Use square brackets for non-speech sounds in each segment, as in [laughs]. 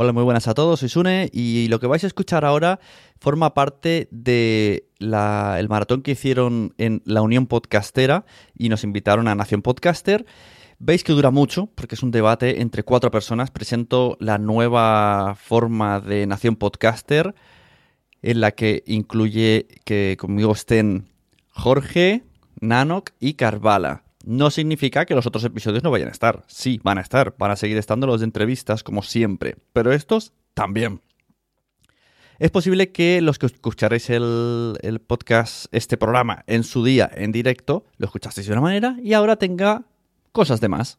Hola, muy buenas a todos, soy Sune y lo que vais a escuchar ahora forma parte de el maratón que hicieron en la Unión Podcastera y nos invitaron a Nación Podcaster. Veis que dura mucho porque es un debate entre cuatro personas. Presento la nueva forma de Nación Podcaster en la que incluye que conmigo estén Jorge, Nanok y Carvala. No significa que los otros episodios no vayan a estar. Sí, van a estar. Van a seguir estando los de entrevistas como siempre. Pero estos también. Es posible que los que escucharéis el, podcast, este programa, en su día, en directo, lo escuchasteis de una manera y ahora tenga cosas de más.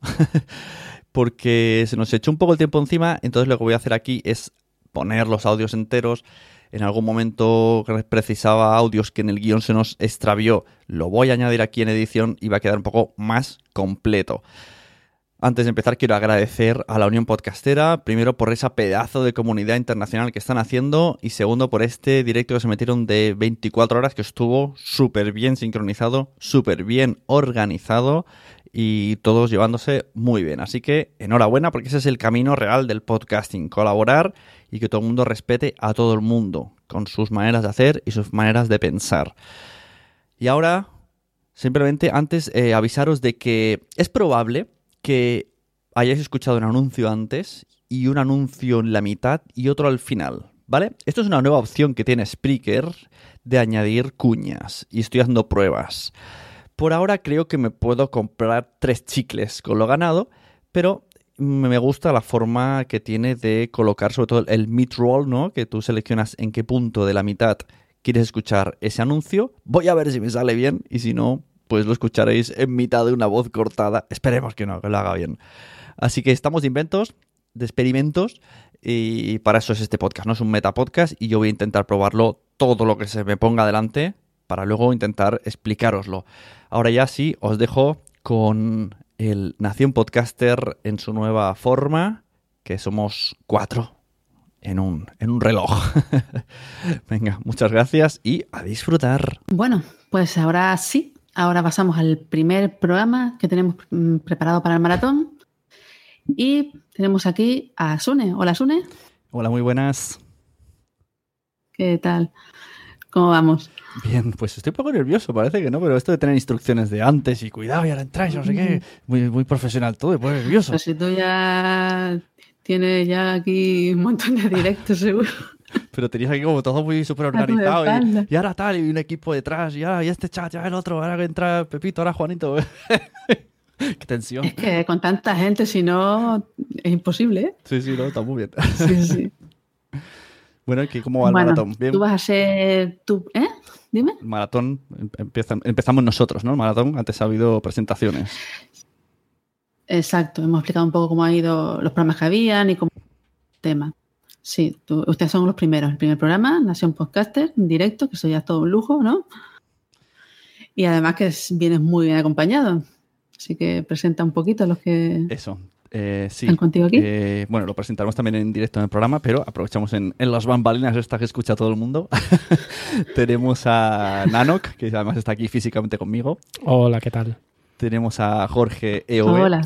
[laughs] Porque se nos echó un poco el tiempo encima, entonces lo que voy a hacer aquí es poner los audios enteros. En algún momento precisaba audios que en el guion se nos extravió, lo voy a añadir aquí en edición y va a quedar un poco más completo. Antes de empezar, quiero agradecer a la Unión Podcastera, primero por esa pedazo de comunidad internacional que están haciendo y segundo por este directo que se metieron de 24 horas que estuvo súper bien sincronizado, súper bien organizado y todos llevándose muy bien. Así que enhorabuena porque ese es el camino real del podcasting, colaborar y que todo el mundo respete a todo el mundo con sus maneras de hacer y sus maneras de pensar. Y ahora, simplemente antes eh, avisaros de que es probable que hayáis escuchado un anuncio antes y un anuncio en la mitad y otro al final, ¿vale? Esto es una nueva opción que tiene Spreaker de añadir cuñas y estoy haciendo pruebas. Por ahora creo que me puedo comprar tres chicles con lo ganado, pero me gusta la forma que tiene de colocar sobre todo el mid-roll, ¿no? Que tú seleccionas en qué punto de la mitad quieres escuchar ese anuncio. Voy a ver si me sale bien y si no, pues lo escucharéis en mitad de una voz cortada. Esperemos que no, que lo haga bien. Así que estamos de inventos, de experimentos, y para eso es este podcast, ¿no? Es un meta podcast y yo voy a intentar probarlo todo lo que se me ponga adelante para luego intentar explicároslo. Ahora ya sí, os dejo con el Nación Podcaster en su nueva forma, que somos cuatro en un, en un reloj. [laughs] Venga, muchas gracias y a disfrutar. Bueno, pues ahora sí, ahora pasamos al primer programa que tenemos mm, preparado para el maratón. Y tenemos aquí a Sune. Hola, Sune. Hola, muy buenas. ¿Qué tal? ¿Cómo vamos? Bien, pues estoy un poco nervioso, parece que no, pero esto de tener instrucciones de antes y cuidado y ahora entráis, no sé qué, muy, muy profesional todo, y pues nervioso. Pues si tú ya tienes ya aquí un montón de directos, [laughs] seguro. Pero tenías aquí como todo muy súper organizado y, ahora tal, y un equipo detrás, y, ahora, y este chat, ya el otro, ahora que entra Pepito, ahora Juanito. [laughs] qué tensión. Es que con tanta gente, si no, es imposible, ¿eh? Sí, sí, no, está muy bien. Sí, sí. [laughs] bueno, ¿y ¿cómo va el bueno, maratón? Bien. tú vas a ser tú, ¿eh? Dime. El maratón, em- empieza- empezamos nosotros, ¿no? El maratón, antes ha habido presentaciones. Exacto, hemos explicado un poco cómo han ido los programas que habían y cómo tema. Sí, tú- ustedes son los primeros. El primer programa, Nación Podcaster, en directo, que eso ya es todo un lujo, ¿no? Y además que es- vienes muy bien acompañado. Así que presenta un poquito a los que... Eso. Eh, sí. ¿Están contigo aquí? Eh, bueno, lo presentaremos también en directo en el programa, pero aprovechamos en, en las bambalinas estas que escucha todo el mundo. [laughs] Tenemos a Nanok, que además está aquí físicamente conmigo. Hola, ¿qué tal? Tenemos a Jorge EOB. Hola.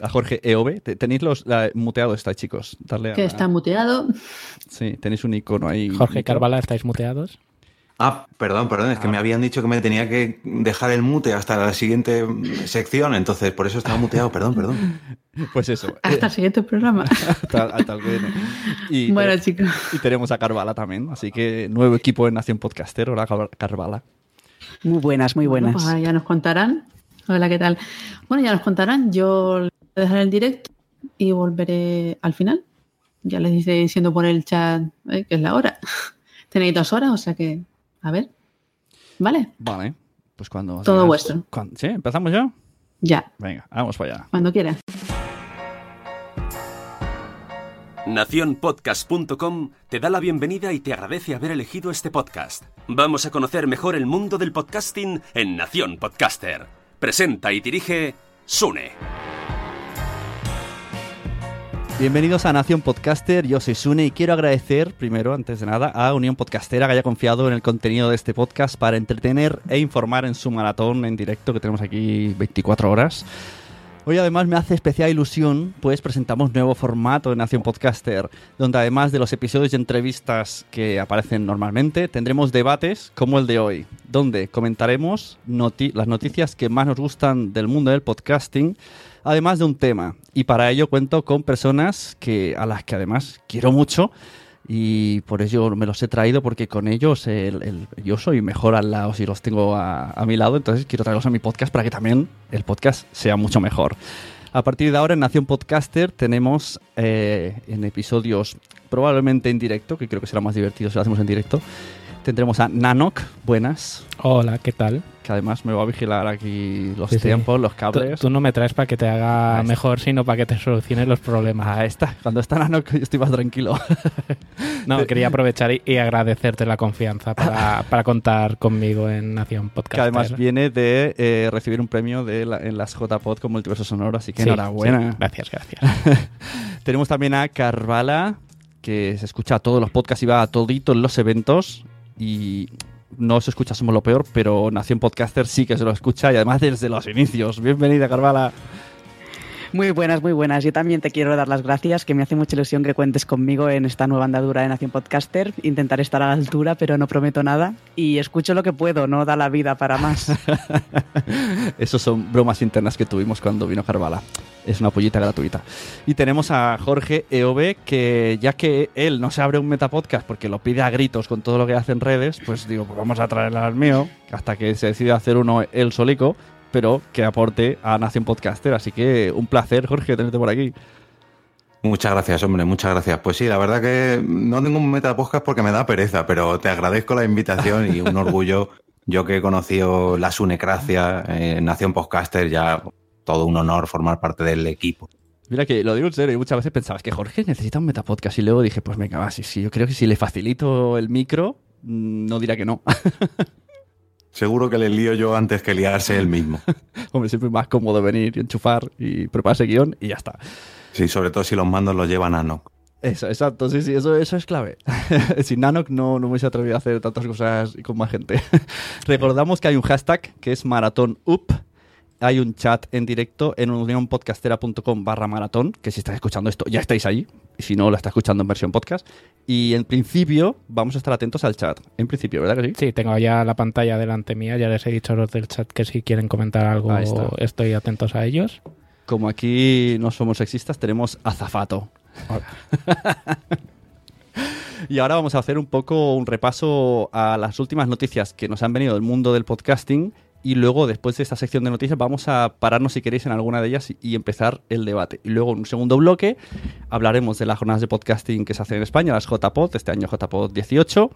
A Jorge EOB. Te- Tenéis los la- muteado está, chicos. Darle a Que está muteado. Sí, tenéis un icono ahí. Jorge. Carvala, ¿estáis muteados? Ah, perdón, perdón, es que me habían dicho que me tenía que dejar el mute hasta la siguiente sección, entonces por eso estaba muteado, perdón, perdón. [laughs] Pues eso. Hasta el siguiente programa. [laughs] hasta, hasta el viene. Y, [laughs] bueno, chicos. y tenemos a Carvala también. Así que nuevo equipo en Nación Podcaster. Hola, Car- Carvala. Muy buenas, muy Bueno, buenas. pues ya nos contarán. Hola, ¿qué tal? Bueno, ya nos contarán. Yo les voy a dejar el directo y volveré al final. Ya les iré diciendo por el chat eh, que es la hora. Tenéis dos horas, o sea que, a ver. ¿Vale? Vale. Pues cuando. Todo digas- vuestro. ¿Sí? ¿Empezamos ya? Ya, Venga, vamos para allá. cuando quieras. Naciónpodcast.com te da la bienvenida y te agradece haber elegido este podcast. Vamos a conocer mejor el mundo del podcasting en Nación Podcaster. Presenta y dirige Sune. Bienvenidos a Nación Podcaster, yo soy Sune y quiero agradecer, primero, antes de nada, a Unión Podcastera que haya confiado en el contenido de este podcast para entretener e informar en su maratón en directo que tenemos aquí 24 horas. Hoy además me hace especial ilusión, pues presentamos nuevo formato de Nación Podcaster, donde además de los episodios y entrevistas que aparecen normalmente, tendremos debates como el de hoy, donde comentaremos noti- las noticias que más nos gustan del mundo del podcasting, además de un tema. Y para ello cuento con personas que, a las que además quiero mucho y por ello me los he traído porque con ellos el- yo soy mejor al lado si los tengo a, a mi lado, entonces quiero traerlos a mi podcast para que también el podcast sea mucho mejor. A partir de ahora en Nación Podcaster tenemos eh, en episodios probablemente en directo, que creo que será más divertido si lo hacemos en directo, tendremos a Nanok, buenas, Hola, ¿qué tal? Que además me va a vigilar aquí los Sí, sí. tiempos, los cables. tú no me traes para que te haga está. mejor, sino para que te solucione los problemas. Ahí está, cuando está yo estoy más tranquilo. [laughs] No, quería aprovechar y, y agradecerte la confianza para, [laughs] para contar conmigo en Nación Podcast. que además viene de eh, recibir un premio de la- en las JPod con Multiverso Sonoro, así que enhorabuena. Gracias, gracias. [laughs] Tenemos también a Carvala, que se escucha a todos los podcasts y va a toditos los eventos. Y no se escucha Somos lo Peor, pero Nación Podcaster sí que se lo escucha y además desde los inicios. Bienvenida, Carvala. Muy buenas, muy buenas. Yo también te quiero dar las gracias, que me hace mucha ilusión que cuentes conmigo en esta nueva andadura de Nación Podcaster. Intentaré estar a la altura, pero no prometo nada. Y escucho lo que puedo, no da la vida para más. [laughs] Esos son bromas internas que tuvimos cuando vino Carvala. Es una pollita gratuita. Y tenemos a Jorge EOB, que ya que él no se abre un metapodcast porque lo pide a gritos con todo lo que hace en redes, pues digo, pues vamos a traerle al mío, hasta que se decida hacer uno él solico, pero que aporte a Nación Podcaster. Así que un placer, Jorge, tenerte por aquí. Muchas gracias, hombre, muchas gracias. Pues sí, la verdad que no tengo un meta podcast porque me da pereza, pero te agradezco la invitación y un [laughs] orgullo. Yo que he conocido la Sunecracia, eh, Nación Podcaster, ya todo un honor formar parte del equipo. Mira que lo digo en serio, y muchas veces pensabas que Jorge necesita un metapodcast y luego dije, pues venga, va, sí, sí, yo creo que si le facilito el micro, mm, no dirá que no. [laughs] Seguro que le lío yo antes que liarse él mismo. [laughs] Hombre, siempre es más cómodo venir y enchufar y prepararse guion y ya está. Sí, sobre todo si los mandos los llevan a no. Eso, exacto, sí, sí, eso, eso es clave. [laughs] Sin Nanok no, no me hubiese atrevido a hacer tantas cosas con más gente. [laughs] Recordamos que hay un hashtag que es maratonup. Hay un chat en directo en unionpodcastera.com barra maratón, que si estáis escuchando esto ya estáis ahí, y si no lo está escuchando en versión podcast. Y en principio vamos a estar atentos al chat. En principio, ¿verdad que sí? Sí, tengo ya la pantalla delante mía. Ya les he dicho a los del chat que si quieren comentar algo, estoy atentos a ellos. Como aquí no somos sexistas, tenemos azafato. [laughs] Y ahora vamos a hacer un poco un repaso a las últimas noticias que nos han venido del mundo del podcasting y luego después de esta sección de noticias vamos a pararnos si queréis en alguna de ellas y, empezar el debate. Y luego en un segundo bloque hablaremos de las jornadas de podcasting que se hacen en España, las JPod, este año JPod 18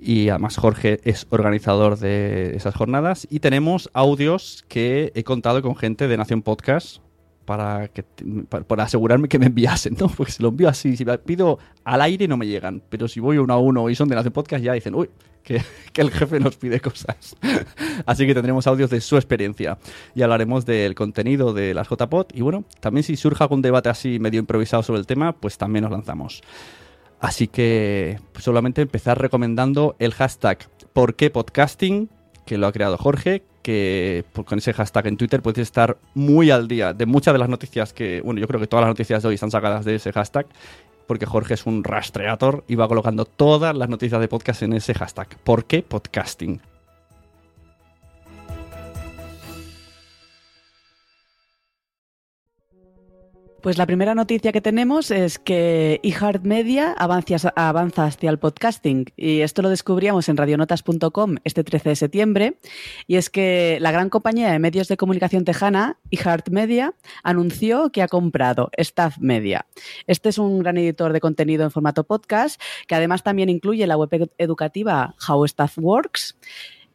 y además Jorge es organizador de esas jornadas y tenemos audios que he contado con gente de Nación Podcast para, que, para, asegurarme que me enviasen, ¿no? Porque si lo envío así, si pido al aire no me llegan, pero si voy uno a uno y son de Nación Podcast ya dicen, uy, que, el jefe nos pide cosas. [laughs] así que tendremos audios de su experiencia y hablaremos del contenido de las JPod y bueno, también si surge algún debate así medio improvisado sobre el tema, pues también nos lanzamos. Así que pues, solamente empezar recomendando el hashtag ¿Por qué podcasting? que lo ha creado Jorge, que pues, con ese hashtag en Twitter puedes estar muy al día de muchas de las noticias que, bueno, yo creo que todas las noticias de hoy están sacadas de ese hashtag, porque Jorge es un rastreador y va colocando todas las noticias de podcast en ese hashtag. ¿Por qué podcasting? Pues la primera noticia que tenemos es que iHeartMedia avanza, avanza hacia el podcasting y esto lo descubríamos en radionotas.com este 13 de septiembre y es que la gran compañía de medios de comunicación tejana, iHeartMedia, anunció que ha comprado Staff Media. Este es un gran editor de contenido en formato podcast que además también incluye la web educativa How Staff Works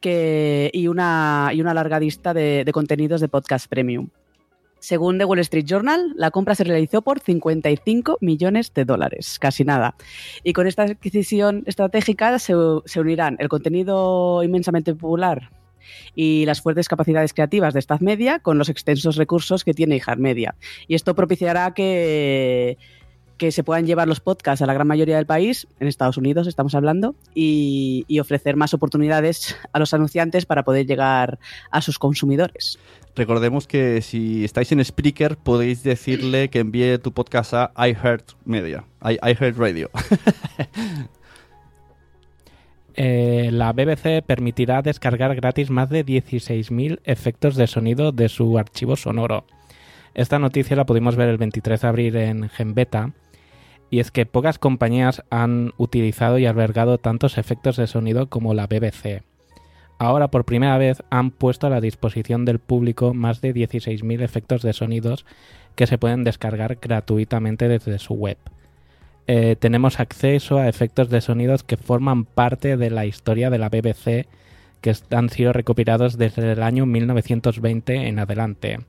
y una larga lista de contenidos de podcast premium. Según The Wall Street Journal, la compra se realizó por 55 millones de dólares, casi nada. Y con esta adquisición estratégica se, unirán el contenido inmensamente popular y las fuertes capacidades creativas de Staff Media con los extensos recursos que tiene Ijar Media. Y esto propiciará que que se puedan llevar los podcasts a la gran mayoría del país, en Estados Unidos estamos hablando, y, ofrecer más oportunidades a los anunciantes para poder llegar a sus consumidores. Recordemos que si estáis en Spreaker podéis decirle que envíe tu podcast a iHeartMedia, iHeartRadio. [laughs] eh, la BBC permitirá descargar gratis más de 16.000 efectos de sonido de su archivo sonoro. Esta noticia la pudimos ver el 23 de abril en Genbeta y es que pocas compañías han utilizado y albergado tantos efectos de sonido como la BBC. Ahora por primera vez han puesto a la disposición del público más de 16.000 efectos de sonidos que se pueden descargar gratuitamente desde su web. Eh, tenemos acceso a efectos de sonidos que forman parte de la historia de la BBC que han sido recopilados desde el año 1920 en adelante.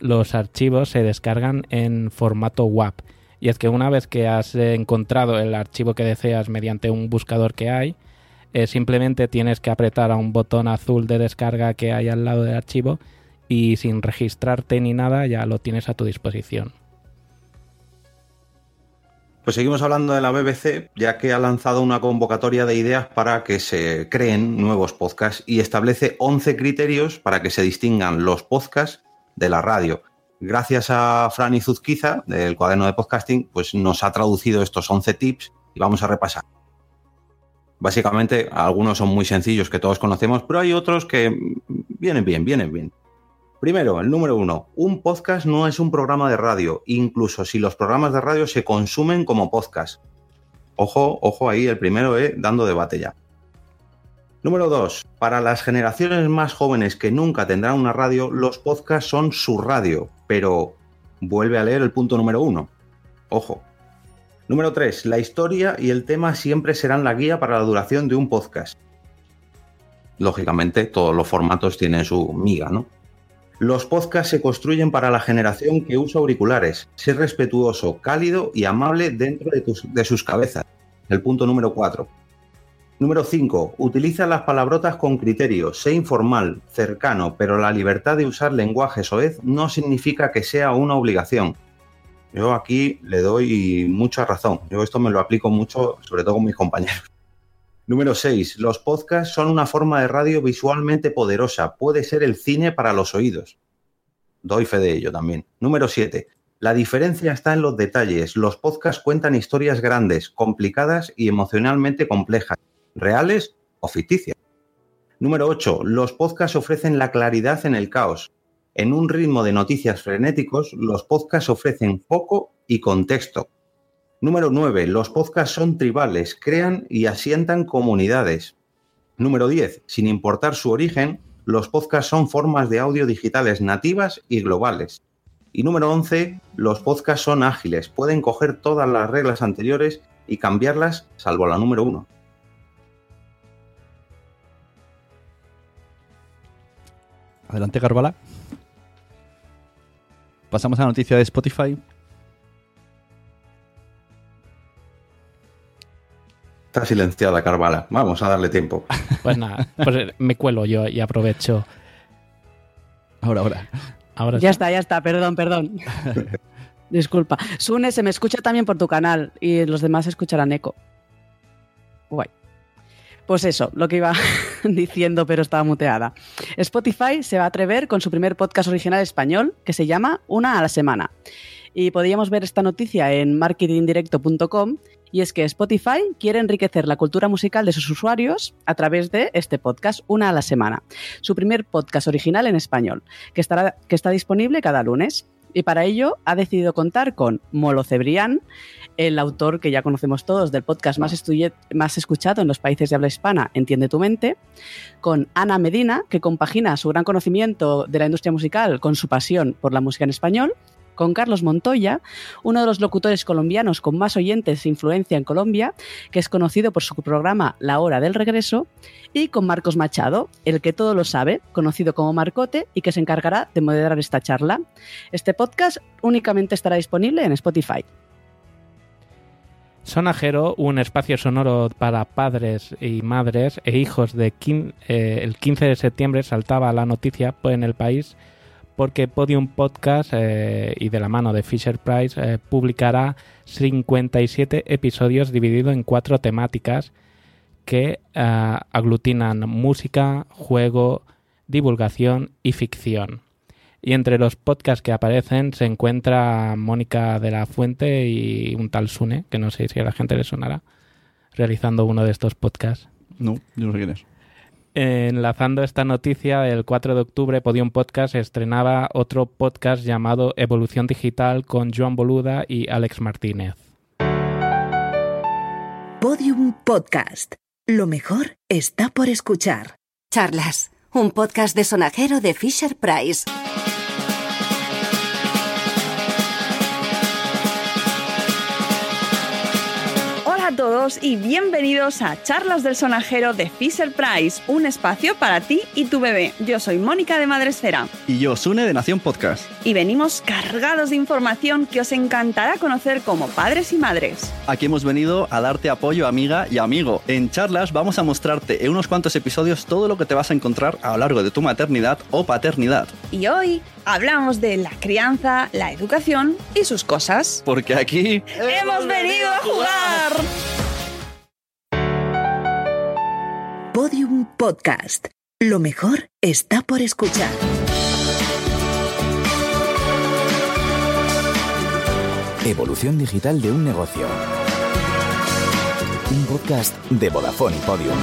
Los archivos se descargan en formato WAP y es que una vez que has encontrado el archivo que deseas mediante un buscador que hay, eh, simplemente tienes que apretar a un botón azul de descarga que hay al lado del archivo y sin registrarte ni nada ya lo tienes a tu disposición. Pues seguimos hablando de la BBC, ya que ha lanzado una convocatoria de ideas para que se creen nuevos podcasts y establece 11 criterios para que se distingan los podcasts de la radio gracias a Fran Zuzquiza, del cuaderno de podcasting, pues nos ha traducido estos 11 tips y vamos a repasar. Básicamente, algunos son muy sencillos que todos conocemos, pero hay otros que vienen bien, vienen bien. Primero, el número uno, un podcast no es un programa de radio, incluso si los programas de radio se consumen como podcast. Ojo, ojo ahí, el primero, eh, dando debate ya. Número 2. Para las generaciones más jóvenes que nunca tendrán una radio, los podcasts son su radio, pero vuelve a leer el punto número 1. Ojo. Número 3. La historia y el tema siempre serán la guía para la duración de un podcast. Lógicamente, todos los formatos tienen su miga, ¿no? Los podcasts se construyen para la generación que usa auriculares. Ser respetuoso, cálido y amable dentro de, sus cabezas. El punto número 4. Número 5. Utiliza las palabrotas con criterio. Sé informal, cercano, pero la libertad de usar lenguaje soez no significa que sea una obligación. Yo aquí le doy mucha razón. Yo esto me lo aplico mucho, sobre todo con mis compañeros. [laughs] Número 6. Los podcasts son una forma de radio visualmente poderosa. Puede ser el cine para los oídos. Doy fe de ello también. Número 7. La diferencia está en los detalles. Los podcasts cuentan historias grandes, complicadas y emocionalmente complejas reales o ficticias. Número 8. Los podcasts ofrecen la claridad en el caos. En un ritmo de noticias frenéticos, los podcasts ofrecen foco y contexto. Número 9. Los podcasts son tribales, crean y asientan comunidades. Número 10. Sin importar su origen, los podcasts son formas de audio digitales nativas y globales. Y número 11. Los podcasts son ágiles, pueden coger todas las reglas anteriores y cambiarlas, salvo la número 1. Adelante, Carvala. Pasamos a la noticia de Spotify. Está silenciada, Carvala. Vamos a darle tiempo. [laughs] Pues nada, pues me cuelo yo y aprovecho. Ahora, ahora. Ahora Ya está, ya está, perdón, perdón. [laughs] Disculpa. Sune, se me escucha también por tu canal y los demás escucharán eco. Guay. Pues eso, lo que iba [laughs] diciendo, pero estaba muteada. Spotify se va a atrever con su primer podcast original español, que se llama Una a la semana. Y podíamos ver esta noticia en marketingdirecto.com, y es que Spotify quiere enriquecer la cultura musical de sus usuarios a través de este podcast, Una a la semana. Su primer podcast original en español, que, estará, que está disponible cada lunes. Y para ello ha decidido contar con Molo Cebrián, el autor que ya conocemos todos del podcast más, escuchado en los países de habla hispana, Entiende tu mente, con Ana Medina, que compagina su gran conocimiento de la industria musical con su pasión por la música en español, con Carlos Montoya, uno de los locutores colombianos con más oyentes e influencia en Colombia, que es conocido por su programa La Hora del Regreso, y con Marcos Machado, el que todo lo sabe, conocido como Marcote, y que se encargará de moderar esta charla. Este podcast únicamente estará disponible en Spotify. Sonajero, un espacio sonoro para padres y madres e hijos de eh, el 15 de septiembre saltaba la noticia en el país porque Podium Podcast eh, y de la mano de Fisher Price eh, publicará 57 episodios divididos en cuatro temáticas que ah, aglutinan música, juego, divulgación y ficción. Y entre los podcasts que aparecen se encuentra Mónica de la Fuente y un tal Sune, que no sé si a la gente le sonará, realizando uno de estos podcasts. No, yo no sé quién es. Enlazando esta noticia, el 4 de octubre Podium Podcast estrenaba otro podcast llamado Evolución Digital con Joan Boluda y Alex Martínez. Podium Podcast. Lo mejor está por escuchar. Charlas, un podcast de sonajero de Fisher Price. A todos y bienvenidos a Charlas del Sonajero de Fisher Price, un espacio para ti y tu bebé. Yo soy Mónica de Madresfera Y yo, Sune de Nación Podcast. y venimos cargados de información que os encantará conocer como padres y madres. Aquí hemos venido a darte apoyo, amiga y amigo. En charlas vamos a mostrarte en unos cuantos episodios todo lo que te vas a encontrar a lo largo de tu maternidad o paternidad. Y hoy hablamos de la crianza, la educación y sus cosas. Porque aquí... ¡Hemos venido a jugar! Podium Podcast. Lo mejor está por escuchar. Evolución digital de un negocio. Un podcast de Vodafone y Podium.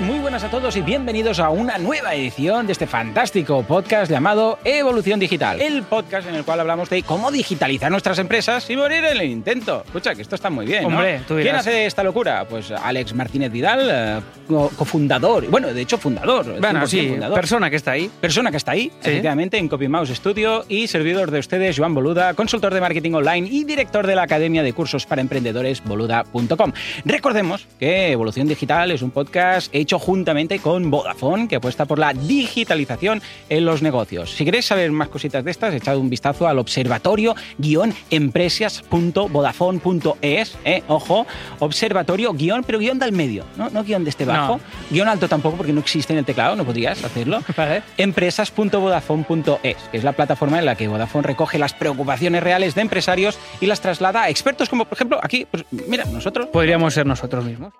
Muy buenas a todos y bienvenidos a una nueva edición de este fantástico podcast llamado Evolución Digital. El podcast en el cual hablamos de cómo digitalizar nuestras empresas y morir en el intento. Escucha, que esto está muy bien, ¿no? Hombre, tú ¿Quién hace esta locura? Pues Alex Martínez Vidal, eh, co- cofundador, bueno, de hecho fundador. Bueno, 100% sí, fundador. persona que está ahí. Persona que está ahí, Sí. efectivamente, en Copy Mouse Studio y servidor de ustedes, Joan Boluda, consultor de marketing online y director de la Academia de Cursos para Emprendedores, boluda.com. Recordemos que Evolución Digital es un podcast hecho juntamente con Vodafone, que apuesta por la digitalización en los negocios. Si queréis saber más cositas de estas, echad un vistazo al observatorio-empresas.vodafone.es, eh, ojo, observatorio guion, pero guion del medio, no, no guion de este bajo, No. guion alto tampoco porque no existe en el teclado, no podrías hacerlo. [laughs] Vale. Empresas.vodafone.es, que es la plataforma en la que Vodafone recoge las preocupaciones reales de empresarios y las traslada a expertos como, por ejemplo, aquí, pues mira, nosotros. Podríamos ser nosotros mismos.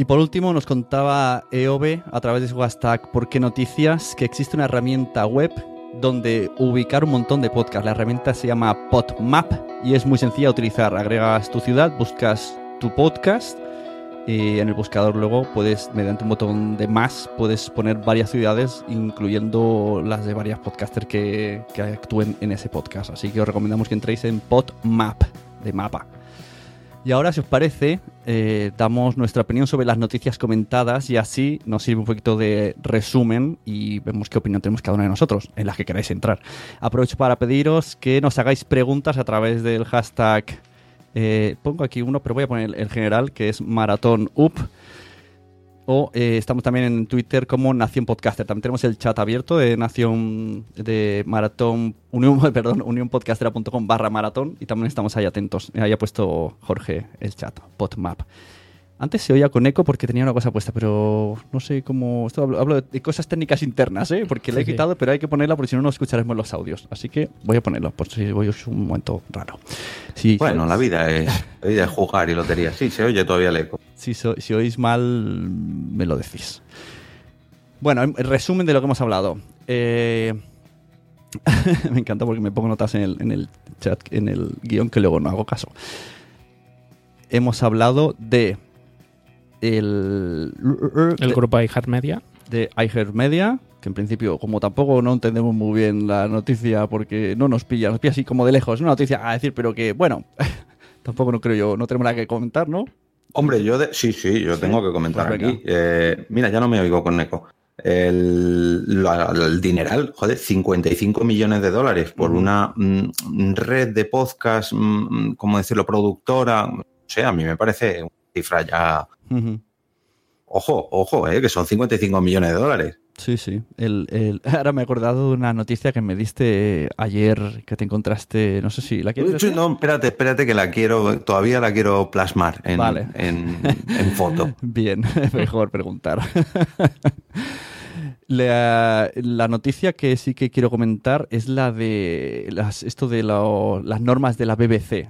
Y por último nos contaba EOB a través de su hashtag ¿Por qué noticias? que existe una herramienta web donde ubicar un montón de podcasts. La herramienta se llama PodMap y es muy sencilla de utilizar. Agregas tu ciudad, buscas tu podcast y en el buscador luego puedes, mediante un botón de más, puedes poner varias ciudades, incluyendo las de varias podcasters que, que actúen en ese podcast. Así que os recomendamos que entréis en PodMap, de mapa. Y ahora, si os parece, eh, damos nuestra opinión sobre las noticias comentadas y así nos sirve un poquito de resumen y vemos qué opinión tenemos cada uno de nosotros, en las que queráis entrar. Aprovecho para pediros que nos hagáis preguntas a través del hashtag. eh, pongo aquí uno, pero voy a poner el general, que es Maratón Up. O eh, estamos también en Twitter como Nación Podcaster. También tenemos el chat abierto de Nación de Maratón, Unión, [laughs] perdón, barra maratón y también estamos ahí atentos. Ahí ha puesto Jorge el chat, podmap. Antes se oía con eco porque tenía una cosa puesta, pero no sé cómo. Esto hablo, hablo de cosas técnicas internas, ¿eh? Porque la he quitado, pero hay que ponerla porque si no, no escucharemos los audios. Así que voy a ponerlo, por si voy es un momento raro. Si, Bueno, la vida es, la vida es jugar y lotería. Sí, se oye todavía el eco. si, so- si oís mal, me lo decís. Bueno, en en resumen de lo que hemos hablado. Eh, [laughs] me encanta porque me pongo notas en el, en el chat, en el guion, que luego no hago caso. Hemos hablado de el, El grupo iHeartMedia. de iHeartMedia, que en principio, como tampoco no entendemos muy bien la noticia porque no nos pilla, nos pilla así como de lejos. Es una noticia a decir, pero que, bueno, [laughs] tampoco no creo yo, no tenemos nada que comentar, ¿no? Hombre, yo de... sí, sí, yo tengo que comentar Pues aquí. Eh, mira, ya no me oigo con eco. El, la- el dineral, joder, 55 millones de dólares por una mm, red de podcast, mm, ¿cómo decirlo?, productora. O sea, a mí me parece cifra ya. Ojo, ojo, eh, que son 55 millones de dólares. Sí, sí. El, el- [laughs] Ahora me he acordado de una noticia que me diste ayer, que te encontraste, no sé si la quieres decir? No, espérate, espérate que la quiero, todavía la quiero plasmar en, Vale. en, en foto. [laughs] Bien, [laughs] mejor preguntar. La, la noticia que sí que quiero comentar es la de las, esto de lo- las normas de la BBC.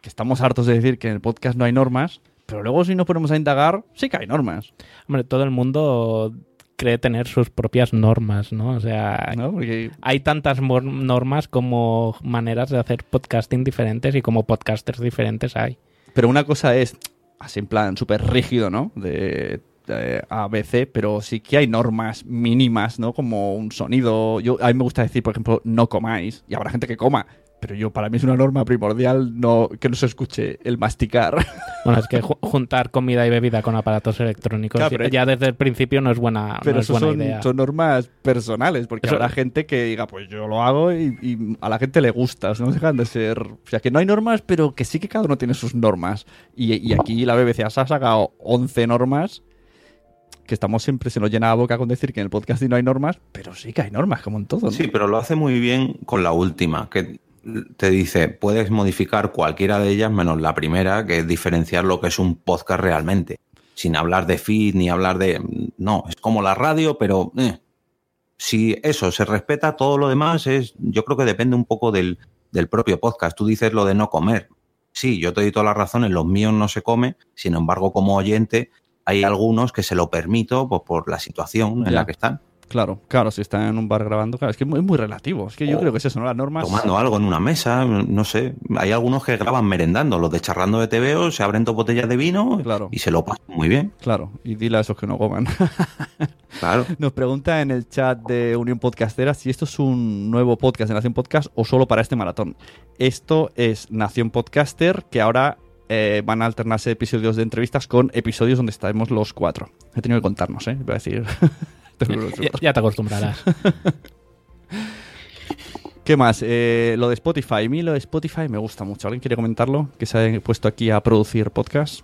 Que estamos hartos de decir que en el podcast no hay normas, pero luego si nos ponemos a indagar, sí que hay normas. Hombre, todo el mundo cree tener sus propias normas, ¿no? O sea, ¿no? Porque hay tantas normas como maneras de hacer podcasting diferentes y como podcasters diferentes hay. Pero una cosa es, así en plan súper rígido, ¿no? De, de ABC, pero sí que hay normas mínimas, ¿no? Como un sonido. Yo, a mí me gusta decir, por ejemplo, no comáis. Y habrá gente que coma. Pero yo, para mí es una norma primordial no, que no se escuche el masticar. [laughs] Bueno, es que ju- juntar comida y bebida con aparatos electrónicos Claro, ya desde el principio no es buena, Pero no es eso buena son, idea. son normas personales, porque Eso- habrá gente que diga, pues yo lo hago y, y a la gente le gusta, o sea, no [laughs] dejan de ser... O sea, que no hay normas, pero que sí que cada uno tiene sus normas. Y, y aquí la BBC ha sacado 11 normas, que estamos siempre, se nos llena la boca con decir que en el podcast no hay normas, pero sí que hay normas, como en todo, ¿no? Sí, pero lo hace muy bien con la última, que te dice, puedes modificar cualquiera de ellas menos la primera, que es diferenciar lo que es un podcast realmente, sin hablar de feed ni hablar de... No, es como la radio, pero eh, si eso se respeta, todo lo demás es, yo creo que depende un poco del, del propio podcast. Tú dices lo de no comer. Sí, yo te doy toda la razón, en los míos no se come, sin embargo, como oyente, hay algunos que se lo permito pues, por la situación en Ya. la que están. Claro, claro, si están en un bar grabando, claro, es que es muy, es muy relativo. Es que yo creo que es eso, ¿no? Las normas... tomando algo en una mesa, no sé. Hay algunos que graban merendando, los de charlando de TVO, se abren dos botellas de vino Claro. y se lo pasan muy bien. Claro, y dile a esos que no coman. [laughs] Claro. Nos pregunta en el chat de Unión Podcastera si esto es un nuevo podcast de Nación Podcast o solo para este maratón. Esto es Nación Podcaster, que ahora eh, van a alternarse episodios de entrevistas con episodios donde estaremos los cuatro. He tenido que contarnos, ¿eh? Voy a decir. [laughs] Ya, ya te acostumbrarás. [laughs] ¿Qué más? Eh, lo de Spotify. A mí lo de Spotify me gusta mucho. ¿Alguien quiere comentarlo? Que se ha puesto aquí a producir podcast.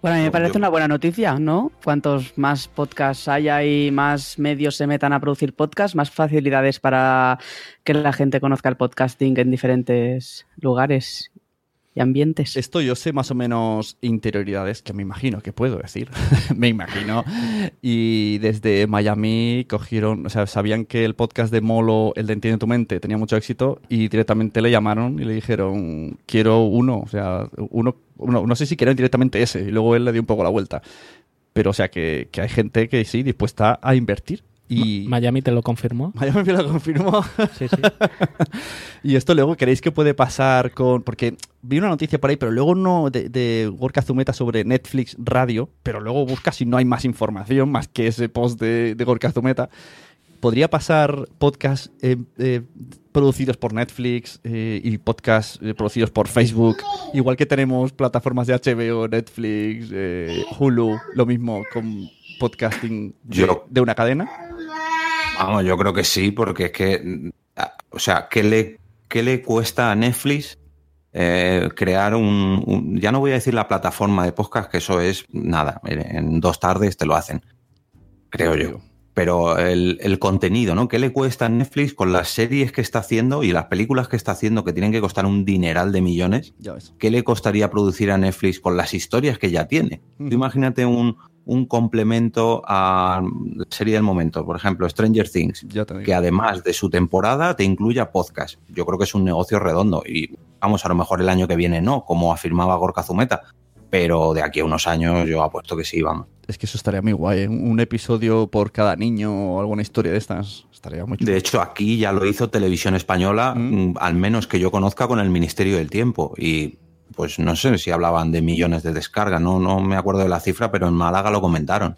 Bueno, a mí me parece una buena noticia, ¿no? Cuantos más podcasts haya y más medios se metan a producir podcasts, más facilidades para que la gente conozca el podcasting en diferentes lugares y ambientes. Esto yo sé más o menos interioridades que me imagino que puedo decir. [laughs] me imagino. Y desde Miami cogieron, o sea, sabían que el podcast de Molo, el de Entiende tu mente, tenía mucho éxito y directamente le llamaron y le dijeron, quiero uno, o sea, uno, uno no sé si quieren directamente ese. Y luego él le dio un poco la vuelta. Pero, o sea, que, que hay gente que sí, dispuesta a invertir. Y Miami te lo confirmó. [laughs] Miami me lo confirmó. Sí, sí. [laughs] Y esto luego, ¿queréis que puede pasar con...? Porque vi una noticia por ahí, pero luego no de, de Gorka Zumeta sobre Netflix Radio, pero luego busca si no hay más información, más que ese post de, de Gorka Zumeta. ¿Podría pasar podcasts eh, eh, producidos por Netflix eh, y podcasts eh, producidos por Facebook? Igual que tenemos plataformas de HBO, Netflix, eh, Hulu, lo mismo con podcasting de, Yo- de una cadena. Vamos, yo creo que sí, porque es que, mm, o sea, ¿qué le, qué le cuesta a Netflix eh, crear un, un- Ya no voy a decir la plataforma de podcast, que eso es nada. En dos tardes te lo hacen. Creo yo. Pero el, el contenido, ¿no? ¿Qué le cuesta a Netflix con las series que está haciendo y las películas que está haciendo que tienen que costar un dineral de millones? Ya ves. ¿Qué le costaría producir a Netflix con las historias que ya tiene? Tú imagínate un, un complemento a la serie del momento, por ejemplo, Stranger Things, que además de su temporada te incluya podcast. Yo creo que es un negocio redondo y vamos, a lo mejor el año que viene no, como afirmaba Gorka Zumeta, pero de aquí a unos años yo apuesto que sí, vamos. Es que eso estaría muy guay. ¿eh? Un episodio por cada niño o alguna historia de estas. Estaría muy chulo. De hecho, aquí ya lo hizo Televisión Española, mm, al menos que yo conozca, con el Ministerio del Tiempo. Y pues no sé si hablaban de millones de descargas, no, no me acuerdo de la cifra, pero en Málaga lo comentaron.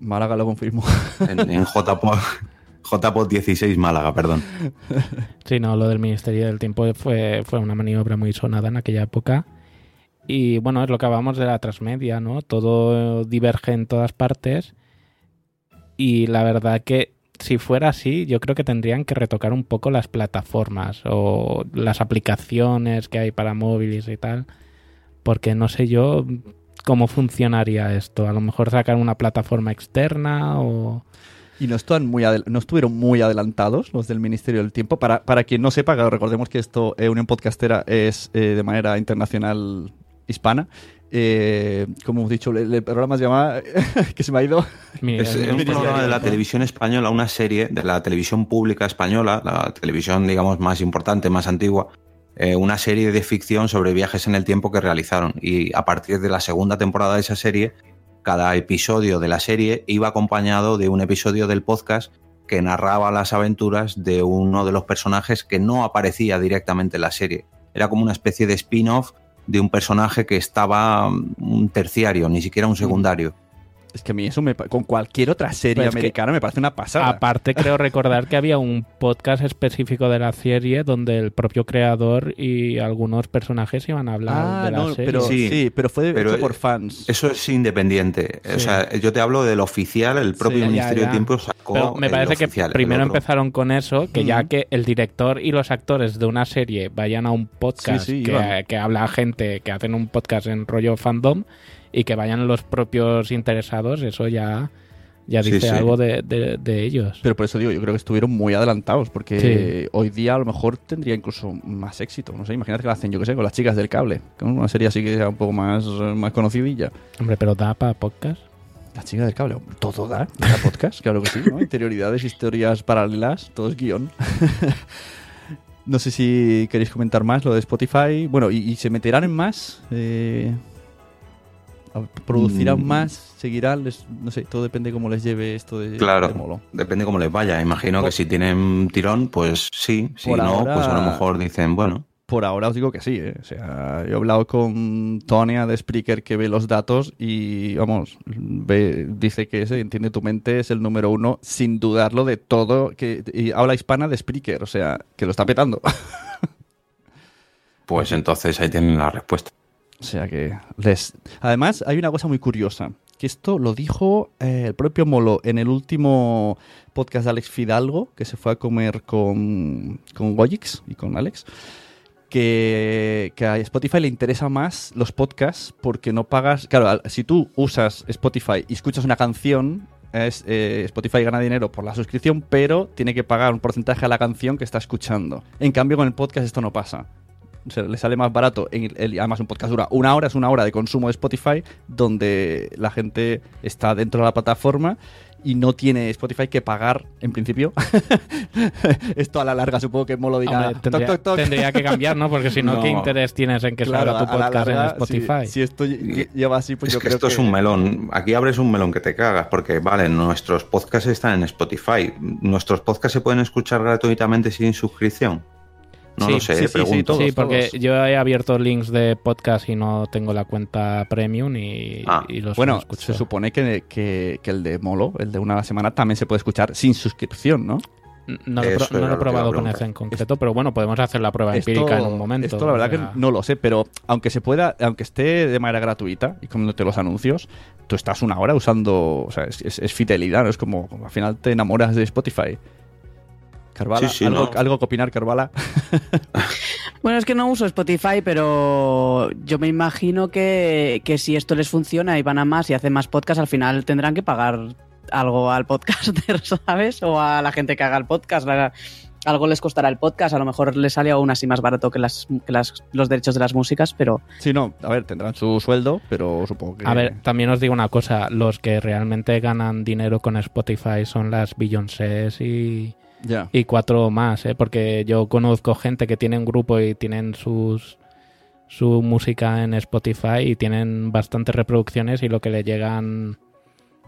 Málaga lo confirmó. En, en JPod, JPod 16 Málaga, perdón. Sí, no, lo del Ministerio del Tiempo fue, fue una maniobra muy sonada en aquella época. Y bueno, es lo que hablábamos de la transmedia, ¿no? Todo diverge en todas partes. Y la verdad que si fuera así, yo creo que tendrían que retocar un poco las plataformas o las aplicaciones que hay para móviles y tal. Porque no sé yo cómo funcionaría esto. A lo mejor sacar una plataforma externa o... Y no, están muy no estuvieron muy adelantados los del Ministerio del Tiempo. Para, para quien no sepa, recordemos que esto, eh, Unión Podcastera, es eh, de manera internacional hispana. Eh, como hemos dicho, el, el programa se llama... [laughs] que se me ha ido... Es un programa de la televisión española, una serie de la televisión pública española, la televisión, digamos, más importante, más antigua, eh, una serie de ficción sobre viajes en el tiempo que realizaron. Y a partir de la segunda temporada de esa serie, cada episodio de la serie iba acompañado de un episodio del podcast que narraba las aventuras de uno de los personajes que no aparecía directamente en la serie. Era como una especie de spin-off de un personaje que estaba mm, un terciario, ni siquiera un secundario. Es que a mí eso me, con cualquier otra serie Pero es que- americana me parece una pasada. Aparte, creo [laughs] recordar que había un podcast específico de la serie donde el propio creador y algunos personajes iban a hablar Ah, de la no, serie. pero sí, pero fue Pero, hecho por eh, fans. Eso es independiente. O sea, yo te hablo del oficial, el propio Sí, ya, Ministerio ya. del Tiempo sacó. Pero me el parece que oficial, primero empezaron con eso, que ya que el director y los actores de una serie vayan a un podcast Sí, sí, que, que habla gente que hacen un podcast en rollo fandom y que vayan los propios interesados, eso ya, ya dice sí. algo de, de- de ellos. Pero por eso digo, yo creo que estuvieron muy adelantados, porque Sí. hoy día a lo mejor tendría incluso más éxito. No sé, imagínate que lo hacen, yo que sé, con las chicas del cable, con una serie así que sea un poco más, más conocidilla. Hombre, pero da para podcast. Las chicas del cable, todo da, da podcast, [laughs] claro que sí, ¿no? Interioridades, historias paralelas, todo es guion. [laughs] no sé si queréis comentar más lo de Spotify. Bueno, ¿y, y se meterán en más? Eh, ¿Producirán Mm. más? ¿Seguirán? Les- no sé, todo depende cómo les lleve esto de, de Claro, Molo. depende cómo les vaya. Imagino que si tienen tirón, pues sí. Si no, ahora- pues a lo mejor dicen, bueno. Por ahora os digo que sí, ¿eh? O sea, yo he hablado con Tonia de Spreaker que ve los datos y, vamos, ve- dice que ese, entiende tu mente, es el número uno, sin dudarlo de todo, que y habla hispana de Spreaker, o sea, que lo está petando. [laughs] Pues entonces ahí tienen la respuesta. O sea que. Además, hay una cosa muy curiosa, que esto lo dijo eh, el propio Molo en el último podcast de Alex Fidalgo, que se fue a comer con, con y con Alex, que, que a Spotify le interesa más los podcasts porque no pagas... Claro, si tú usas Spotify y escuchas una canción, eh, Spotify gana dinero por la suscripción, pero tiene que pagar un porcentaje a la canción que está escuchando. En cambio, con el podcast esto no pasa. O sea, le sale más barato. En el- además, un podcast dura una hora, es una hora de consumo de Spotify, donde la gente está dentro de la plataforma y no tiene Spotify que pagar, en principio. [laughs] Esto a la larga supongo que Molo dirá. Hombre, tendría, "Toc, toc, toc". tendría que cambiar, ¿no? Porque si no, [laughs] No. ¿qué interés tienes en que Claro, salga tu la podcast en Spotify? Si, si esto lle- lleva así, pues es yo que creo esto que... es un melón. Aquí abres un melón que te cagas, porque vale, nuestros podcasts están en Spotify. ¿Nuestros podcasts se pueden escuchar gratuitamente sin suscripción? No Sí, lo sé, sí, sí, pregunto. Sí, porque yo he abierto links de podcast y no tengo la cuenta premium y, Ah, y los Bueno, escucho. se supone que, que- que el de Molo, el de una a la semana, también se puede escuchar sin suscripción, ¿no? No lo, he pro- no lo probado con ese en concreto, pero bueno, podemos hacer la prueba empírica en un momento. Esto la verdad o sea, que no lo sé, pero aunque se pueda, aunque esté de manera gratuita y comiéndote los anuncios, tú estás una hora usando, o sea, es, es- es fidelidad, ¿no? Es como, como al final te enamoras de Spotify. Carvala, Sí, sí, ¿algo, no. algo que opinar, Carvala. [laughs] Bueno, es que no uso Spotify, pero yo me imagino que, que si esto les funciona y van a más y hacen más podcast, al final tendrán que pagar algo al podcaster, [laughs] ¿sabes? O a la gente que haga el podcast. La- algo les costará el podcast, a lo mejor les sale aún así más barato que, las, que las- los derechos de las músicas, pero Sí, no, a ver, tendrán su sueldo, pero supongo que... A ver, también os digo una cosa, los que realmente ganan dinero con Spotify son las Beyoncés y, Y cuatro más, ¿eh? porque yo conozco gente que tiene un grupo y tienen sus su música en Spotify y tienen bastantes reproducciones y lo que le llegan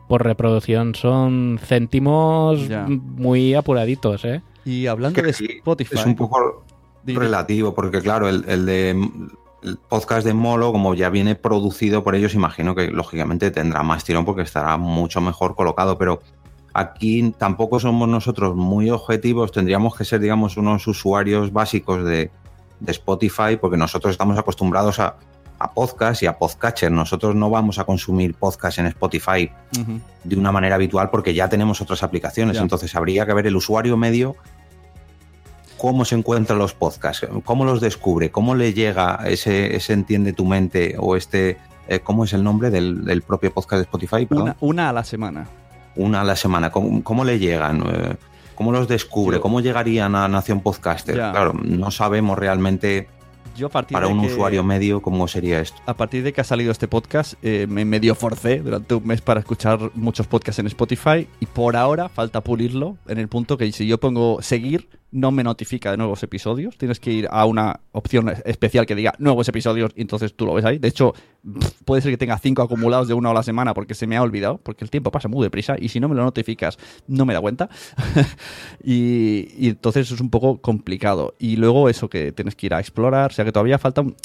por reproducción son céntimos muy apuraditos, ¿eh? Y hablando de Spotify... Es un poco relativo, porque claro, el, el de el podcast de Molo, como ya viene producido por ellos, imagino que lógicamente tendrá más tirón porque estará mucho mejor colocado, pero aquí tampoco somos nosotros muy objetivos, tendríamos que ser, digamos, unos usuarios básicos de, de Spotify, porque nosotros estamos acostumbrados a, a podcast y a podcatcher. Nosotros no vamos a consumir podcast en Spotify de una manera habitual porque ya tenemos otras aplicaciones. Ya. Entonces habría que ver el usuario medio cómo se encuentran los podcasts, cómo los descubre, cómo le llega ese, ese entiende tu mente o este, eh, ¿cómo es el nombre del, del propio podcast de Spotify? Perdón. Una, una a la semana. Una a la semana. ¿Cómo, cómo le llegan? Eh, ¿Cómo los descubre? Yo- ¿Cómo llegarían a Nación Podcaster? Ya. Claro, no sabemos realmente Yo a partir para de un que- usuario medio cómo sería esto. A partir de que ha salido este podcast, eh, me medio forcé durante un mes para escuchar muchos podcasts en Spotify y por ahora falta pulirlo en el punto que si yo pongo seguir, no me notifica de nuevos episodios. Tienes que ir a una opción especial que diga nuevos episodios y entonces tú lo ves ahí. De hecho, puede ser que tenga cinco acumulados de una a la semana porque se me ha olvidado, porque el tiempo pasa muy deprisa y si no me lo notificas, no me da cuenta. [laughs] y, y entonces es un poco complicado. Y luego eso que tienes que ir a explorar, o sea que todavía falta un...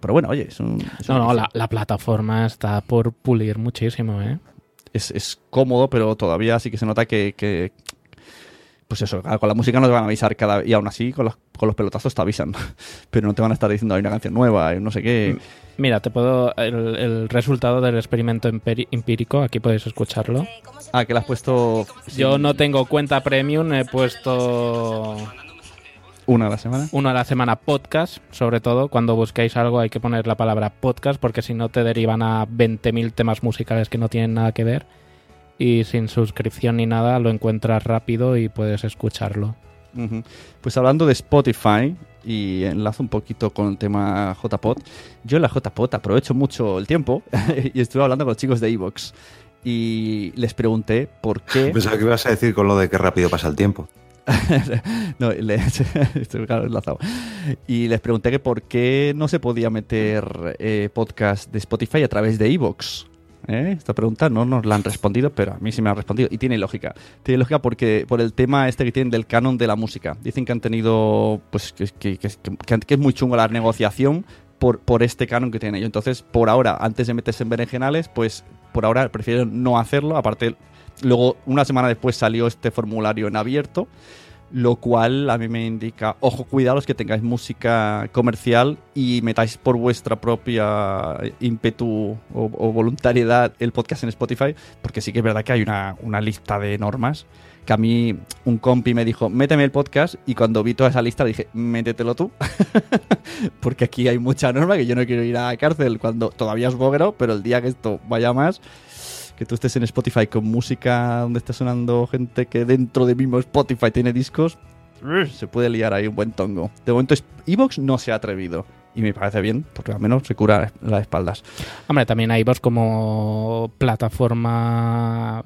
Pero bueno, oye, es un... es No, un no, la, la plataforma está por pulir muchísimo, ¿eh? es, es cómodo, pero todavía sí que se nota que, que- pues eso, claro, con la música no te van a avisar cada y aún así con los, con los pelotazos te avisan, [laughs] pero no te van a estar diciendo hay una canción nueva, hay no sé qué. Mira, te puedo. El, el resultado del experimento empírico, aquí podéis escucharlo. Ah, que le has puesto Yo no tengo cuenta premium, he puesto una a la semana. uno a la semana podcast, sobre todo. Cuando busquéis algo hay que poner la palabra podcast, porque si no te derivan a 20.000 temas musicales que no tienen nada que ver. Y sin suscripción ni nada, lo encuentras rápido y puedes escucharlo. Pues hablando de Spotify y enlazo un poquito con el tema JPod, yo en la JPod aprovecho mucho el tiempo [laughs] y estuve hablando con los chicos de Evox y les pregunté por qué [laughs] Pensaba que ibas a decir con lo de qué rápido pasa el tiempo. [laughs] no, le- estoy claro, enlazado. Y les pregunté que por qué no se podía meter eh, podcast de Spotify a través de Evox. ¿Eh? Esta pregunta no nos la han respondido, pero a mí sí me han respondido. Y tiene lógica. Tiene lógica porque por el tema este que tienen del canon de la música. Dicen que han tenido, pues, que, que- que- es muy chungo la negociación por, por este canon que tienen ellos. Entonces, por ahora, antes de meterse en berenjenales, pues por ahora prefieren no hacerlo. Aparte, luego, una semana después salió este formulario en abierto lo cual a mí me indica, ojo, cuidados que tengáis música comercial y metáis por vuestra propia ímpetu o, o voluntariedad el podcast en Spotify, porque sí que es verdad que hay una, una lista de normas que a mí un compi me dijo, méteme el podcast y cuando vi toda esa lista dije, métetelo tú, [laughs] porque aquí hay mucha norma que yo no quiero ir a cárcel cuando todavía es bogro, pero el día que esto vaya más, que tú estés en Spotify con música donde esté sonando gente que dentro de mismo Spotify tiene discos, se puede liar ahí un buen tongo. De momento Evox no se ha atrevido. Y me parece bien, porque al menos se cura las espaldas. Hombre, también vos como plataforma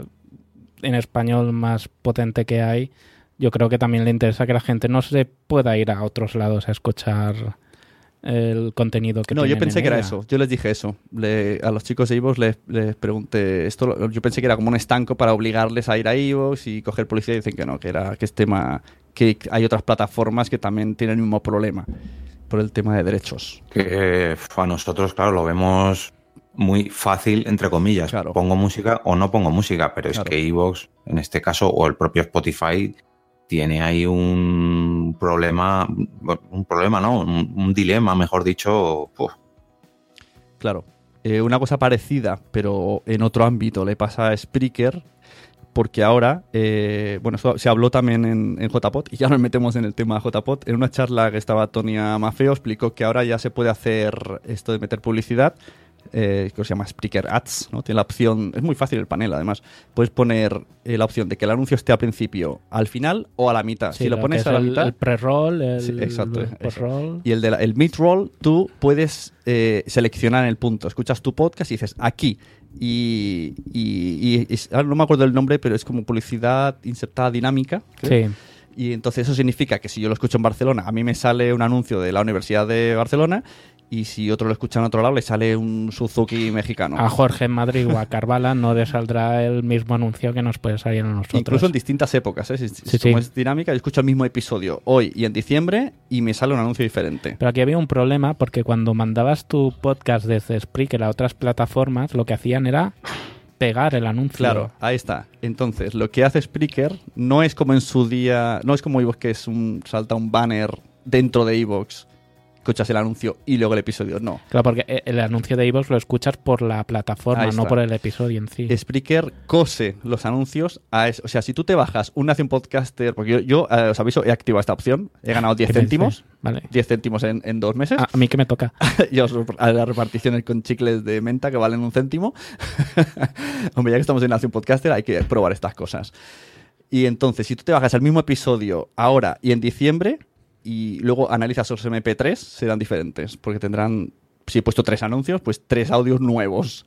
en español más potente que hay. Yo creo que también le interesa que la gente no se pueda ir a otros lados a escuchar el contenido que No, yo pensé en que era ella. eso. Yo les dije eso. Le- a los chicos de Evox les, les pregunté esto. Yo pensé que era como un estanco para obligarles a ir a Evox y coger publicidad. Y dicen que no, que era que es tema. que hay otras plataformas que también tienen el mismo problema por el tema de derechos. Que eh, a nosotros, claro, lo vemos muy fácil, entre comillas. Pongo música o no pongo música, pero es que Evox, en este caso, o el propio Spotify, tiene ahí un problema, un problema, ¿no? Un, dilema, mejor dicho. Claro. Eh, una cosa parecida, pero en otro ámbito, le pasa a Spreaker, porque ahora, eh, bueno, esto se habló también en, en JPod y ya nos metemos en el tema JPod. En una charla que estaba Tonia Mafeo explicó que ahora ya se puede hacer esto de meter publicidad eh, que se llama Spreaker Ads, ¿no? Tiene la opción, es muy fácil el panel además, puedes poner eh, la opción de que el anuncio esté al principio, al final o a la mitad. Sí, si lo lo pones a la el- mitad... el pre-roll, el- Sí, exacto, el post-roll. Y el, de la- el mid-roll, tú puedes eh, seleccionar el punto. Escuchas tu podcast y dices, aquí. Y, y- y- y- ahora no me acuerdo el nombre, pero es como publicidad insertada dinámica. creo. Sí. Y entonces eso significa que si yo lo escucho en Barcelona, a mí me sale un anuncio de la Universidad de Barcelona y si otro lo escucha en otro lado, le sale un Suzuki mexicano. A Jorge en Madrid o a Carvala no le saldrá el mismo anuncio que nos puede salir a nosotros. Incluso en distintas épocas, ¿eh? Si- Sí, como sí. es dinámica, yo escucho el mismo episodio hoy y en diciembre y me sale un anuncio diferente. Pero aquí había un problema porque cuando mandabas tu podcast desde Spreaker a otras plataformas, lo que hacían era pegar el anuncio. Claro, ahí está. Entonces, lo que hace Spreaker no es como en su día, no es como iVoox que es un salta un banner dentro de iVoox, escuchas el anuncio y luego el episodio. No. Claro, porque eh, el anuncio de iVoox lo escuchas por la plataforma, no por el episodio en sí. Spreaker cose los anuncios a eso. O sea, si tú te bajas un Nación Podcaster, porque yo, yo, eh, os aviso, he activado esta opción, he ganado 10 ¿Qué me céntimos. Vale. 10 céntimos en, en dos meses. A, a mí que me toca. [laughs] y os a las reparticiones con chicles de menta que valen un céntimo. [laughs] Hombre, ya que estamos en Nación Podcaster, hay que probar estas cosas. Y entonces, si tú te bajas el mismo episodio ahora y en diciembre, y luego analizas los MP3, serán diferentes, porque tendrán, si he puesto tres anuncios, pues tres audios nuevos.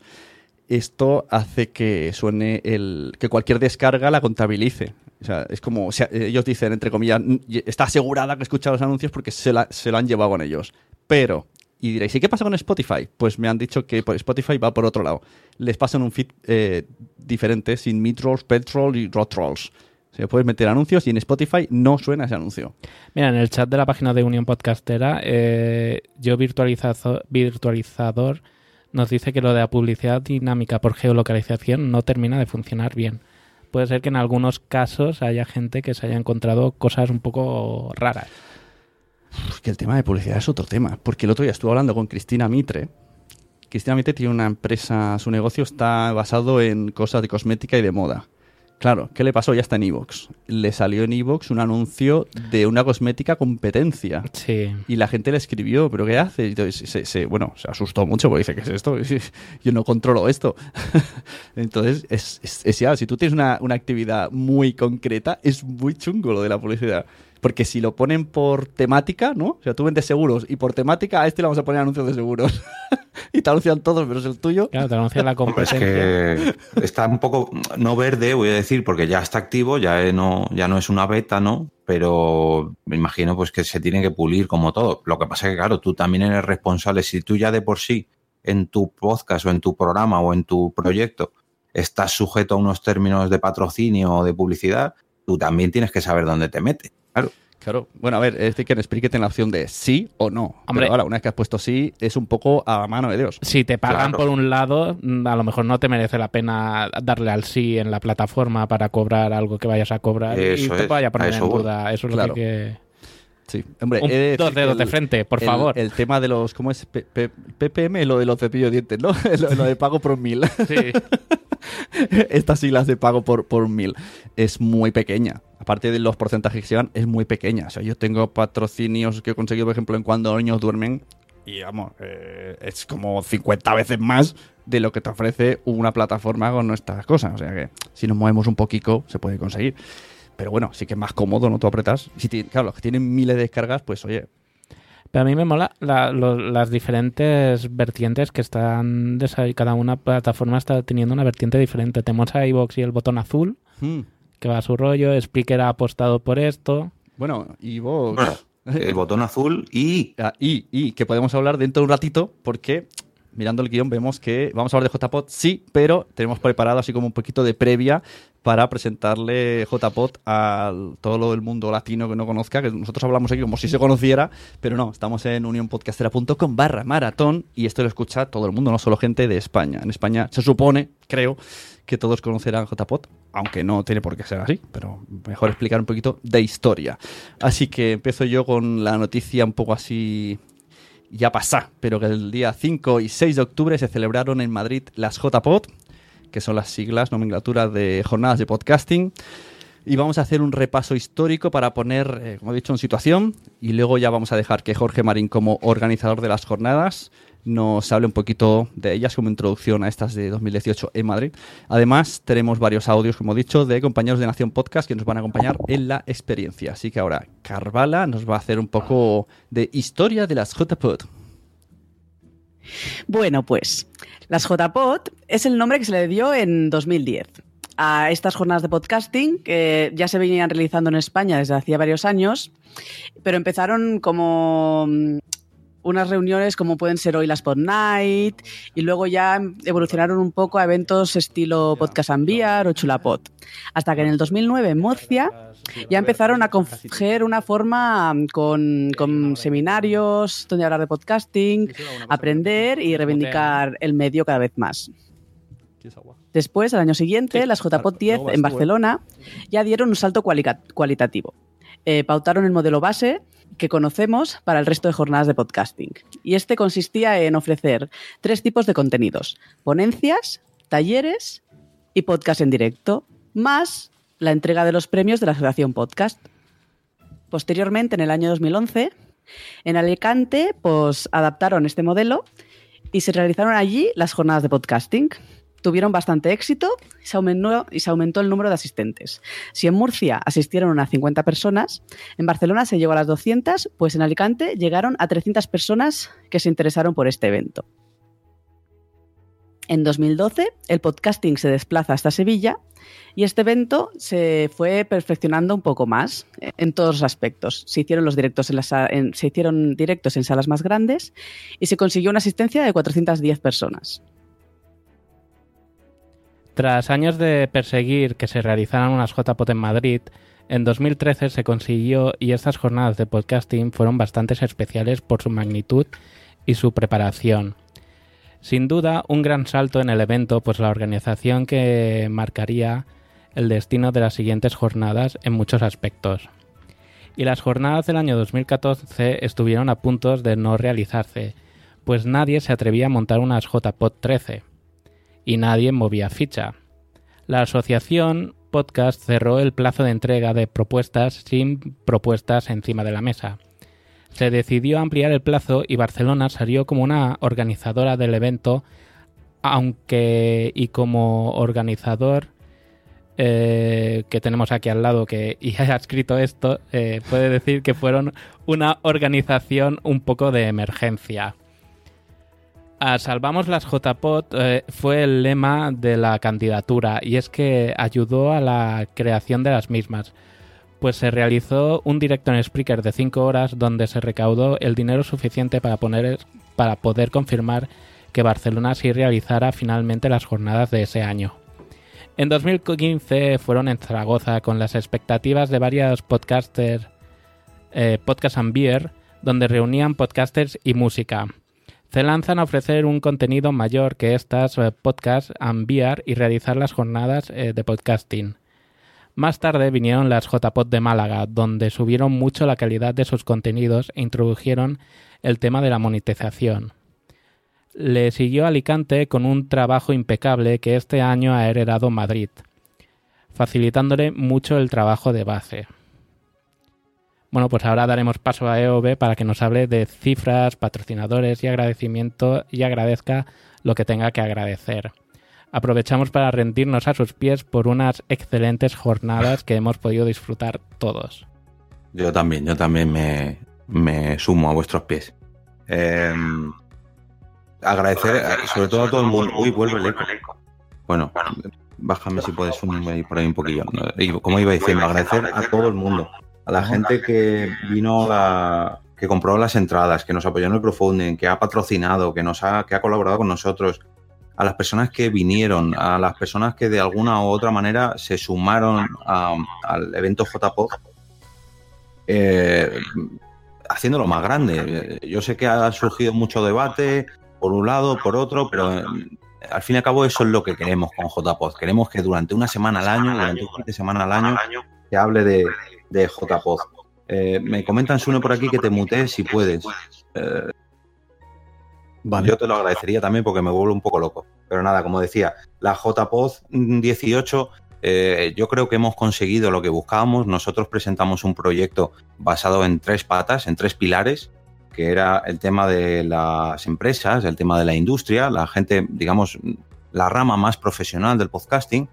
Esto hace que suene el. que cualquier descarga la contabilice. O sea, es como. ellos dicen, entre comillas, "N- está asegurada que escucha los anuncios porque se, la- se lo han llevado con ellos. Pero. Y diréis, ¿y qué pasa con Spotify? Pues me han dicho que Spotify va por otro lado. Les pasan un feed eh, diferente, sin mid-rolls, pet-roll y rot-rolls. O sea, puedes meter anuncios y en Spotify no suena ese anuncio. Mira, en el chat de la página de Unión Podcastera, eh, yo virtualizador nos dice que lo de la publicidad dinámica por geolocalización no termina de funcionar bien. Puede ser que en algunos casos haya gente que se haya encontrado cosas un poco raras. Pues que el tema de publicidad es otro tema. Porque el otro día estuve hablando con Cristina Mitre. Cristina Mitre tiene una empresa, su negocio está basado en cosas de cosmética y de moda. Claro, ¿qué le pasó? Ya está en Evox. Le salió en Evox un anuncio de una cosmética competencia. Sí. Y la gente le escribió, ¿pero qué hace? Y entonces, se, se- bueno, se asustó mucho porque dice, ¿qué es esto? [laughs] Yo no controlo esto. [laughs] Entonces, es, es- es ya, si tú tienes una, una actividad muy concreta, es muy chungo lo de la publicidad. Porque si lo ponen por temática, ¿no? O sea, tú vendes seguros y por temática a este le vamos a poner anuncios de seguros. [laughs] y te anuncian todos, pero es el tuyo. Claro, te anuncia la [laughs] Hombre, es competencia. que está un poco, no verde, voy a decir, porque ya está activo, ya eh, no, ya no es una beta, ¿no? Pero me imagino pues que se tiene que pulir como todo. Lo que pasa es que, claro, tú también eres responsable. Si tú ya de por sí en tu podcast o en tu programa o en tu proyecto estás sujeto a unos términos de patrocinio o de publicidad, tú también tienes que saber dónde te metes. Claro. Claro. Bueno, a ver, este que explique tiene la opción de sí o no. Hombre. Pero ahora, una vez que has puesto sí, es un poco a mano de Dios. Si te pagan Claro. por un lado, mm, a lo mejor no te merece la pena darle al sí en la plataforma para cobrar algo que vayas a cobrar y te es, vaya a poner eso en duda. Eso es Claro. lo que... Sí, hombre, Un- decir dos dedos de frente, por el- favor. El tema de los, ¿cómo es? P- P- PPM, lo de los cepillos de dientes, ¿no? [laughs] lo, lo de pago por mil. Sí. [laughs] Estas siglas de pago por, por mil es muy pequeña. Aparte de los porcentajes que se llevan, es muy pequeña. O sea, yo tengo patrocinios que he conseguido, por ejemplo, en cuando niños duermen y, vamos, eh, es como 50 veces más de lo que te ofrece una plataforma con nuestras cosas. O sea que si nos movemos un poquito, se puede conseguir. Pero bueno, sí que es más cómodo, ¿no? Tú apretas. Si claro, los que tienen miles de descargas, pues oye, Pero a mí me mola la- lo- las diferentes vertientes que están... desa- Cada una plataforma está teniendo una vertiente diferente. Tenemos a iVoox y el botón azul, hmm, que va a su rollo. Spreaker ha apostado por esto. bueno. Bueno, [laughs] el botón azul y Ah, y, y que podemos hablar dentro de un ratito porque mirando el guion vemos que vamos a hablar de JPod, sí, pero tenemos preparado así como un poquito de previa para presentarle JPod a todo del mundo latino que no conozca, que nosotros hablamos aquí como si se conociera, pero no, estamos en unionpodcastera.com barra maratón y esto lo escucha todo el mundo, no solo gente de España. En España se supone, creo, que todos conocerán JPod, aunque no tiene por qué ser así, pero mejor explicar un poquito de historia. Así que empiezo yo con la noticia un poco así ya pasá, pero que el día 5 y 6 de octubre se celebraron en Madrid las JPod, que son las siglas, nomenclatura de jornadas de podcasting. Y vamos a hacer un repaso histórico para poner, eh, como he dicho, en situación. Y luego ya vamos a dejar que Jorge Marín, como organizador de las jornadas, nos hable un poquito de ellas como introducción a estas de 2018 en Madrid. Además, tenemos varios audios, como he dicho, de compañeros de Nación Podcast que nos van a acompañar en la experiencia. Así que ahora Carvala nos va a hacer un poco de historia de las JPod. Bueno, pues las JPod es el nombre que se le dio en 2010 a estas jornadas de podcasting que ya se venían realizando en España desde hacía varios años, pero empezaron como unas reuniones como pueden ser hoy las Pod Night y luego ya evolucionaron un poco a eventos estilo Podcast Ambiar o Chulapod. Hasta que en el 2009 en Murcia ya empezaron a coger una forma con, con seminarios donde hablar de podcasting, aprender y reivindicar el medio cada vez más. Después, al año siguiente, las JPod 10 en Barcelona ya dieron un salto cualitativo. Eh, pautaron el modelo base que conocemos para el resto de jornadas de podcasting. Y este consistía en ofrecer tres tipos de contenidos, ponencias, talleres y podcast en directo, más la entrega de los premios de la Asociación Podcast. Posteriormente, en el año 2011, en Alicante, pues adaptaron este modelo y se realizaron allí las jornadas de podcasting, tuvieron bastante éxito y se, aumentó, el número de asistentes. Si en Murcia asistieron unas 50 personas, en Barcelona se llegó a las 200, pues en Alicante llegaron a 300 personas que se interesaron por este evento. En 2012, el podcasting se desplaza hasta Sevilla y este evento se fue perfeccionando un poco más en todos los aspectos. Se hicieron, los directos en las, se hicieron directos en salas más grandes y se consiguió una asistencia de 410 personas. Tras años de perseguir que se realizaran unas JPOT en Madrid, en 2013 se consiguió y estas jornadas de podcasting fueron bastante especiales por su magnitud y su preparación. Sin duda, un gran salto en el evento, pues la organización que marcaría el destino de las siguientes jornadas en muchos aspectos. Y las jornadas del año 2014 estuvieron a punto de no realizarse, pues nadie se atrevía a montar unas JPod 13 y nadie movía ficha. La asociación podcast cerró el plazo de entrega de propuestas sin propuestas encima de la mesa. Se decidió ampliar el plazo y Barcelona salió como una organizadora del evento, aunque y como organizador eh, que tenemos aquí al lado que [laughs] y haya escrito esto, eh, puede decir que fueron una organización un poco de emergencia. A Salvamos las JPOT eh, fue el lema de la candidatura y es que ayudó a la creación de las mismas, pues se realizó un directo en Spreaker de 5 horas donde se recaudó el dinero suficiente para, poner, para poder confirmar que Barcelona sí realizara finalmente las jornadas de ese año. En 2015 fueron en Zaragoza con las expectativas de varios podcasters, eh, Podcast and Beer, donde reunían podcasters y música se lanzan a ofrecer un contenido mayor que estas eh, podcasts, enviar y realizar las jornadas eh, de podcasting. Más tarde vinieron las JPod de Málaga, donde subieron mucho la calidad de sus contenidos e introdujeron el tema de la monetización. Le siguió Alicante con un trabajo impecable que este año ha heredado Madrid, facilitándole mucho el trabajo de base. Bueno, pues ahora daremos paso a EOB para que nos hable de cifras, patrocinadores y agradecimiento y agradezca lo que tenga que agradecer. Aprovechamos para rendirnos a sus pies por unas excelentes jornadas que hemos podido disfrutar todos. Yo también, yo también me, sumo a vuestros pies. Em, agradecer sobre todo a todo el mundo. Uy, vuelve el eco. Bueno, bájame si puedes unirme por ahí un poquillo. Como iba diciendo, agradecer a todo el mundo a la gente que vino, la, que compró las entradas, que nos apoyó en el crowdfunding, que ha patrocinado, que nos ha, que ha colaborado con nosotros, a las personas que vinieron, a las personas que de alguna u otra manera se sumaron al evento JPOG, eh, haciéndolo más grande. Yo sé que ha surgido mucho debate, por un lado, por otro, pero eh, al fin y al cabo eso es lo que queremos con JPOD. Queremos que durante una semana al año, durante una semana al año, se hable de, de JPod. Eh, me comentan Sune por aquí que te mutees si puedes. Eh, Yo te lo agradecería también porque me vuelvo un poco loco. Pero nada, como decía, la JPod 18 eh, yo creo que hemos conseguido lo que buscábamos. Nosotros presentamos un proyecto basado en tres patas, en tres pilares, que era el tema de las empresas, el tema de la industria, la gente, digamos, la rama más profesional del podcasting,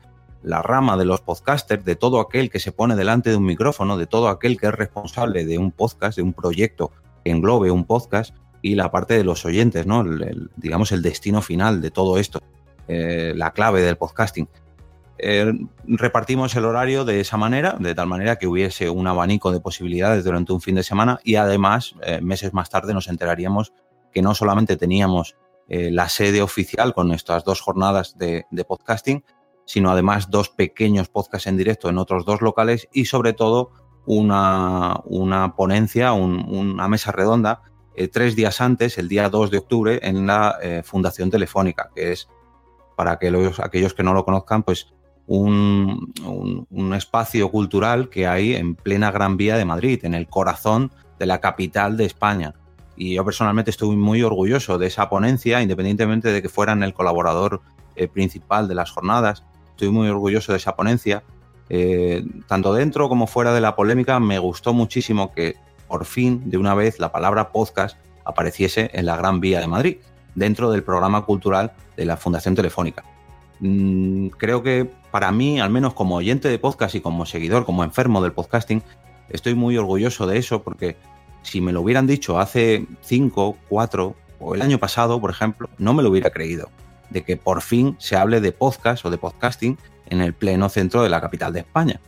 la rama de los podcasters, de todo aquel que se pone delante de un micrófono, de todo aquel que es responsable de un podcast, de un proyecto que englobe un podcast, y la parte de los oyentes, ¿no? digamos, el destino final de todo esto, eh, la clave del podcasting. Eh, repartimos el horario de esa manera, de tal manera que hubiese un abanico de posibilidades durante un fin de semana y además, eh, meses más tarde nos enteraríamos que no solamente teníamos la sede oficial con estas dos jornadas de, podcasting, sino además dos pequeños podcasts en directo en otros dos locales y sobre todo una, una ponencia, una mesa redonda tres días antes, el día 2 de octubre, en la Fundación Telefónica, que es, para aquellos que no lo conozcan, pues un, espacio cultural que hay en plena Gran Vía de Madrid, en el corazón de la capital de España. Y yo personalmente estoy muy orgulloso de esa ponencia, independientemente de que fueran el colaborador eh, principal de las jornadas. Estoy muy orgulloso de esa ponencia. Eh, tanto dentro como fuera de la polémica, me gustó muchísimo que por fin, de una vez, la palabra podcast apareciese en la Gran Vía de Madrid, dentro del programa cultural de la Fundación Telefónica. Mm, creo que para mí, al menos como oyente de podcast y como seguidor, como enfermo del podcasting, estoy muy orgulloso de eso porque si me lo hubieran dicho hace 5, 4 o el año pasado, por ejemplo, no me lo hubiera creído. De que por fin se hable de podcast o de podcasting en el pleno centro de la capital de España.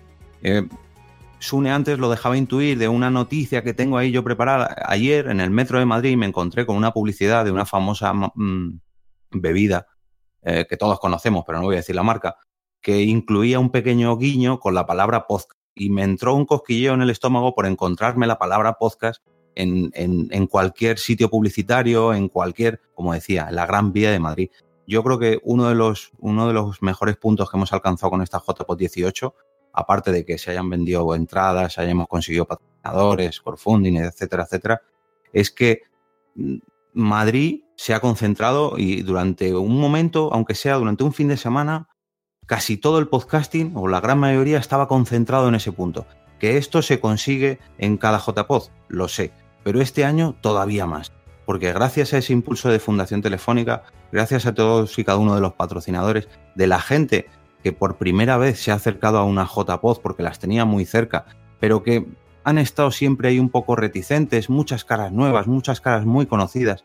Eh, Sune antes lo dejaba intuir de una noticia que tengo ahí yo preparada. Ayer en el metro de Madrid me encontré con una publicidad de una famosa mm, bebida eh, que todos conocemos, pero no voy a decir la marca, que incluía un pequeño guiño con la palabra podcast. Y me entró un cosquilleo en el estómago por encontrarme la palabra podcast en, en, cualquier sitio publicitario, en cualquier, como decía, en la Gran Vía de Madrid. Yo creo que uno de los, uno de los mejores puntos que hemos alcanzado con esta JPOT 18, aparte de que se hayan vendido entradas, hayamos conseguido patrocinadores, crowdfunding, etcétera, etcétera, es que mm, Madrid se ha concentrado y durante un momento, aunque sea durante un fin de semana, casi todo el podcasting, o la gran mayoría, estaba concentrado en ese punto. Que esto se consigue en cada JPod, lo sé, pero este año todavía más. Porque gracias a ese impulso de Fundación Telefónica, gracias a todos y cada uno de los patrocinadores, de la gente que por primera vez se ha acercado a una JPod porque las tenía muy cerca, pero que han estado siempre ahí un poco reticentes, muchas caras nuevas, muchas caras muy conocidas.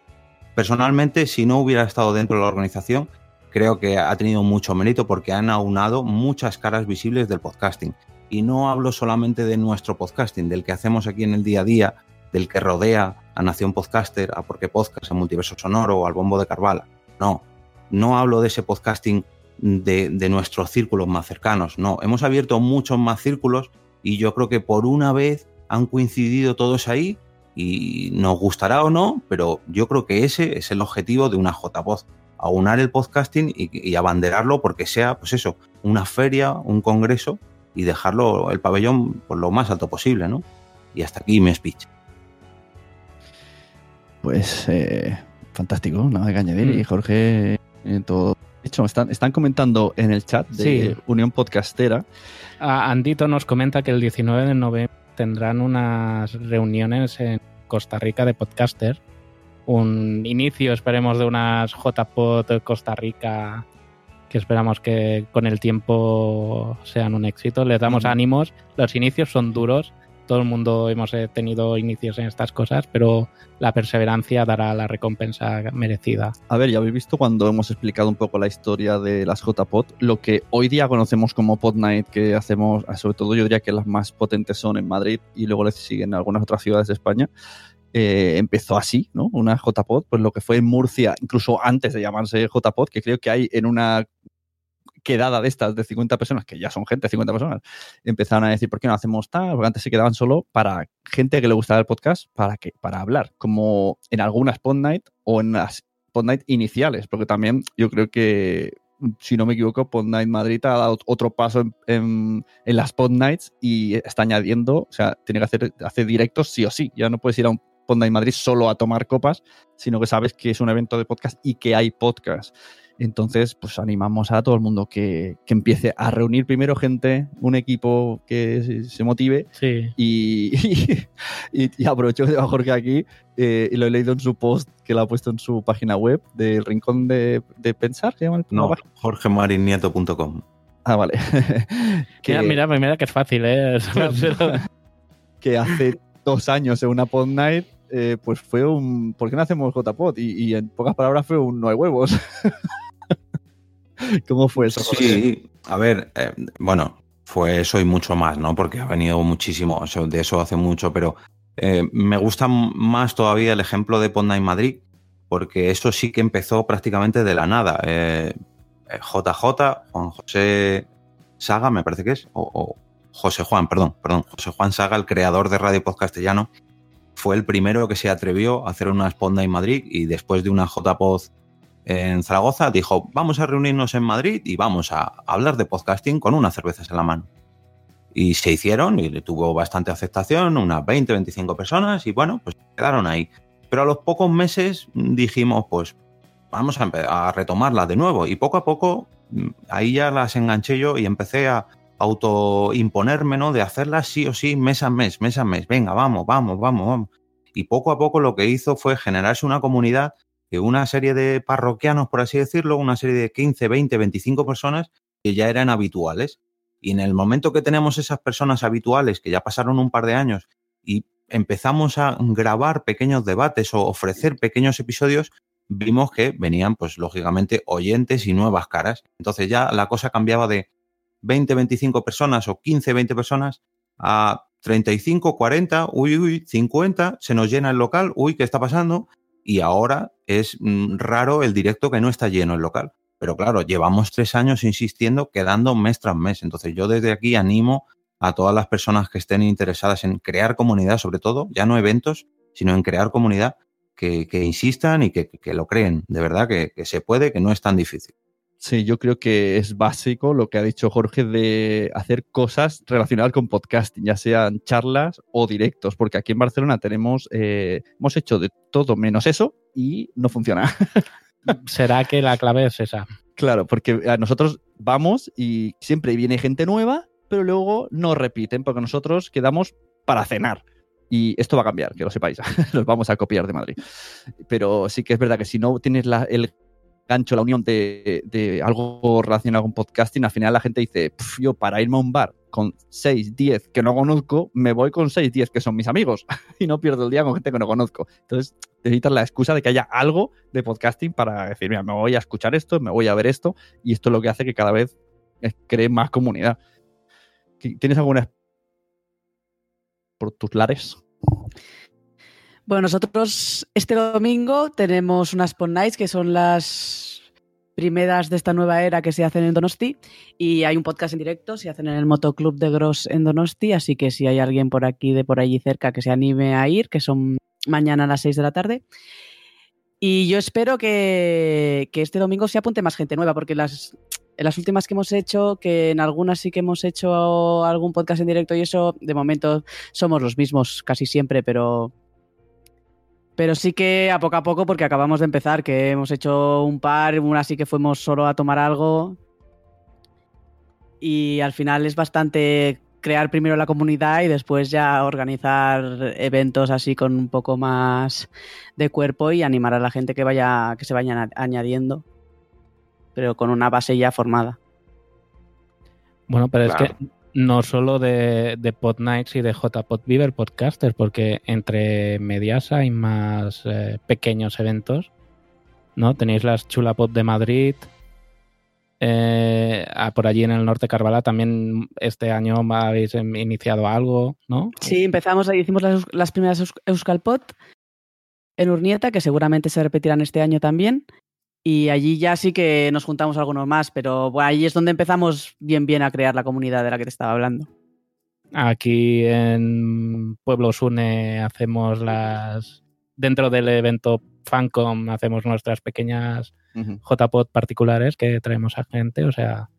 Personalmente, si no hubiera estado dentro de la organización, creo que ha tenido mucho mérito porque han aunado muchas caras visibles del podcasting. Y no hablo solamente de nuestro podcasting, del que hacemos aquí en el día a día, del que rodea a Nación Podcaster, a Porque Podcast, a Multiverso Sonoro o al Bombo de Carvala. No, no hablo de ese podcasting de, de nuestros círculos más cercanos. No, hemos abierto muchos más círculos y yo creo que por una vez han coincidido todos ahí y nos gustará o no, pero yo creo que ese es el objetivo de una JPod aunar el podcasting y, abanderarlo porque sea, pues eso, una feria, un congreso y dejarlo el pabellón por lo más alto posible, ¿no? Y hasta aquí mi speech. Pues eh, fantástico, nada que añadir. Mm. Y Jorge, eh, todo hecho, están, están comentando en el chat de Unión Podcastera. Andito nos comenta que el 19 de noviembre tendrán unas reuniones en Costa Rica de podcaster un inicio, esperemos, de unas JPOT Costa Rica que esperamos que con el tiempo sean un éxito. Les damos ánimos. Los inicios son duros. Todo el mundo hemos eh, tenido inicios en estas cosas, pero la perseverancia dará la recompensa merecida. A ver, ya habéis visto cuando hemos explicado un poco la historia de las JPOT, lo que hoy día conocemos como Pod Night, que hacemos, sobre todo yo diría que las más potentes son en Madrid y luego les siguen algunas otras ciudades de España eh, empezó así, ¿no? Una JPod, pues lo que fue en Murcia, incluso antes de llamarse JPod, que creo que hay en una quedada de estas de 50 personas, que ya son gente, 50 personas, empezaron a decir, ¿por qué no hacemos tal? Porque antes se quedaban solo para gente que le gustaba el podcast, ¿para qué? Para hablar, como en algunas Pod Night o en las Pod Night iniciales, porque también yo creo que si no me equivoco, Pod Night Madrid ha dado otro paso en, las Pod Nights y está añadiendo, o sea, tiene que hacer, hacer directos sí o sí. Ya no puedes ir a un Pod Night Madrid solo a tomar copas, sino que sabes que es un evento de podcast y que hay podcast. Entonces, pues animamos a todo el mundo que, que empiece a reunir primero gente, un equipo que se, se motive Sí. y, [laughs] y, y aprovecho que tengo a Jorge aquí eh, y lo he leído en su post que lo ha puesto en su página web del Rincón de, de Pensar, ¿se llama el No, jorgemarinieto.com. Ah, vale. [laughs] que, Mira, mira, mira que es fácil, ¿eh? [laughs] que hace dos años en una Pod Night, eh, pues fue un. ¿Por qué no hacemos JPod? Y, y en pocas palabras fue un no hay huevos. [laughs] ¿Cómo fue eso? Sí, a ver, eh, bueno, fue eso y mucho más, ¿no? Porque ha venido muchísimo, de eso hace mucho, pero eh, me gusta más todavía el ejemplo de Pod Night Madrid, porque eso sí que empezó prácticamente de la nada. Eh, eh, JJ, Juan José Saga, me parece que es, o, José Juan, perdón, perdón, José Juan Saga, el creador de Radio Podcastellano, fue el primero que se atrevió a hacer una Pod Night Madrid y después de una JPod en Zaragoza, dijo, vamos a reunirnos en Madrid y vamos a hablar de podcasting con unas cervezas en la mano. Y se hicieron y tuvo bastante aceptación, unas 20, 25 personas y bueno, pues quedaron ahí. Pero a los pocos meses dijimos, pues vamos a, a retomarlas de nuevo y poco a poco mm, ahí ya las enganché yo y empecé a autoimponerme, ¿no? De hacerlas sí o sí mes a mes, mes a mes. Venga, vamos, vamos, vamos. Y poco a poco lo que hizo fue generarse una comunidad una serie de parroquianos, por así decirlo, una serie de 15, 20, 25 personas que ya eran habituales. Y en el momento que tenemos esas personas habituales, que ya pasaron un par de años, y empezamos a grabar pequeños debates o ofrecer pequeños episodios, vimos que venían, pues lógicamente, oyentes y nuevas caras. Entonces ya la cosa cambiaba de 20, 25 personas o 15, 20 personas a 35, 40, uy, uy, 50, se nos llena el local, uy, ¿qué está pasando? Y ahora es mm, raro el directo que no está lleno el local. Pero claro, llevamos tres años insistiendo, quedando mes tras mes. Entonces yo desde aquí animo a todas las personas que estén interesadas en crear comunidad, sobre todo, ya no eventos, sino en crear comunidad, que, que insistan y que, que lo creen. De verdad que, que se puede, que no es tan difícil. Sí, yo creo que es básico lo que ha dicho Jorge de hacer cosas relacionadas con podcasting, ya sean charlas o directos, porque aquí en Barcelona tenemos, eh, hemos hecho de todo menos eso y no funciona. [laughs] ¿Será que la clave es esa? Claro, porque a nosotros vamos y siempre viene gente nueva, pero luego no repiten, porque nosotros quedamos para cenar. Y esto va a cambiar, que lo sepáis. [laughs] Los vamos a copiar de Madrid. Pero sí que es verdad que si no tienes la- el gancho, la unión de, de algo relacionado con podcasting, al final la gente dice, "Pf, yo para irme a un bar con 6, 10 que no conozco, me voy con 6, 10 que son mis amigos [laughs] y no pierdo el día con gente que no conozco. Entonces necesitas la excusa de que haya algo de podcasting para decir, mira, me voy a escuchar esto, me voy a ver esto y esto es lo que hace que cada vez eh, cree más comunidad. ¿Qui- ¿Tienes alguna por tus lares? Bueno, nosotros este domingo tenemos unas Pond Nights que son las primeras de esta nueva era que se hacen en Donosti y hay un podcast en directo, se hacen en el Motoclub de Gross en Donosti, así que si hay alguien por aquí de por allí cerca que se anime a ir, que son mañana a las 6 de la tarde. Y yo espero que, este domingo se apunte más gente nueva, porque las últimas que hemos hecho, que en algunas sí que hemos hecho algún podcast en directo y eso, de momento somos los mismos casi siempre, pero pero sí que a poco a poco, porque acabamos de empezar, que hemos hecho un par, una sí que fuimos solo a tomar algo. Y al final es bastante crear primero la comunidad y después ya organizar eventos así con un poco más de cuerpo y animar a la gente que vaya, que se vaya añadiendo. Pero con una base ya formada. Bueno, pero es que no solo de, de Pod Nights y de JPod Beaver Podcasters, porque entre medias hay más eh, pequeños eventos, ¿no? Tenéis las Chulapod de Madrid, eh, ah, por allí en el norte Carvala también este año habéis em, iniciado algo, ¿no? Sí, empezamos, ahí, hicimos las, las primeras Eus- Euskalpot en Urnieta, que seguramente se repetirán este año también. Y allí ya sí que nos juntamos algunos más, pero bueno, ahí es donde empezamos bien, bien a crear la comunidad de la que te estaba hablando. Aquí en Pueblo Sune hacemos las. Dentro del evento Fancom hacemos nuestras pequeñas JPod particulares que traemos a gente. O sea,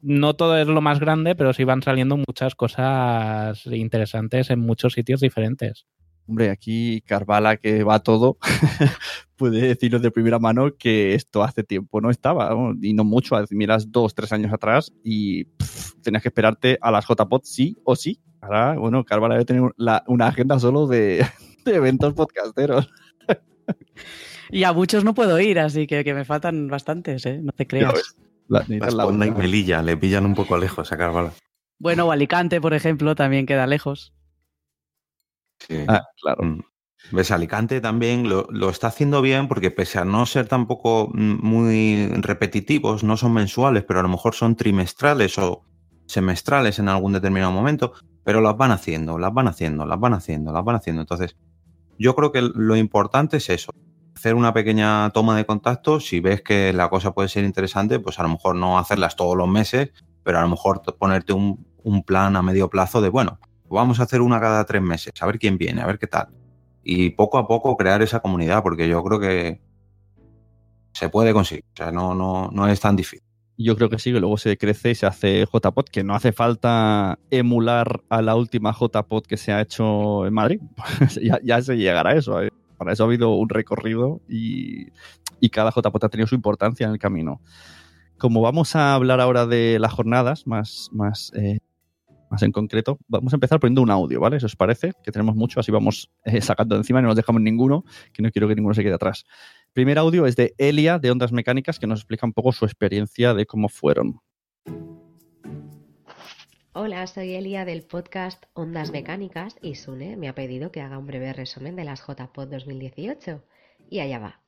no todo es lo más grande, pero sí van saliendo muchas cosas interesantes en muchos sitios diferentes. Hombre, aquí Carvala, que va todo, [laughs] puede decirnos de primera mano que esto hace tiempo no estaba, ¿no? y no mucho, miras dos, tres años atrás y pff, tenías que esperarte a las JPod sí o sí. Ahora, bueno, Carvala debe tener la- una agenda solo de, [laughs] de eventos podcasteros. [laughs] Y a muchos no puedo ir, así que, que me faltan bastantes, ¿eh? No te creas. La, Las Ponda y Melilla le pillan un poco lejos a Carvala. Bueno, o Alicante, por ejemplo, también queda lejos. Sí. Ah, claro. Mm. ¿Ves? Alicante también lo, lo está haciendo bien porque pese a no ser tampoco mm, muy repetitivos, no son mensuales, pero a lo mejor son trimestrales o semestrales en algún determinado momento, pero las van haciendo, las van haciendo, las van haciendo, las van haciendo. Entonces, yo creo que lo importante es eso, hacer una pequeña toma de contacto, si ves que la cosa puede ser interesante, pues a lo mejor no hacerlas todos los meses, pero a lo mejor ponerte un, un plan a medio plazo de, bueno, vamos a hacer una cada tres meses, a ver quién viene, a ver qué tal. Y poco a poco crear esa comunidad, porque yo creo que se puede conseguir, o sea, no, no, no es tan difícil. Yo creo que sí, que luego se crece y se hace JPod, que no hace falta emular a la última JPod que se ha hecho en Madrid. [laughs] ya, ya se llegará a eso. ¿eh? Para eso ha habido un recorrido y, y cada JPod ha tenido su importancia en el camino. Como vamos a hablar ahora de las jornadas, más, más, eh, más en concreto, vamos a empezar poniendo un audio, ¿vale? Si os parece, que tenemos mucho, así vamos eh, sacando de encima y no nos dejamos ninguno, que no quiero que ninguno se quede atrás. Primer audio es de Elia de Ondas Mecánicas, que nos explica un poco su experiencia de cómo fueron. Hola, soy Elia del podcast Ondas Mecánicas y Sune me ha pedido que haga un breve resumen de las JPod 2018. Y allá va.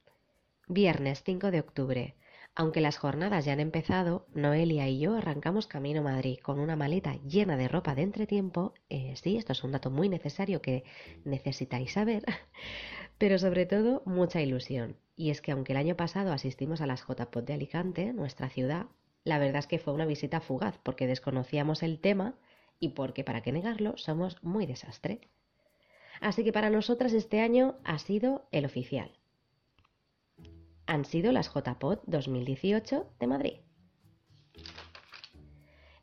Viernes 5 de octubre. Aunque las jornadas ya han empezado, Noelia y yo arrancamos camino a Madrid con una maleta llena de ropa de entretiempo. Eh, sí, esto es un dato muy necesario que necesitáis saber, [laughs] pero sobre todo mucha ilusión. Y es que aunque el año pasado asistimos a las JPod de Alicante, nuestra ciudad, la verdad es que fue una visita fugaz porque desconocíamos el tema y porque, para qué negarlo, somos muy desastre. Así que para nosotras este año ha sido el oficial. Han sido las JPod 2018 de Madrid.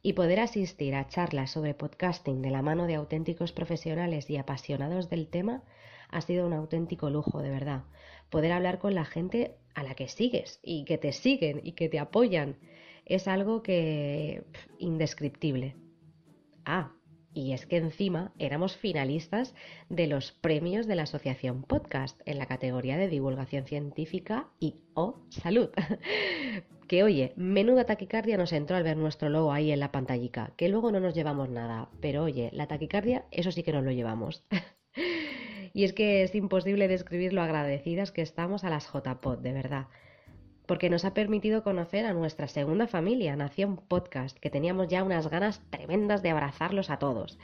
Y poder asistir a charlas sobre podcasting de la mano de auténticos profesionales y apasionados del tema ha sido un auténtico lujo, de verdad. Poder hablar con la gente a la que sigues y que te siguen y que te apoyan es algo que indescriptible. Ah, y es que encima éramos finalistas de los premios de la Asociación Podcast en la categoría de divulgación científica y o salud. [laughs] que oye, menuda taquicardia nos entró al ver nuestro logo ahí en la pantallica, que luego no nos llevamos nada, pero oye, la taquicardia, eso sí que nos lo llevamos. [laughs] y es que es imposible describir lo agradecidas que estamos a las JPod, de verdad porque nos ha permitido conocer a nuestra segunda familia, Nación Podcast, que teníamos ya unas ganas tremendas de abrazarlos a todos.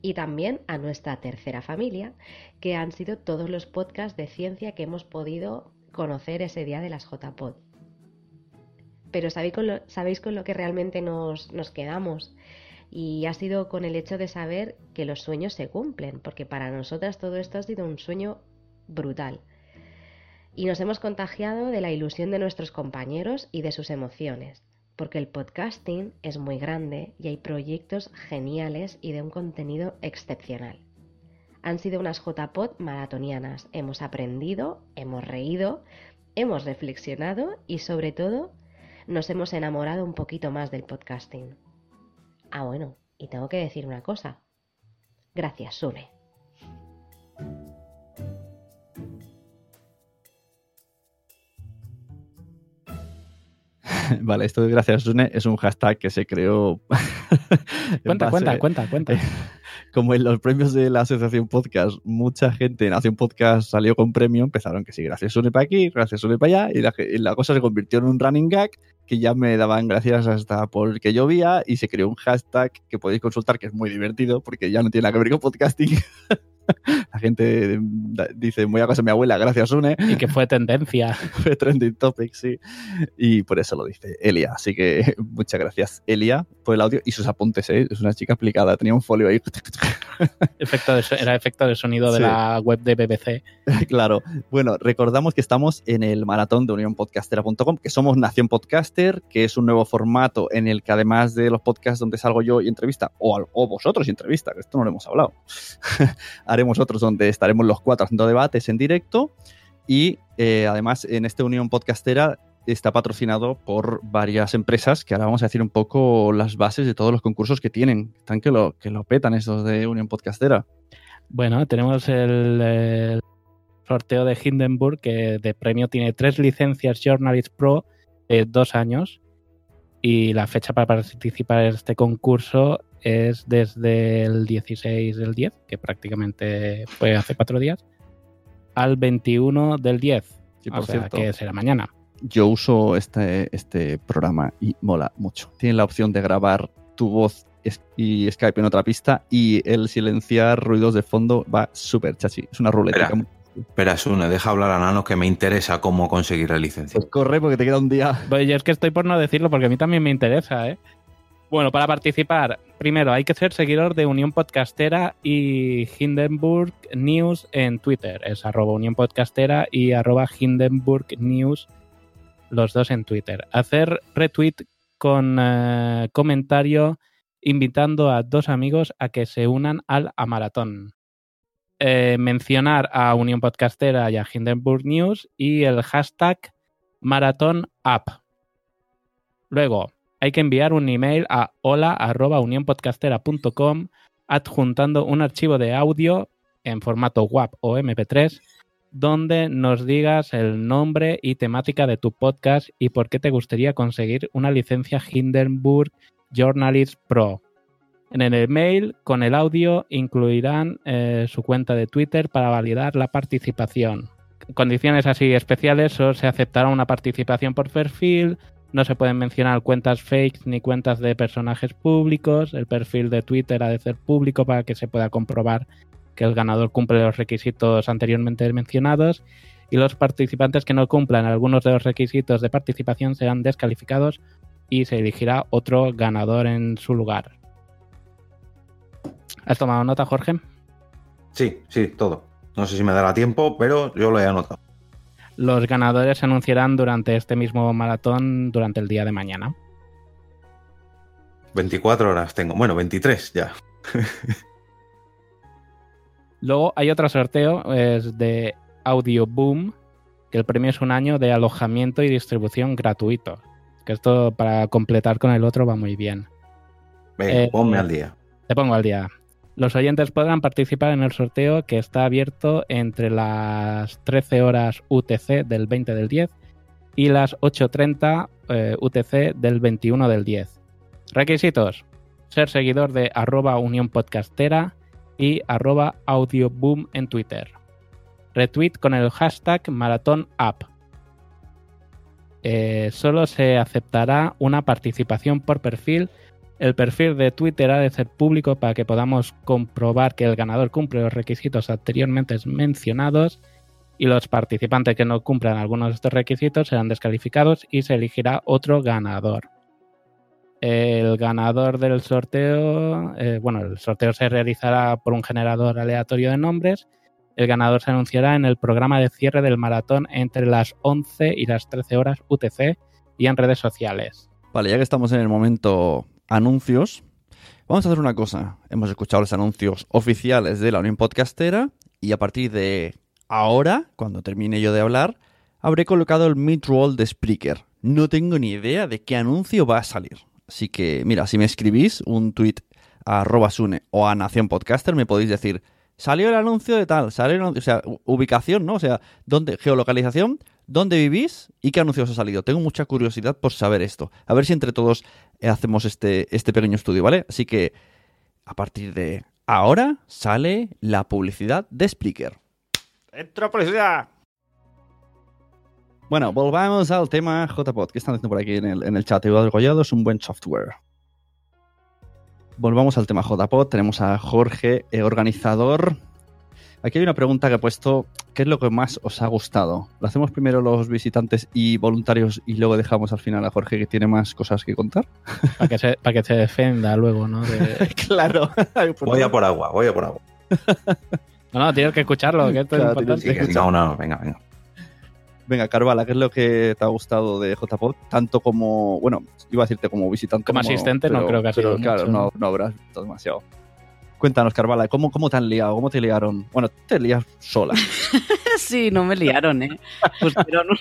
Y también a nuestra tercera familia, que han sido todos los podcasts de ciencia que hemos podido conocer ese día de las JPod. Pero ¿sabéis con lo, ¿sabéis con lo que realmente nos, nos quedamos? Y ha sido con el hecho de saber que los sueños se cumplen, porque para nosotras todo esto ha sido un sueño brutal y nos hemos contagiado de la ilusión de nuestros compañeros y de sus emociones, porque el podcasting es muy grande y hay proyectos geniales y de un contenido excepcional. Han sido unas JPod maratonianas, hemos aprendido, hemos reído, hemos reflexionado y sobre todo nos hemos enamorado un poquito más del podcasting. Ah, bueno, y tengo que decir una cosa. Gracias, Sune. [laughs] Vale, esto de gracias Sune es un hashtag que se creó. [laughs] en Cuenta, base- cuenta, cuenta, cuenta. [laughs] Como en los premios de la Asociación Podcast, mucha gente en Nación Podcast salió con premio, empezaron que sí, gracias Sune para aquí, gracias Sune para allá, y la, y la cosa se convirtió en un running gag que ya me daban gracias hasta porque llovía y se creó un hashtag que podéis consultar que es muy divertido porque ya no tiene nada que ver con podcasting. [laughs] La gente da- dice, voy a casa de mi abuela, gracias Sune. Y que fue tendencia. [laughs] fue trending topic, sí. Y por eso lo dice Elia. Así que [laughs] muchas gracias, Elia, por el audio y sus apuntes. ¿eh? Es una chica aplicada. Tenía un folio ahí. Efecto de era efecto de sonido de la web de BBC. claro. Bueno, recordamos que estamos en el maratón de unionpodcastera.com, que somos Nación Podcaster, que es un nuevo formato en el que además de los podcasts donde salgo yo y entrevista, o vosotros y entrevista, que esto no lo hemos hablado, haremos otros donde estaremos los cuatro haciendo debates en directo. Y eh, además, en este Unión Podcastera está patrocinado por varias empresas que ahora vamos a decir un poco las bases de todos los concursos que tienen. Están que lo, que lo petan estos de Unión Podcastera. Bueno, tenemos el sorteo de Hindenburg que de premio tiene tres licencias Journalist Pro de dos años y la fecha para participar en este concurso es desde el 16 del 10, que prácticamente fue hace cuatro días, al 21 del 10, Sí, por o sea, cierto. que será mañana. Yo uso este, este programa y mola mucho. Tiene la opción de grabar tu voz y Skype en otra pista y el silenciar ruidos de fondo va súper chachi. Es una ruleta. Espera, espera, Sune, deja hablar a Nano que me interesa cómo conseguir la licencia. Pues corre porque te queda un día. Pues yo es que estoy por no decirlo porque a mí también me interesa, ¿eh? Bueno, para participar, primero hay que ser seguidor de Unión Podcastera y Hindenburg News en Twitter. Es arroba Unión Podcastera y arroba Hindenburg News, los dos en Twitter. Hacer retweet con eh, comentario invitando a dos amigos a que se unan al a maratón. Eh, mencionar a Unión Podcastera y a Hindenburg News y el hashtag Maratón App. Luego, hay que enviar un email a hola.unionpodcastera.com adjuntando un archivo de audio en formato WAP o MP3 donde nos digas el nombre y temática de tu podcast y por qué te gustaría conseguir una licencia Hindenburg Journalist Pro. En el email con el audio incluirán eh, su cuenta de Twitter para validar la participación. Condiciones así especiales, solo se aceptará una participación por perfil, no se pueden mencionar cuentas fakes ni cuentas de personajes públicos, el perfil de Twitter ha de ser público para que se pueda comprobar que el ganador cumple los requisitos anteriormente mencionados y los participantes que no cumplan algunos de los requisitos de participación serán descalificados y se elegirá otro ganador en su lugar. ¿Has tomado nota, Jorge? Sí, sí, todo. No sé si me dará tiempo, pero yo lo he anotado. Los ganadores se anunciarán durante este mismo maratón durante el día de mañana. 24 horas tengo. Bueno, 23 ya. [laughs] Luego hay otro sorteo, es de Audio Boom, que el premio es un año de alojamiento y distribución gratuito. Que esto para completar con el otro va muy bien. Venga, Eh, ponme al día. Te pongo al día. Los oyentes podrán participar en el sorteo que está abierto entre las 13 horas UTC del 20 del 10 y las 8.30 eh, UTC del 21 del 10. Requisitos. Ser seguidor de arroba Unión Podcastera y arroba Audioboom en Twitter. Retweet con el hashtag Maratón App. Eh, solo se aceptará una participación por perfil. El perfil de Twitter ha de ser público para que podamos comprobar que el ganador cumple los requisitos anteriormente mencionados y los participantes que no cumplan algunos de estos requisitos serán descalificados y se elegirá otro ganador. El ganador del sorteo, eh, bueno, el sorteo se realizará por un generador aleatorio de nombres. El ganador se anunciará en el programa de cierre del maratón entre las 11 y las 13 horas UTC y en redes sociales. Vale, ya que estamos en el momento anuncios, vamos a hacer una cosa. Hemos escuchado los anuncios oficiales de la Unión Podcastera y a partir de ahora, cuando termine yo de hablar, habré colocado el mid-roll de Spreaker. No tengo ni idea de qué anuncio va a salir. Así que, mira, si me escribís un tweet a arroba Sune o a Nación Podcaster, me podéis decir, salió el anuncio de tal, salió el anuncio, o sea, ubicación, ¿no? O sea, dónde, geolocalización, dónde vivís y qué anuncios ha salido. Tengo mucha curiosidad por saber esto. A ver si entre todos eh, hacemos este, este pequeño estudio, ¿vale? Así que, a partir de ahora, sale la publicidad de Spreaker. ¡Entra publicidad! Bueno, volvamos al tema JPod. ¿Qué están diciendo por aquí en el, en el chat? Eduardo Collado es un buen software. Volvamos al tema JPod. Tenemos a Jorge, eh, organizador. Aquí hay una pregunta que he puesto. ¿Qué es lo que más os ha gustado? ¿Lo hacemos primero los visitantes y voluntarios y luego dejamos al final a Jorge que tiene más cosas que contar? Para que se, para que se defenda luego, ¿no? De- [laughs] claro. Voy a por agua, voy a por agua. No, no, tienes que escucharlo, que esto es importante. que escuchar. No, no, venga, venga. Venga, Carvala, ¿qué es lo que te ha gustado de JPod? Tanto como, bueno, iba a decirte como visitante. Como asistente no creo que ha pero sido claro, mucho, no, ¿no? no habrás visto demasiado. Cuéntanos, Carvala, ¿cómo, ¿cómo te han liado? ¿Cómo te liaron? Bueno, te lías sola. [laughs] sí, no me liaron, ¿eh? Pusieron un,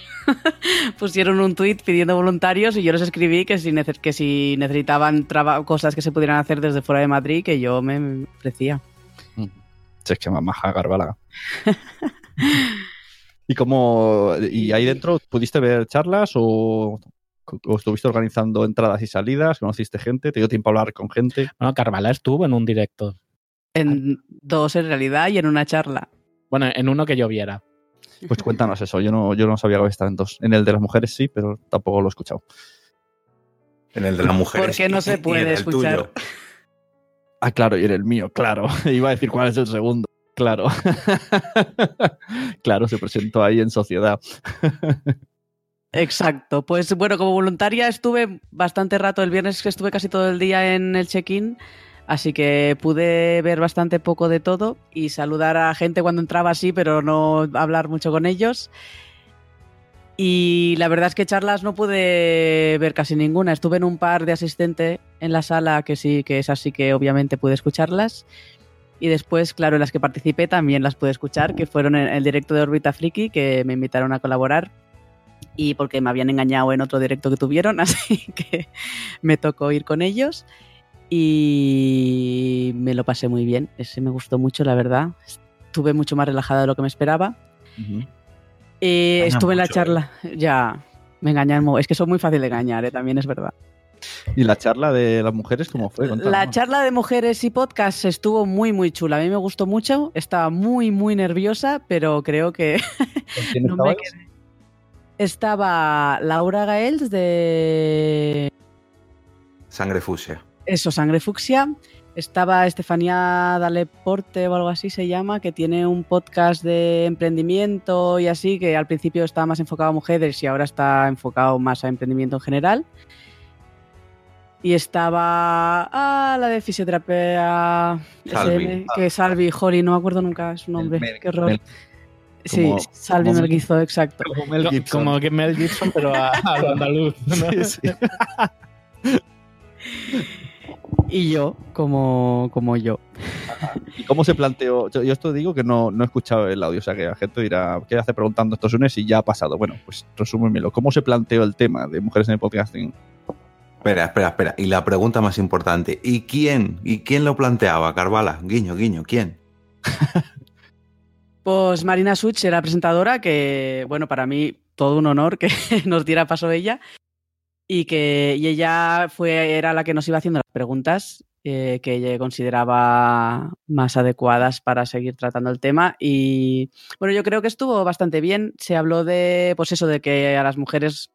[laughs] pusieron un tuit pidiendo voluntarios y yo les escribí que si, neces que si necesitaban cosas que se pudieran hacer desde fuera de Madrid, que yo me ofrecía. Si es que más maja, Carvala. [laughs] ¿Y cómo, y ahí dentro pudiste ver charlas o, o, estuviste organizando entradas y salidas? ¿Conociste gente? ¿Te dio tiempo a hablar con gente? Bueno, Carvala estuvo en un directo. En dos en realidad y en una charla. Bueno, en uno que yo viera. Pues cuéntanos eso, yo no, yo no sabía que estaba en dos. En el de las mujeres sí, pero tampoco lo he escuchado. En el de las mujeres. Porque no se puede escuchar. Ah, claro, y en el mío, claro. [laughs] Iba a decir cuál es el segundo. Claro. [laughs] claro, se presentó ahí en sociedad. Exacto. Pues bueno, como voluntaria estuve bastante rato. El viernes que estuve casi todo el día en el check-in. Así que pude ver bastante poco de todo y saludar a gente cuando entraba así, pero no hablar mucho con ellos. Y la verdad es que charlas no pude ver casi ninguna. Estuve en un par de asistente en la sala que sí, que es así que obviamente pude escucharlas. Y después, claro, en las que participé también las pude escuchar, que fueron en el directo de Orbita Friki, que me invitaron a colaborar. Y porque me habían engañado en otro directo que tuvieron, [laughs] así que me tocó ir con ellos. Y me lo pasé muy bien. Ese me gustó mucho, la verdad. Estuve mucho más relajada de lo que me esperaba. Eh, estuve en la charla. Ya, me engañan. Es que son muy fácil de engañar, ¿eh? también es verdad. ¿Y la charla de las mujeres cómo fue? La charla de mujeres y podcast estuvo muy, muy chula. A mí me gustó mucho. Estaba muy, muy nerviosa, pero creo que [laughs] no me quedé. Estaba Laura Gaels de... Sangre Fusia. Eso, Sangre Fucsia. Estaba Estefanía Daleporte o algo así se llama, que tiene un podcast de emprendimiento y así, que al principio estaba más enfocado a mujeres y ahora está enfocado más a emprendimiento en general. Y estaba ah, la de fisioterapia Salvi. que Salvi Holly, no me acuerdo nunca su nombre. Qué horror. sí, Salvi Mel Gibson, exacto. Como, Mel Gibson. como que Mel Gibson, pero a, a lo andaluz. ¿no? Sí, sí. [laughs] y yo, como, como yo. ¿Y cómo se planteó? Yo, yo, esto digo que no, no he escuchado el audio, o sea que la gente dirá, ¿qué hace preguntando estos lunes y ya ha pasado? Bueno, pues resúmemelo. ¿Cómo se planteó el tema de mujeres en el podcasting? Espera, espera, espera. Y la pregunta más importante, ¿y quién? ¿Y quién lo planteaba, Carvala? Guiño, guiño, ¿quién? [laughs] pues Marina Such era presentadora, que, bueno, para mí todo un honor que [laughs] nos diera paso ella. Y que ella fue, era la que nos iba haciendo las preguntas eh, que ella consideraba más adecuadas para seguir tratando el tema. Y bueno, yo creo que estuvo bastante bien. Se habló de, pues eso, de que a las mujeres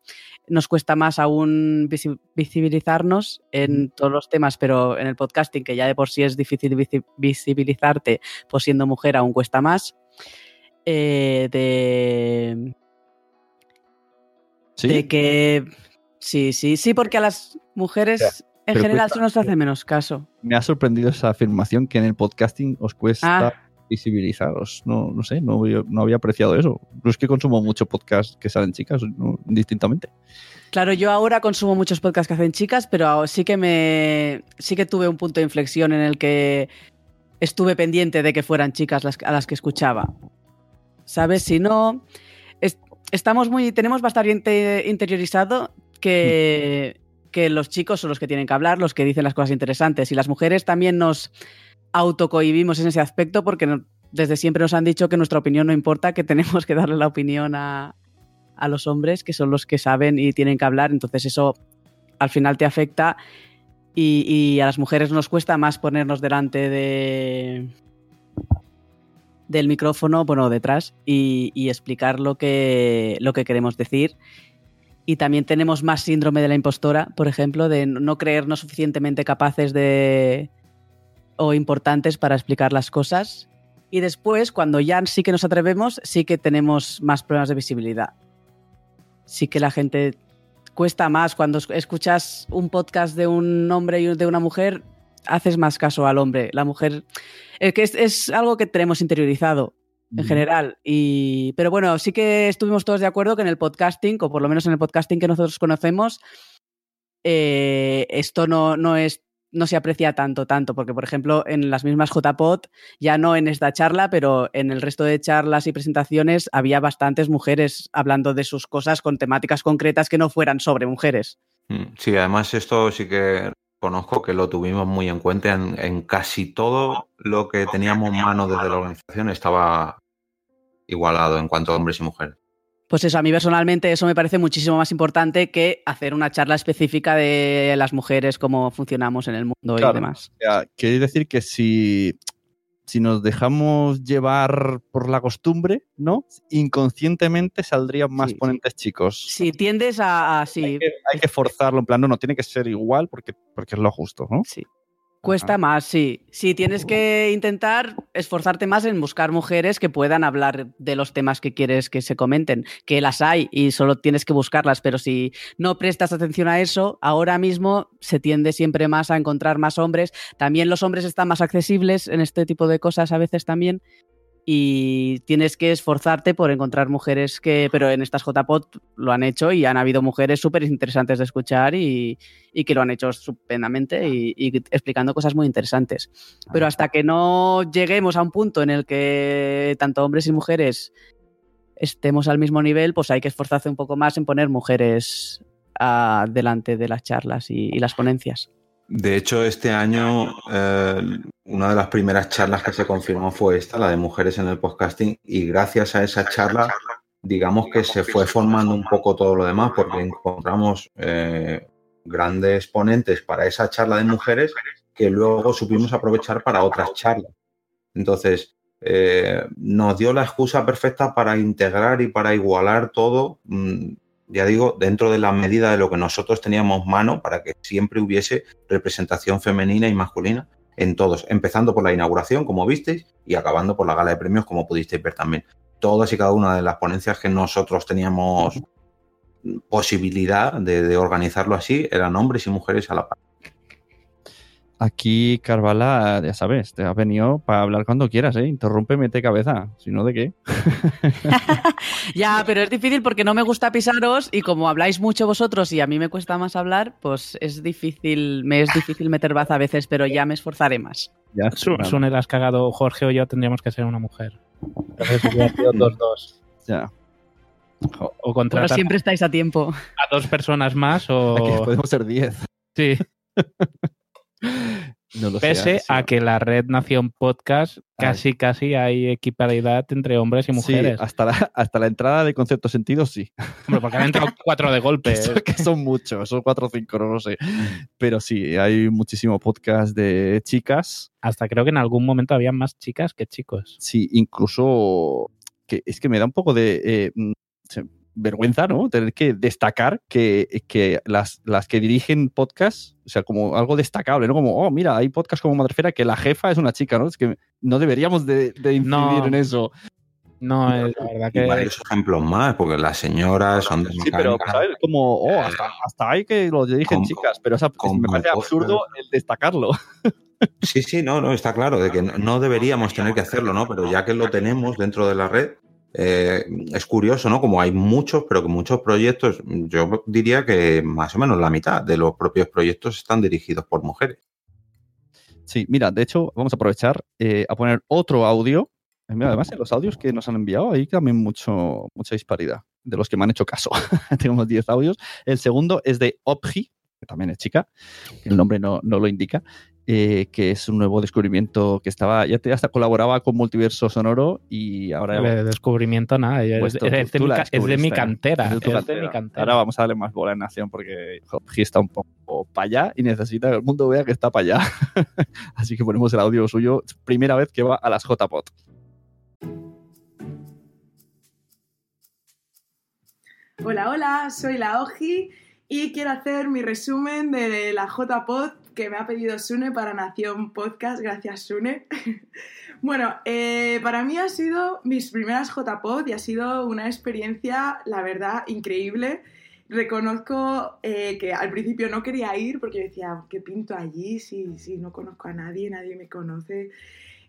nos cuesta más aún visibilizarnos en todos los temas, pero en el podcasting, que ya de por sí es difícil visibilizarte, pues siendo mujer aún cuesta más. Eh, de, ¿Sí? de que sí, sí, sí, porque a las mujeres en pero general cuesta- se nos hace menos caso. Me ha sorprendido esa afirmación que en el podcasting os cuesta Ah. Visibilizaros. No, no sé, no, había- no había apreciado eso. No es que consumo mucho podcast que salen chicas, no, distintamente. Claro, yo ahora consumo muchos podcasts que hacen chicas, pero sí que me sí que tuve un punto de inflexión en el que estuve pendiente de que fueran chicas las, a las que escuchaba. ¿Sabes? Si no, es- estamos muy tenemos bastante interiorizado que, que los chicos son los que tienen que hablar, los que dicen las cosas interesantes y las mujeres también nos autocohibimos en ese aspecto porque desde siempre nos han dicho que nuestra opinión no importa, que tenemos que darle la opinión a, a los hombres, que son los que saben y tienen que hablar. Entonces eso al final te afecta y, a las mujeres nos cuesta más ponernos delante de del micrófono, bueno, detrás, y, y explicar lo que, lo que queremos decir. Y también tenemos más síndrome de la impostora, por ejemplo, de no creernos suficientemente capaces de o importantes para explicar las cosas. Y después, cuando ya sí que nos atrevemos, sí que tenemos más problemas de visibilidad. Sí que la gente cuesta más. Cuando es- escuchas un podcast de un hombre y de una mujer, haces más caso al hombre. La mujer. Es que es, es algo que tenemos interiorizado en general. Y, pero bueno, sí que estuvimos todos de acuerdo que en el podcasting, o por lo menos en el podcasting que nosotros conocemos, eh, esto no, no es no se aprecia tanto, tanto, porque por ejemplo en las mismas JPOT, ya no en esta charla, pero en el resto de charlas y presentaciones había bastantes mujeres hablando de sus cosas con temáticas concretas que no fueran sobre mujeres. Mm, Sí, además esto sí que conozco que lo tuvimos muy en cuenta en, en casi todo lo que teníamos mano desde la organización estaba igualado en cuanto a hombres y mujeres. Pues eso, a mí personalmente eso me parece muchísimo más importante que hacer una charla específica de las mujeres, cómo funcionamos en el mundo Claro, y demás. o sea, quiere decir que si, si nos dejamos llevar por la costumbre, ¿no? Inconscientemente saldrían más ponentes chicos. Si tiendes a... a- sí, Hay que forzarlo, en plan, no, no, tiene que ser igual porque, porque es lo justo, ¿no? Sí. Cuesta más, sí. Sí, tienes que intentar esforzarte más en buscar mujeres que puedan hablar de los temas que quieres que se comenten, que las hay y solo tienes que buscarlas, pero si no prestas atención a eso, ahora mismo se tiende siempre más a encontrar más hombres. También los hombres están más accesibles en este tipo de cosas a veces también. Y tienes que esforzarte por encontrar mujeres que, pero en estas JPOT lo han hecho y han habido mujeres súper interesantes de escuchar y, y que lo han hecho estupendamente y, y explicando cosas muy interesantes. Pero hasta que no lleguemos a un punto en el que tanto hombres y mujeres estemos al mismo nivel, pues hay que esforzarse un poco más en poner mujeres ah, delante de las charlas y, y las ponencias. De hecho, este año eh, una de las primeras charlas que se confirmó fue esta, la de mujeres en el podcasting, y gracias a esa charla, digamos que se fue formando un poco todo lo demás, porque encontramos eh, grandes ponentes para esa charla de mujeres que luego supimos aprovechar para otras charlas. Entonces, eh, nos dio la excusa perfecta para integrar y para igualar todo, mm, ya digo, dentro de la medida de lo que nosotros teníamos mano para que siempre hubiese representación femenina y masculina en todos, empezando por la inauguración, como visteis, y acabando por la gala de premios, como pudisteis ver también. Todas y cada una de las ponencias que nosotros teníamos posibilidad de, de organizarlo así eran hombres y mujeres a la par. Aquí, Carvala, ya sabes, te has venido para hablar cuando quieras, ¿eh? Interrumpe, mete cabeza. Si no, ¿de qué? [laughs] [laughs] Ya, pero es difícil porque no me gusta pisaros y como habláis mucho vosotros y a mí me cuesta más hablar, pues es difícil, me es difícil meter baza a veces, pero ya me esforzaré más. Ya, Su- Sune, la has cagado. Jorge o yo tendríamos que ser una mujer. Entonces sido dos, dos. Ya. O, o Bueno, contratar siempre estáis a tiempo. a dos personas más o... Aquí podemos ser 10. Sí. [laughs] No lo sé, Pese a que la Red Nación Podcast casi, casi hay equiparidad entre hombres y mujeres. Sí, hasta la, hasta la entrada de concepto sentido, sí. Hombre, porque han entrado [laughs] cuatro de golpe. Son- que son muchos, son cuatro o cinco, no lo sé. Pero sí, hay muchísimo podcast de chicas. Hasta creo que en algún momento había más chicas que chicos. Sí, incluso que es que me da un poco de eh, mm, vergüenza, ¿no? Tener que destacar que, que las, las que dirigen podcast, o sea, como algo destacable, ¿no? Como, oh, mira, hay podcast como Madrefera que la jefa es una chica, ¿no? Es que no deberíamos de, de incidir No. en eso. No, es la verdad Y que... varios ejemplos más, porque las señoras son de Sí, pero, mecánica. ¿sabes? Como, oh, hasta, hasta hay que lo dirigen Con- chicas, pero esa- con me parece absurdo el destacarlo. Sí, sí, no, no, está claro de que no- no deberíamos tener que hacerlo, ¿no? Pero ya que lo tenemos dentro de la red, eh, es curioso, ¿no? Como hay muchos, pero que muchos proyectos, yo diría que más o menos la mitad de los propios proyectos están dirigidos por mujeres. Sí, mira, de hecho, vamos a aprovechar eh, a poner otro audio. Eh, mira, Además, en los audios que nos han enviado, hay también mucho, mucha disparidad de los que me han hecho caso. [laughs] Tenemos 10 audios. El segundo es de Opgi, que también es chica, el nombre no, no lo indica, eh, que es un nuevo descubrimiento que estaba, ya te, hasta colaboraba con Multiverso Sonoro y ahora De descubrimiento nada, es, Puesto, es tú- de, mi, la ca- es de mi descubriste, cantera. es de tu es de cantera. mi cantera. Ahora vamos a darle más bola en Nación porque Opgi está un poco para allá y necesita que el mundo vea que está para allá. [laughs] Así que ponemos el audio suyo, primera vez que va a las JPOT. Hola, hola, soy la Oji y quiero hacer mi resumen de la JPod que me ha pedido Sune para Nación Podcast. Gracias, Sune. [laughs] bueno, eh, para mí ha sido mis primeras JPod y ha sido una experiencia, la verdad, increíble. Reconozco eh, que al principio no quería ir porque yo decía, ¿qué pinto allí si, si no conozco a nadie, nadie me conoce?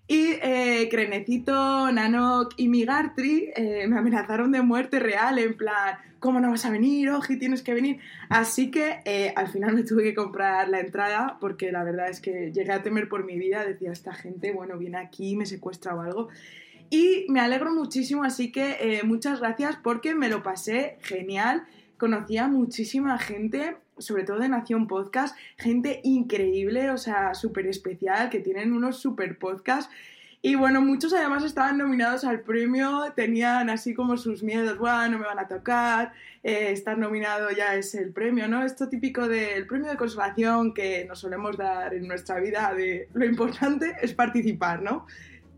Y eh, Crenecito, Nanok y Migartri eh, me amenazaron de muerte real, en plan, ¿cómo no vas a venir? Oji, tienes que venir. Así que eh, al final me tuve que comprar la entrada porque la verdad es que llegué a temer por mi vida. Decía, esta gente, bueno, viene aquí, me secuestra o algo. Y me alegro muchísimo, así que eh, muchas gracias porque me lo pasé genial. Conocí a muchísima gente, sobre todo de Nación Podcast, gente increíble, o sea, súper especial, que tienen unos super podcasts. Y bueno, muchos además estaban nominados al premio, tenían así como sus miedos, bueno, no me van a tocar, eh, estar nominado ya es el premio, ¿no? Esto típico del premio de consolación que nos solemos dar en nuestra vida, de lo importante es participar, ¿no?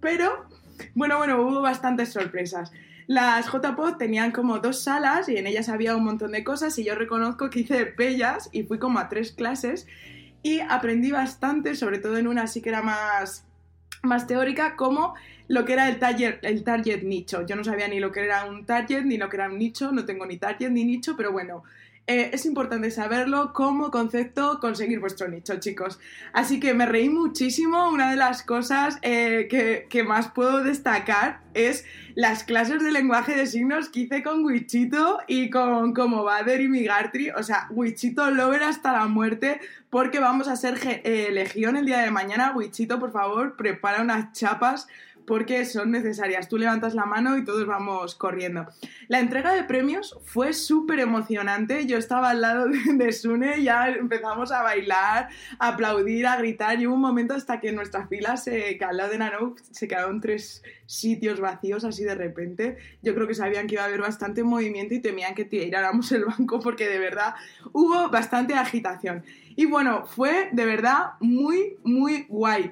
Pero bueno, bueno, hubo bastantes sorpresas. Las JPod tenían como dos salas y en ellas había un montón de cosas y yo reconozco que hice bellas y fui como a tres clases y aprendí bastante, sobre todo en una sí que era más, más teórica, como lo que era el target, el target nicho. Yo no sabía ni lo que era un target ni lo que era un nicho, no tengo ni target ni nicho, pero bueno, eh, es importante saberlo como concepto conseguir vuestro nicho, chicos. Así que me reí muchísimo. Una de las cosas eh, que, más puedo destacar es las clases de lenguaje de signos que hice con Wichito y con como Bader y Migartri. O sea, Wichito Lover hasta la muerte porque vamos a ser eh, legión el día de mañana. Wichito, por favor, prepara unas chapas porque son necesarias. Tú levantas la mano y todos vamos corriendo. La entrega de premios fue súper emocionante. Yo estaba al lado de, Sune, ya empezamos a bailar, a aplaudir, a gritar. Y hubo un momento hasta que en nuestras filas, se, que al lado de Nanook, se quedaron tres sitios vacíos así de repente. Yo creo que sabían que iba a haber bastante movimiento y temían que tiráramos el banco porque de verdad hubo bastante agitación. Y bueno, fue de verdad muy, muy guay.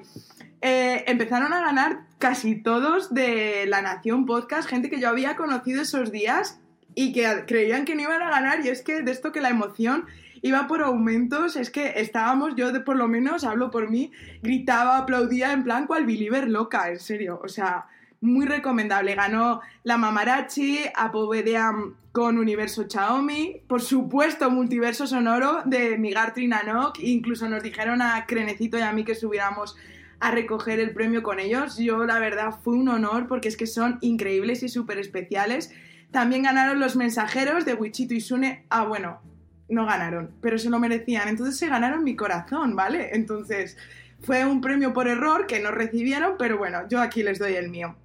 Eh, empezaron a ganar casi todos de La Nación Podcast, gente que yo había conocido esos días y que creían que no iban a ganar y es que de esto que la emoción iba por aumentos, es que estábamos, yo de por lo menos, hablo por mí, gritaba, aplaudía en plan cual believer loca, en serio, o sea, muy recomendable. Ganó la Mamarachi, Apovedeam con Universo Xiaomi, por supuesto Multiverso Sonoro de Migartri Nanok, incluso nos dijeron a Crenecito y a mí que subiéramos a recoger el premio con ellos. Yo, la verdad, fue un honor porque es que son increíbles y súper especiales. También ganaron los mensajeros de Wichito y Sune. Ah, bueno, no ganaron, pero se lo merecían. Entonces se ganaron mi corazón, ¿vale? Entonces fue un premio por error que no recibieron, pero bueno, yo aquí les doy el mío.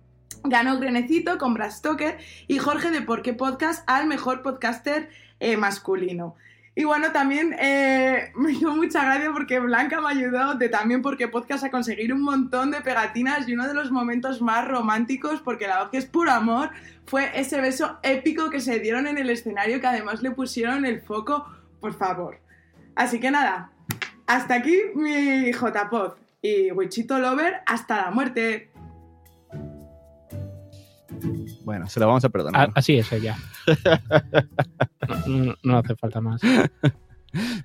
Ganó Grenecito con Brad Stoker y Jorge de Por qué Podcast al mejor podcaster eh, masculino. Y bueno, también eh, [laughs] me hizo mucha gracia porque Blanca me ayudó de también porque podcast a conseguir un montón de pegatinas y uno de los momentos más románticos, porque la voz que es puro amor, fue ese beso épico que se dieron en el escenario que además le pusieron el foco, por favor. Así que nada, hasta aquí mi JPod y Wichito Lover, hasta la muerte. Bueno, se lo vamos a perdonar. Ah, así es ella. [laughs] no, no, hace falta más.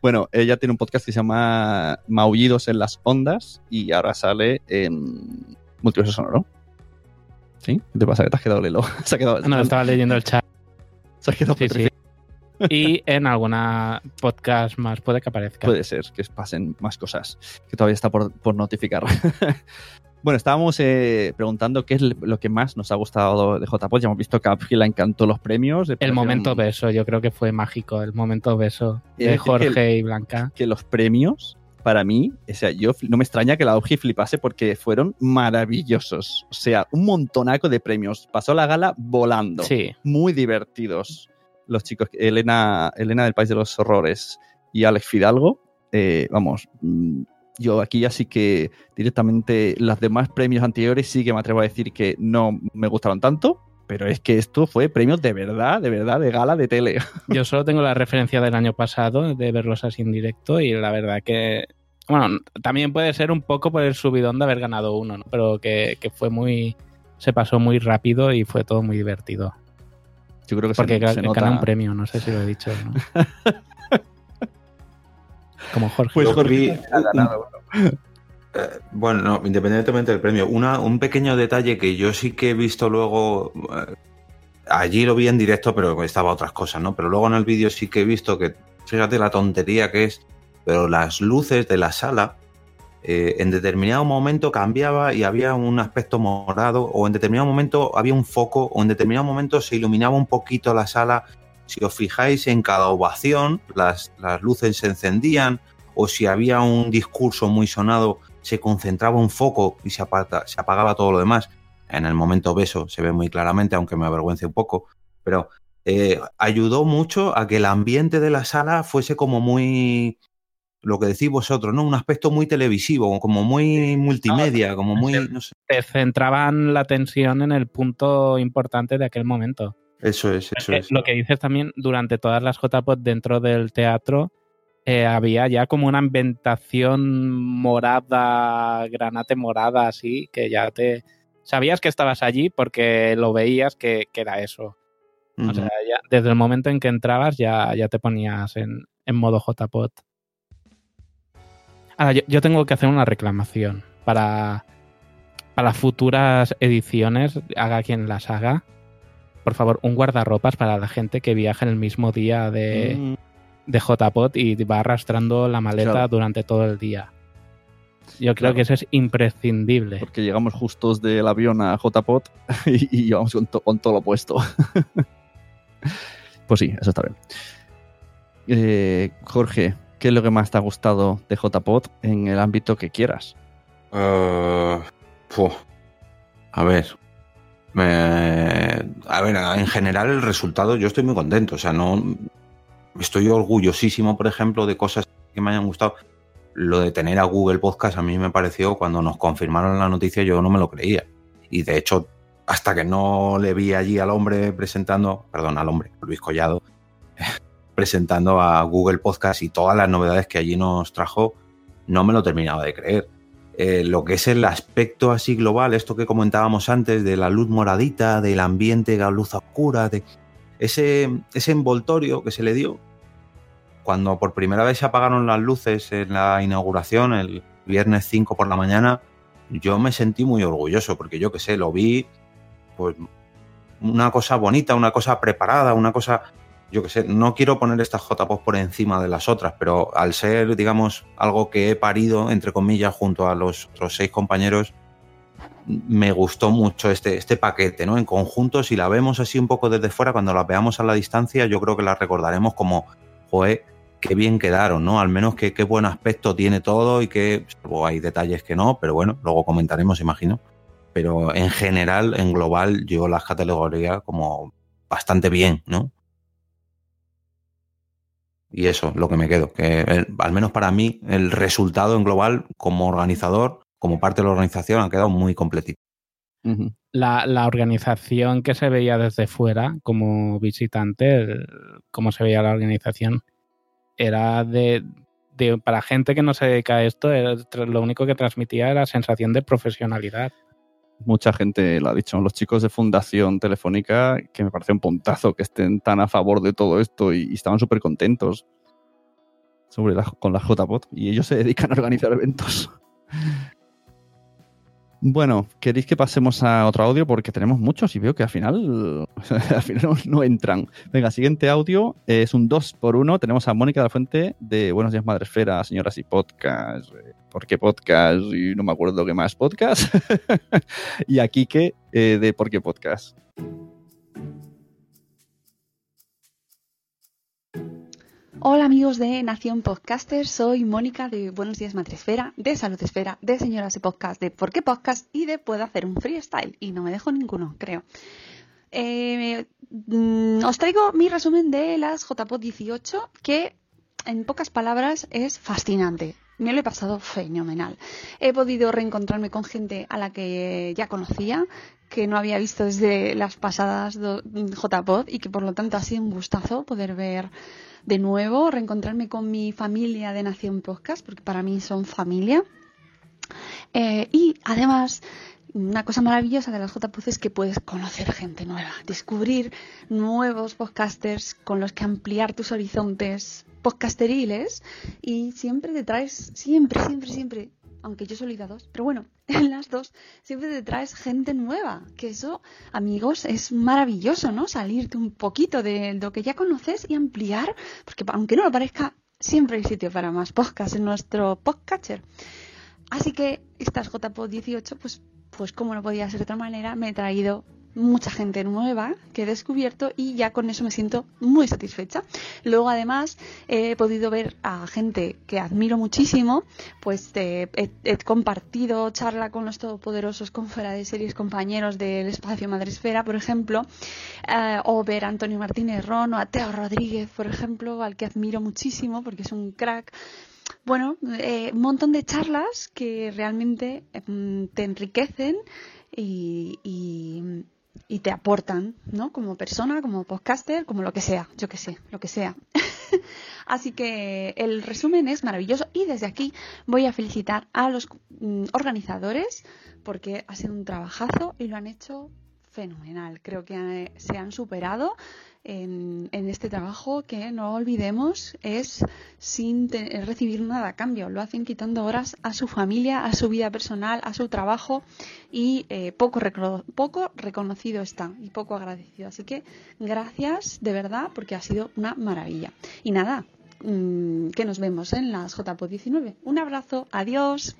Bueno, ella tiene un podcast que se llama Maullidos en las Ondas y ahora sale en Multiverso Sonoro. ¿Sí? ¿Qué te pasa? ¿Que te has quedado lelo? [laughs] Se ha quedado... No, estaba leyendo el chat. Se ha quedado sí, sí. Y en alguna podcast más puede que aparezca. Puede ser que pasen más cosas que todavía está por, por notificar. [laughs] Bueno, estábamos eh, preguntando qué es lo que más nos ha gustado de JPod. Ya hemos visto que a le encantó los premios. El momento beso, yo creo que fue mágico. El momento beso de Jorge que, y Blanca. Que los premios, para mí, o sea, yo no me extraña que la Augie flipase porque fueron maravillosos. O sea, un montonaco de premios. Pasó la gala volando. Sí. Muy divertidos. Los chicos, Elena, Elena del País de los Horrores y Alex Fidalgo, eh, vamos, yo aquí ya sí que directamente las demás premios anteriores sí que me atrevo a decir que no me gustaron tanto, pero es que esto fue premios de verdad, de verdad, de gala de tele. [laughs] Yo solo tengo la referencia del año pasado de verlos así en directo y la verdad que, bueno, también puede ser un poco por el subidón de haber ganado uno, ¿no? pero que, que fue muy, se pasó muy rápido y fue todo muy divertido. Yo creo que Porque se, se nota... un premio, no sé si lo he dicho. ¿no? [laughs] Como Jorge. Pues Jorge vi ha ganado. Eh, bueno, no, independientemente del premio, una, un pequeño detalle que yo sí que he visto luego, eh, allí lo vi en directo, pero estaba otras cosas, ¿no? Pero luego en el vídeo sí que he visto que, fíjate la tontería que es, pero las luces de la sala eh, en determinado momento cambiaba y había un aspecto morado, o en determinado momento había un foco, o en determinado momento se iluminaba un poquito la sala. Si os fijáis en cada ovación, las, las luces se encendían, o si había un discurso muy sonado, se concentraba un foco y se, aparta- se apagaba todo lo demás. En el momento beso se ve muy claramente, aunque me avergüence un poco, pero eh, ayudó mucho a que el ambiente de la sala fuese como muy, lo que decís vosotros, ¿no? Un aspecto muy televisivo, como muy multimedia, como muy, no sé. Te centraban la tensión en el punto importante de aquel momento. Eso es, eso Eh, es. Lo que dices también, durante todas las JPOT dentro del teatro, eh, había ya como una ambientación morada, granate morada, así, que ya te... Sabías que estabas allí porque lo veías que, que era eso. O sea, ya desde el momento en que entrabas ya, ya te ponías en, en modo JPOT. Ahora, yo, yo tengo que hacer una reclamación para, para futuras ediciones, haga quien las haga. Por favor, un guardarropas para la gente que viaja en el mismo día de, Mm. de JPOT y va arrastrando la maleta Claro. durante todo el día. Yo creo Claro. que eso es imprescindible. Porque llegamos justos del avión a JPOT [laughs] y, y llevamos con, to- con todo lo puesto. [laughs] pues sí, eso está bien. Eh, Jorge, ¿qué es lo que más te ha gustado de JPOT en el ámbito que quieras? Fu. a ver. Me- a ver, en general el resultado yo estoy muy contento. O sea, no. Estoy orgullosísimo, por ejemplo, de cosas que me hayan gustado. Lo de tener a Google Podcast a mí me pareció, cuando nos confirmaron la noticia, yo no me lo creía. Y de hecho, hasta que no le vi allí al hombre presentando, perdón, al hombre, Luis Collado, [laughs] presentando a Google Podcast y todas las novedades que allí nos trajo, no me lo terminaba de creer. Eh, lo que es el aspecto así global, esto que comentábamos antes, de la luz moradita, del ambiente, la luz oscura, de ese, ese envoltorio que se le dio cuando por primera vez se apagaron las luces en la inauguración, el viernes 5 por la mañana, yo me sentí muy orgulloso, porque yo que sé, lo vi, pues una cosa bonita, una cosa preparada, una cosa, yo que sé, no quiero poner estas JPOs por encima de las otras, pero al ser, digamos, algo que he parido, entre comillas, junto a los otros seis compañeros, me gustó mucho este, este paquete, ¿no? En conjunto, si la vemos así un poco desde fuera, cuando la veamos a la distancia, yo creo que la recordaremos como, joder, qué bien quedaron, ¿no? Al menos qué, qué buen aspecto tiene todo y que salvo hay detalles que no, pero bueno, luego comentaremos, imagino. Pero en general, en global, yo las categorías como bastante bien, ¿no? Y eso, lo que me quedo, que el- al menos para mí, el resultado en global, como organizador, como parte de la organización, ha quedado muy completito. la, la organización que se veía desde fuera como visitante, el- cómo se veía la organización, era de, de- para gente que no se dedica a esto, era- lo único que transmitía era sensación de profesionalidad. Mucha gente lo ha dicho, los chicos de Fundación Telefónica, que me parece un puntazo que estén tan a favor de todo esto y, estaban súper contentos sobre con la JPOT y ellos se dedican a organizar eventos. Bueno, ¿queréis que pasemos a otro audio? Porque tenemos muchos y veo que al final, [laughs] al final no, no entran. Venga, siguiente audio es un 2 por 1 Tenemos a Mónica de la Fuente de Buenos Días Madresfera, señoras y podcast. ¿Por qué podcast? Y no me acuerdo qué más podcast. [laughs] y a Quique eh, de ¿Por qué podcast? Hola amigos de Nación Podcaster, soy Mónica de Buenos Días Madresfera, de Salud Esfera, de Señoras y Podcast, de Por qué Podcast y de Puedo hacer un freestyle. Y no me dejo ninguno, creo. Eh, mm, os traigo mi resumen de las JPod 18, que en pocas palabras es fascinante. Me lo he pasado fenomenal. He podido reencontrarme con gente a la que ya conocía, que no había visto desde las pasadas JPod y que por lo tanto ha sido un gustazo poder ver de nuevo, reencontrarme con mi familia de Nación Podcast, porque para mí son familia. Eh, y además, una cosa maravillosa de las JPOD es que puedes conocer gente nueva, descubrir nuevos podcasters con los que ampliar tus horizontes podcasteriles y siempre te traes, siempre, siempre, siempre, aunque yo solo he ido a dos, pero bueno, [laughs] en las dos siempre te traes gente nueva, que eso, amigos, es maravilloso, ¿no? Salirte un poquito de lo que ya conoces y ampliar, porque aunque no lo parezca, siempre hay sitio para más podcasts en nuestro podcatcher. Así que estas JPod 18, pues, pues como no podía ser de otra manera, me he traído mucha gente nueva que he descubierto y ya con eso me siento muy satisfecha. Luego además he podido ver a gente que admiro muchísimo, pues eh, he, compartido charla con los todopoderosos de series compañeros del espacio Madresfera, por ejemplo, eh, o ver a Antonio Martínez Ron o a Teo Rodríguez, por ejemplo, al que admiro muchísimo porque es un crack bueno, eh, un montón de charlas que realmente mm, te enriquecen y, y- y te aportan, ¿no? Como persona, como podcaster, como lo que sea, yo que sé, lo que sea. [laughs] Así que el resumen es maravilloso y desde aquí voy a felicitar a los mm, organizadores porque ha sido un trabajazo y lo han hecho fenomenal. Creo que eh, se han superado en, este trabajo que no olvidemos es sin recibir nada a cambio. Lo hacen quitando horas a su familia, a su vida personal, a su trabajo y eh, poco reconocido está y poco agradecido. Así que gracias de verdad porque ha sido una maravilla. Y nada, mm, que nos vemos en las JPO 19. Un abrazo, adiós.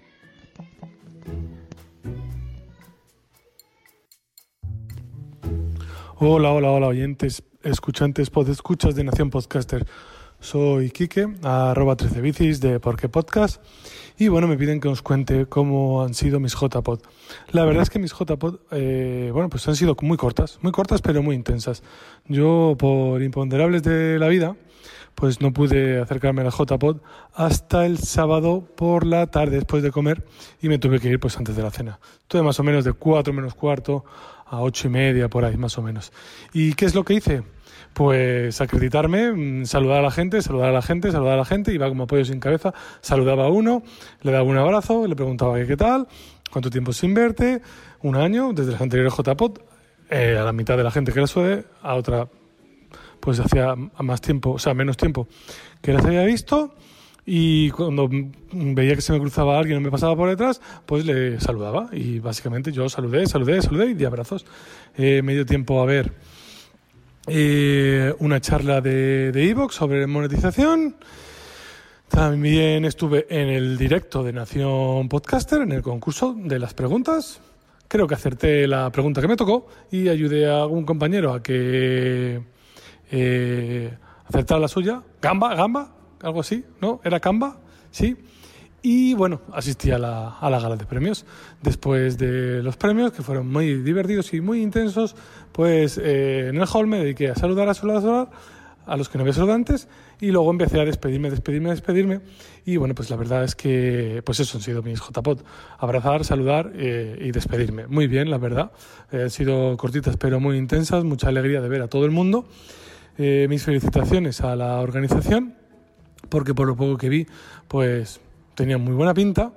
Hola, hola, hola, oyentes, escuchantes, podescuchas de Nación Podcaster. Soy Quique, arroba 13 bicis de Porque Podcast. Y bueno, me piden que os cuente cómo han sido mis JPod. La verdad es que mis JPod, eh, bueno, pues han sido muy cortas, muy cortas pero muy intensas. Yo, por imponderables de la vida, pues no pude acercarme a la JPod hasta el sábado por la tarde después de comer y me tuve que ir pues antes de la cena. Tuve más o menos de 4 menos cuarto a ocho y media por ahí más o menos. ¿Y qué es lo que hice? Pues acreditarme, mm, saludar a la gente, saludar a la gente, saludar a la gente, iba como pollo sin cabeza, saludaba a uno, le daba un abrazo, le preguntaba qué tal, cuánto tiempo sin verte, un año, desde las anteriores JPOT, eh, a la mitad de la gente que la suele, a otra pues hacía más tiempo, o sea, menos tiempo que las había visto y cuando veía que se me cruzaba alguien o me pasaba por detrás, pues le saludaba y básicamente yo saludé, saludé, saludé y di abrazos. Eh, me dio tiempo a ver eh, una charla de Evox sobre monetización. También estuve en el directo de Nación Podcaster, en el concurso de las preguntas. Creo que acerté la pregunta que me tocó y ayudé a algún compañero a que eh, acertara la suya. Gamba, Gamba, algo así, ¿no? ¿Era Gamba? Sí. Y bueno, asistí a la, a la gala de premios. Después de los premios, que fueron muy divertidos y muy intensos, pues eh, en el hall me dediqué a saludar, a saludar, a los que no había saludado antes y luego empecé a despedirme, despedirme, despedirme y bueno, pues la verdad es que pues eso han sido mis JPod, abrazar, saludar eh, y despedirme. Muy bien, la verdad, Eh, han sido cortitas pero muy intensas, mucha alegría de ver a todo el mundo. Eh, mis felicitaciones a la organización porque por lo poco que vi pues tenía muy buena pinta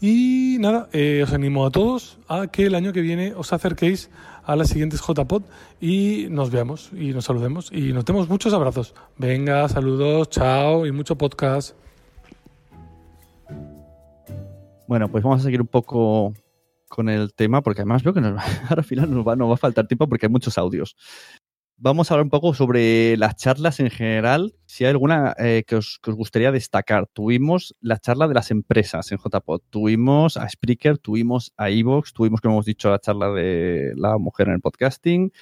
y nada, eh, os animo a todos a que el año que viene os acerquéis a las siguientes JPod y nos veamos y nos saludemos y nos demos muchos abrazos. Venga, saludos, chao y mucho podcast. Bueno, pues vamos a seguir un poco con el tema, porque además veo que nos va- [laughs] al final nos va, nos va a faltar tiempo porque hay muchos audios. Vamos a hablar un poco sobre las charlas en general, si hay alguna eh, que, os, que os gustaría destacar. Tuvimos la charla de las empresas en JPod, tuvimos a Spreaker, tuvimos a Evox, tuvimos, como hemos dicho, la charla de la mujer en el podcasting.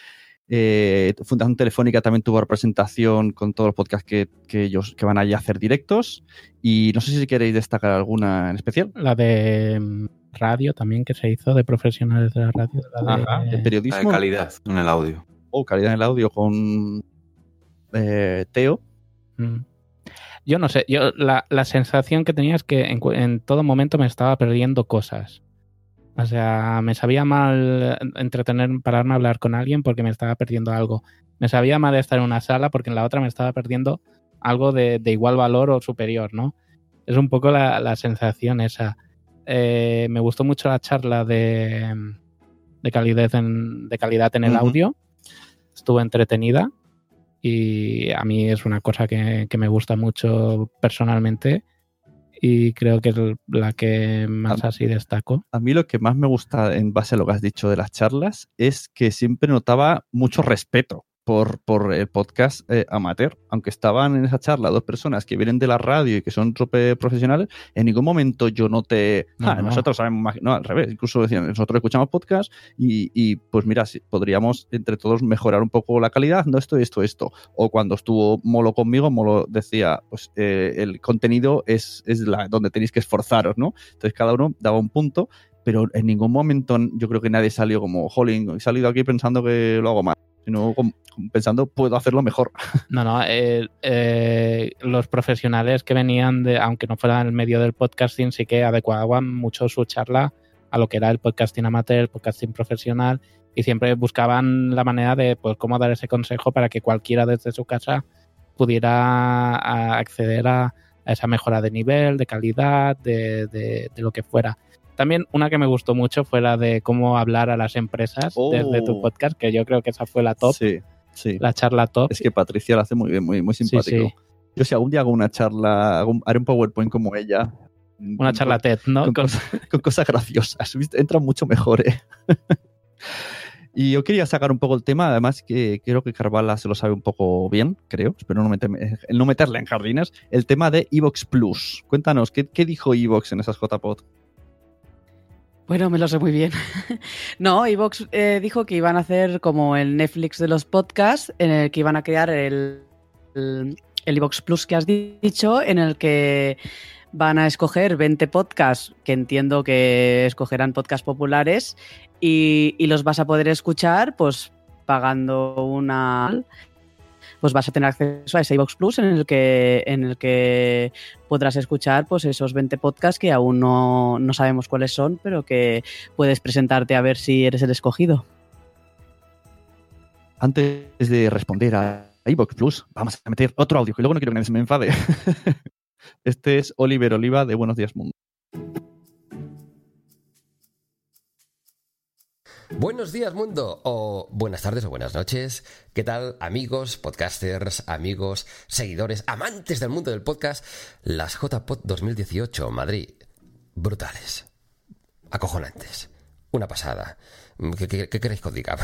Eh, Fundación Telefónica también tuvo representación con todos los podcasts que, que ellos que van allí a hacer directos. Y no sé si queréis destacar alguna en especial. La de mm, radio también que se hizo de profesionales de la radio. La de, Ajá, de La periodismo. de calidad en el audio. O calidad en el audio con eh, Teo. Mm. Yo no sé, yo la, la sensación que tenía es que en, todo momento me estaba perdiendo cosas. O sea, me sabía mal entretener, pararme a hablar con alguien porque me estaba perdiendo algo. Me sabía mal estar en una sala porque en la otra me estaba perdiendo algo de, de igual valor o superior, ¿no? Es un poco la, la sensación esa. Eh, me gustó mucho la charla de, de calidad en, de calidad en el audio. Estuvo entretenida y a mí es una cosa que, que me gusta mucho personalmente y creo que es la que más así destaco. A mí lo que más me gusta en base a lo que has dicho de las charlas es que siempre notaba mucho respeto por, por el podcast eh, amateur. Aunque estaban en esa charla dos personas que vienen de la radio y que son súper profesionales, en ningún momento yo noté, No, "Ah, no. nosotros sabemos más. No, al revés. Incluso decían, nosotros escuchamos podcast y, y, pues mira, si podríamos entre todos mejorar un poco la calidad, no esto, esto, esto. O cuando estuvo Molo conmigo, Molo decía, pues eh, el contenido es, es la, donde tenéis que esforzaros, ¿no? Entonces cada uno daba un punto, pero en ningún momento yo creo que nadie salió como, jolín, he salido aquí pensando que lo hago mal, sino pensando, puedo hacerlo mejor. [laughs] No, no, eh, eh, los profesionales que venían de, aunque no fueran el medio del podcasting, sí que adecuaban mucho su charla a lo que era el podcasting amateur, el podcasting profesional, y siempre buscaban la manera de pues, cómo dar ese consejo para que cualquiera desde su casa pudiera acceder a, esa mejora de nivel, de calidad, de- de lo que fuera. También una que me gustó mucho fue la de cómo hablar a las empresas desde tu Oh. podcast, que yo creo que esa fue la top. Sí, sí. La charla top. Es que Patricia lo hace muy bien, muy, muy simpático. sí. Yo si algún día hago una charla, hago un- haré un PowerPoint como ella. Una charla TED, ¿no? Con, Con- cosas, [laughs] con cosas graciosas. Entra mucho mejor, ¿eh? [laughs] Y yo quería sacar un poco el tema, además que creo que Carvala se lo sabe un poco bien, creo, espero no, meterme, no meterle en jardines, el tema de Evox Plus. Cuéntanos, ¿qué, qué dijo Evox en esas JPod? Bueno, me lo sé muy bien. [laughs] no, Evox eh, dijo que iban a hacer como el Netflix de los podcasts, en el que iban a crear el, el, Plus que has dicho, en el que van a escoger 20 podcasts, que entiendo que escogerán podcasts populares, y, y los vas a poder escuchar pues pagando una pues vas a tener acceso a ese iVox Plus en el que en el que podrás escuchar pues esos 20 podcasts que aún no, no sabemos cuáles son, pero que puedes presentarte a ver si eres el escogido. Antes de responder a Evox Plus, vamos a meter otro audio, que luego no quiero que nadie se me enfade. [laughs] Este es Oliver Oliva de Buenos Días Mundo. Buenos días mundo o buenas tardes o buenas noches. ¿Qué tal amigos, podcasters, amigos, seguidores, amantes del mundo del podcast? Las JPod 2018 Madrid. Brutales. Acojonantes. Una pasada. ¿Qué, qué- qué queréis que os diga?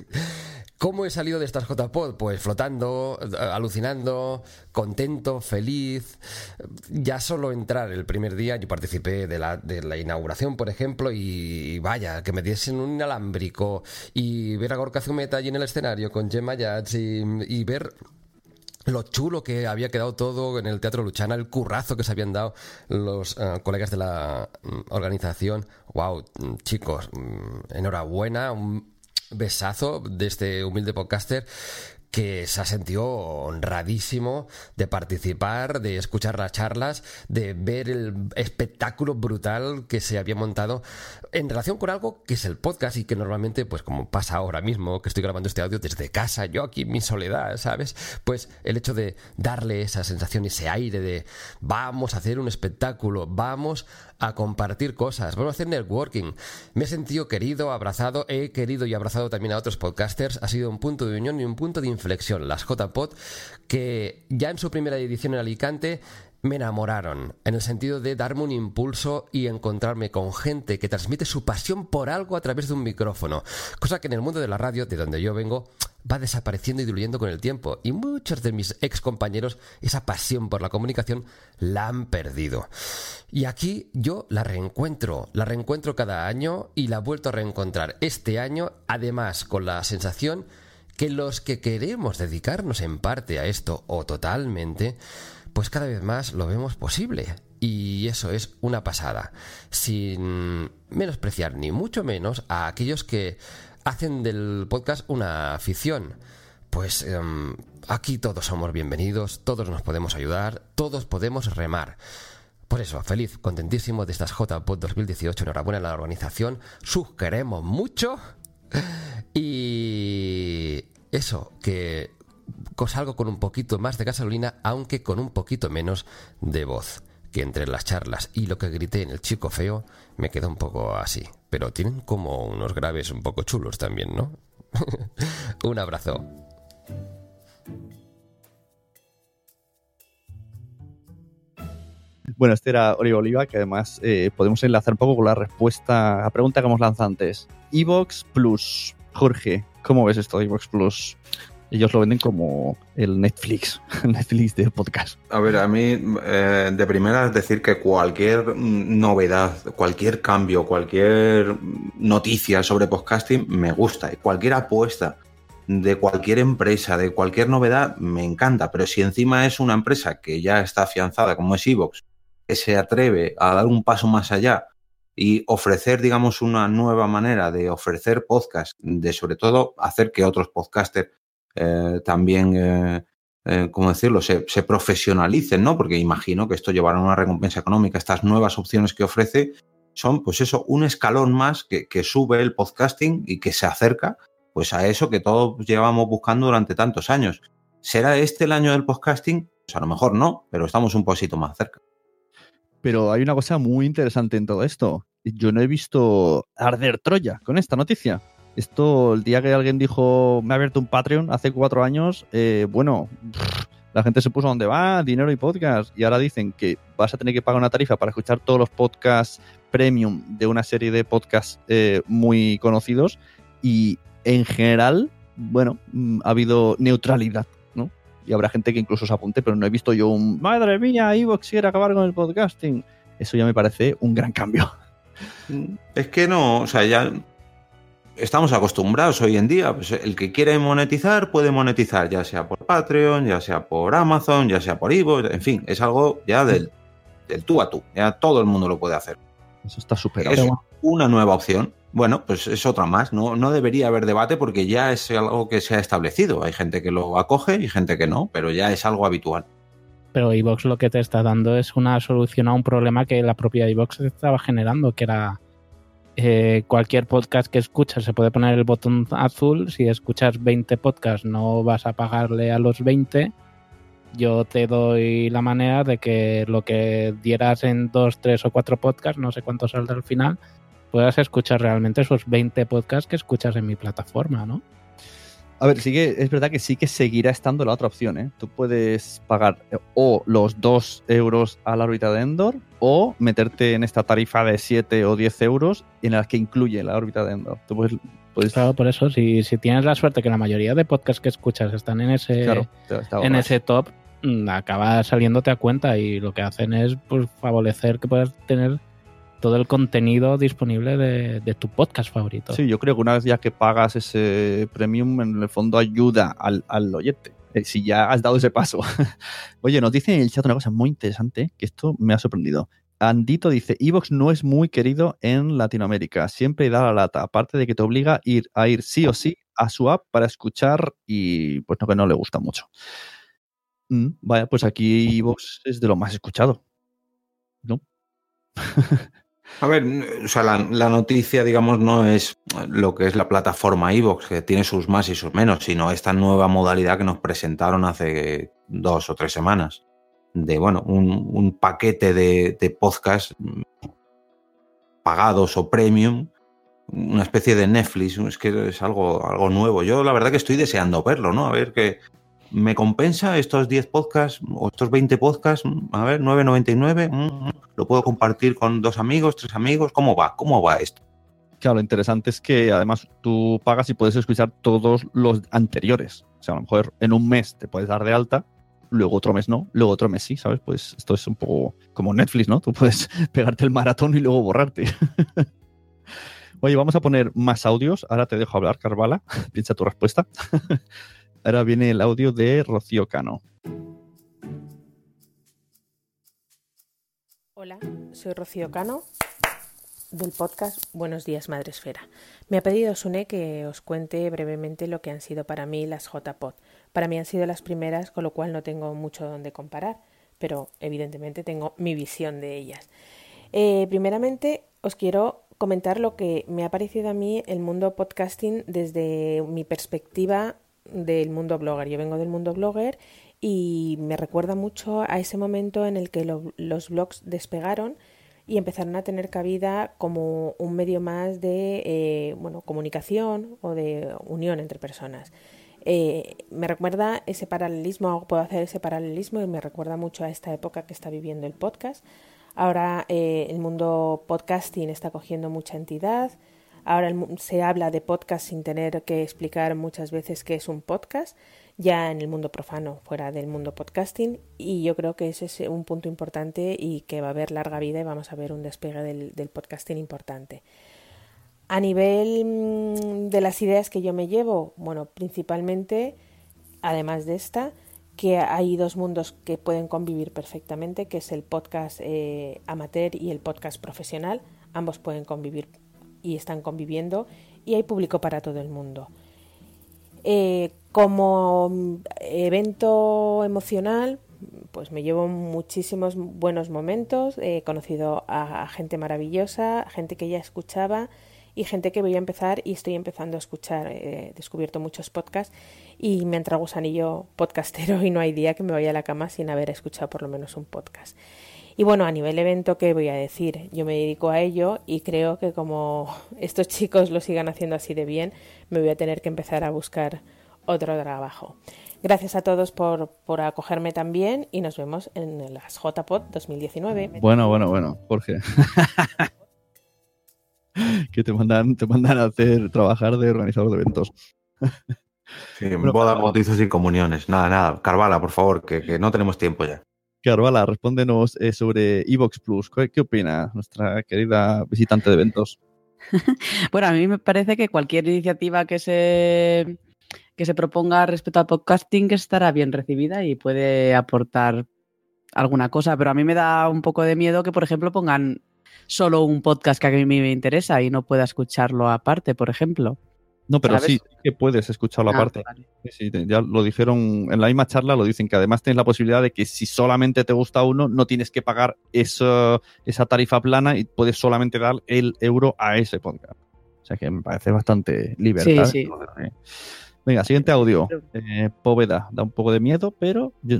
[laughs] ¿Cómo he salido de estas JPod? Pues flotando, eh, alucinando, contento, feliz. Ya solo entrar el primer día, yo participé de la, inauguración, por ejemplo, y vaya, que me diesen un inalámbrico y ver a Gorka Zumeta allí en el escenario con Gemma Yats y, y ver lo chulo que había quedado todo en el Teatro Luchana, el currazo que se habían dado los eh, colegas de la mm, organización. Wow, mm, chicos, mm, enhorabuena, un besazo de este humilde podcaster que se ha sentido honradísimo de participar, de escuchar las charlas, de ver el espectáculo brutal que se había montado en relación con algo que es el podcast y que normalmente, pues como pasa ahora mismo, que estoy grabando este audio desde casa, yo aquí en mi soledad, ¿sabes? Pues el hecho de darle esa sensación, ese aire de vamos a hacer un espectáculo, vamos a compartir cosas, vamos a hacer networking. Me he sentido querido, abrazado, he querido y abrazado también a otros podcasters. Ha sido un punto de unión y un punto de inflexión. Las JPod, que ya en su primera edición en Alicante me enamoraron, en el sentido de darme un impulso y encontrarme con gente que transmite su pasión por algo a través de un micrófono, cosa que en el mundo de la radio, de donde yo vengo, va desapareciendo y diluyendo con el tiempo, y muchos de mis ex compañeros esa pasión por la comunicación la han perdido. Y aquí yo la reencuentro, la reencuentro cada año y la he vuelto a reencontrar este año, además con la sensación que los que queremos dedicarnos en parte a esto o totalmente, pues cada vez más lo vemos posible. Y eso es una pasada. Sin menospreciar ni mucho menos a aquellos que hacen del podcast una afición. Pues em, aquí todos somos bienvenidos, todos nos podemos ayudar, todos podemos remar. Por eso, feliz, contentísimo de estas JPod 2018. Enhorabuena a la organización. Sus queremos mucho. Y eso, que salgo con un poquito más de gasolina, aunque con un poquito menos de voz. Que entre las charlas y lo que grité en el chico feo, me quedó un poco así. Pero tienen como unos graves un poco chulos también, ¿no? [laughs] un abrazo. Bueno, este era Oliva Oliva, que además eh, podemos enlazar un poco con la respuesta a la pregunta que hemos lanzado antes. Evox Plus. Jorge, ¿cómo ves esto de Evox Plus? Ellos lo venden como el Netflix, [laughs] Netflix de podcast. A ver, a mí eh, de primera es decir que cualquier novedad, cualquier cambio, cualquier noticia sobre podcasting me gusta y cualquier apuesta de cualquier empresa, de cualquier novedad, me encanta. Pero si encima es una empresa que ya está afianzada como es Evox, que se atreve a dar un paso más allá y ofrecer, digamos, una nueva manera de ofrecer podcast, de sobre todo hacer que otros podcasters eh, también, eh, eh, ¿cómo decirlo?, se, profesionalicen, ¿no? Porque imagino que esto llevará una recompensa económica. Estas nuevas opciones que ofrece son, pues eso, un escalón más que, que sube el podcasting y que se acerca pues a eso que todos llevamos buscando durante tantos años. ¿Será este el año del podcasting? Pues a lo mejor no, pero estamos un poquito más cerca. Pero hay una cosa muy interesante en todo esto. Yo no he visto arder Troya con esta noticia. Esto, el día que alguien dijo, me ha abierto un Patreon hace cuatro años, eh, bueno, la gente se puso donde va, dinero y podcast. Y ahora dicen que vas a tener que pagar una tarifa para escuchar todos los podcasts premium de una serie de podcasts eh, muy conocidos. Y en general, bueno, mm, ha habido neutralidad, ¿no? Y habrá gente que incluso se apunte, pero no he visto yo un, madre mía, Evox quiere acabar con el podcasting. Eso ya me parece un gran cambio. Es que no, o sea, ya estamos acostumbrados hoy en día. Pues el que quiere monetizar puede monetizar, ya sea por Patreon, ya sea por Amazon, ya sea por Evox, en fin, es algo ya del, del tú a tú. Ya todo el mundo lo puede hacer. Eso está súper Es una nueva opción. Bueno, pues es otra más. No, no debería haber debate porque ya es algo que se ha establecido. Hay gente que lo acoge y gente que no, pero ya es algo habitual. Pero iVox lo que te está dando es una solución a un problema que la propia iVox estaba generando, que era eh, cualquier podcast que escuchas se puede poner el botón azul. Si escuchas 20 podcasts no vas a pagarle a los 20. Yo te doy la manera de que lo que dieras en 2, 3 o 4 podcasts, no sé cuánto saldrá al final, puedas escuchar realmente esos 20 podcasts que escuchas en mi plataforma, ¿no? A ver, sí que es verdad que sí que seguirá estando la otra opción, ¿eh? Tú puedes pagar eh, o los 2 euros a la órbita de Endor o meterte en esta tarifa de 7 o 10 euros en la que incluye la órbita de Endor. Tú puedes, puedes... Claro, por eso, si, si, tienes la suerte que la mayoría de podcasts que escuchas están en ese, claro, en ese top, mm, acaba saliéndote a cuenta y lo que hacen es pues, favorecer que puedas tener todo el contenido disponible de, tu podcast favorito. Sí, yo creo que una vez ya que pagas ese premium, en el fondo ayuda al, al oyente. Eh, si ya has dado ese paso. [laughs] Oye, nos dice en el chat una cosa muy interesante, que esto me ha sorprendido. Andito dice, Evox no es muy querido en Latinoamérica, siempre da la lata, aparte de que te obliga a ir, a ir sí o sí a su app para escuchar y pues no que no le gusta mucho. Mm, vaya, pues aquí Evox es de lo más escuchado. ¿No? [laughs] A ver, o sea, la, noticia, digamos, no es lo que es la plataforma iVoox, que tiene sus más y sus menos, sino esta nueva modalidad que nos presentaron hace dos o tres semanas. De, bueno, un, un paquete de, de podcast pagados o premium, una especie de Netflix, es que es algo, algo nuevo. Yo la verdad que estoy deseando verlo, ¿no? A ver qué, ¿Me compensa estos 10 podcasts o estos 20 podcasts? A ver, 9.99. Mm, ¿Lo puedo compartir con dos amigos, tres amigos? ¿Cómo va? ¿Cómo va esto? Claro, lo interesante es que además tú pagas y puedes escuchar todos los anteriores. O sea, a lo mejor en un mes te puedes dar de alta, luego otro mes no, luego otro mes sí, ¿sabes? Pues esto es un poco como Netflix, ¿no? Tú puedes [laughs] pegarte el maratón y luego borrarte. [laughs] Oye, vamos a poner más audios. Ahora te dejo hablar, Carvala. [laughs] Piensa tu respuesta. Ahora viene el audio de Rocío Cano. Hola, soy Rocío Cano del podcast Buenos días Madre Esfera. Me ha pedido Sune que os cuente brevemente lo que han sido para mí las JPod. Para mí han sido las primeras, con lo cual no tengo mucho donde comparar, pero evidentemente tengo mi visión de ellas. Eh, primeramente os quiero comentar lo que me ha parecido a mí el mundo podcasting desde mi perspectiva del mundo blogger. Yo vengo del mundo blogger y me recuerda mucho a ese momento en el que lo, los blogs despegaron y empezaron a tener cabida como un medio más de eh, bueno, comunicación o de unión entre personas. Eh, me recuerda ese paralelismo, puedo hacer ese paralelismo y me recuerda mucho a esta época que está viviendo el podcast. Ahora eh, el mundo podcasting está cogiendo mucha entidad, Ahora se habla de podcast sin tener que explicar muchas veces qué es un podcast, ya en el mundo profano, fuera del mundo podcasting, y yo creo que ese es un punto importante y que va a haber larga vida y vamos a ver un despegue del, podcasting importante. A nivel mm, de las ideas que yo me llevo, bueno, principalmente, además de esta, que hay dos mundos que pueden convivir perfectamente, que es el podcast eh, amateur y el podcast profesional. Ambos pueden convivir y están conviviendo y hay público para todo el mundo. Eh, como evento emocional, pues me llevo muchísimos buenos momentos, he conocido a, gente maravillosa, gente que ya escuchaba y gente que voy a empezar y estoy empezando a escuchar. He descubierto muchos podcasts y me entra gusanillo podcastero y no hay día que me vaya a la cama sin haber escuchado por lo menos un podcast. Y bueno, a nivel evento, ¿qué voy a decir? Yo me dedico a ello y creo que como [laughs] estos chicos lo sigan haciendo así de bien, me voy a tener que empezar a buscar otro trabajo. Gracias a todos por, por acogerme también y nos vemos en las JPod 2019. Bueno, bueno, bueno, Jorge. [laughs] que te mandan, te mandan a hacer trabajar de organizador de eventos. sí, bodas, bautizos y comuniones. Nada, nada. Carvala, por favor, que, que no tenemos tiempo ya. Carvala, respóndenos eh, sobre Evox Plus. ¿Qué, opina nuestra querida visitante de eventos? [laughs] bueno, a mí me parece que cualquier iniciativa que se, que se proponga respecto al podcasting estará bien recibida y puede aportar alguna cosa, pero a mí me da un poco de miedo que, por ejemplo, pongan solo un podcast que a mí me interesa y no pueda escucharlo aparte, por ejemplo. No, pero sí, que puedes escucharlo Ah, aparte. Sí, sí, ya lo dijeron en la misma charla, lo dicen que además tienes la posibilidad de que si solamente te gusta uno, no tienes que pagar eso- esa tarifa plana y puedes solamente dar el euro a ese podcast. O sea que me parece bastante libertad. Sí, sí. Eh, Venga, siguiente audio. Eh, Póveda, da un poco de miedo, pero yo-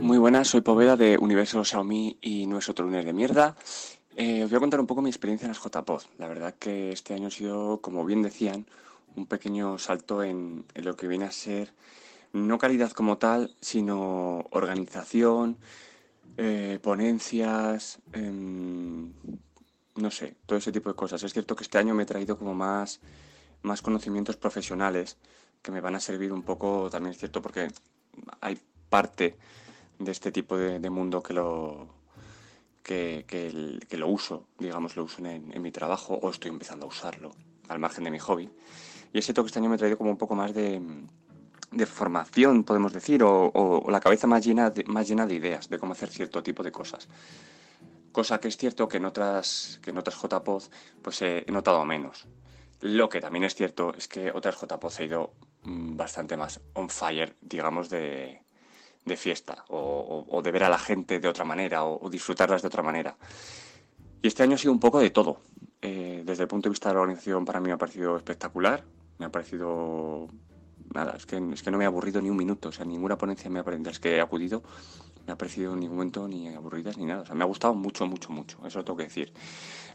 Muy buenas, soy Poveda de Universo Xiaomi y no es otro lunes de mierda. Eh, os voy a contar un poco mi experiencia en las JPod. La verdad que este año ha sido, como bien decían, un pequeño salto en, lo que viene a ser no calidad como tal, sino organización, eh, ponencias, em, no sé, todo ese tipo de cosas. Es cierto que este año me he traído como más, más conocimientos profesionales que me van a servir un poco, también es cierto, porque hay parte de este tipo de mundo que lo, que, que el- que lo uso, digamos, lo uso en, en mi trabajo o estoy empezando a usarlo al margen de mi hobby. Y es cierto que este año me he traído como un poco más de, de formación, podemos decir, o, o- o la cabeza más llena, de, más llena de ideas de cómo hacer cierto tipo de cosas. Cosa que es cierto que en otras, que en otras JPod pues he notado menos. Lo que también es cierto es que otras JPod he ido mm, bastante más on fire, digamos, de, de fiesta o, de ver a la gente de otra manera o, disfrutarlas de otra manera. Y este año ha sido un poco de todo. Eh, desde el punto de vista de la organización para mí me ha parecido espectacular, me ha parecido... Nada, es que, es que no me he aburrido ni un minuto, o sea, ninguna ponencia me ha parecido, las que he acudido me ha parecido ningún momento ni aburridas ni nada. O sea, me ha gustado mucho, mucho, mucho, eso lo tengo que decir.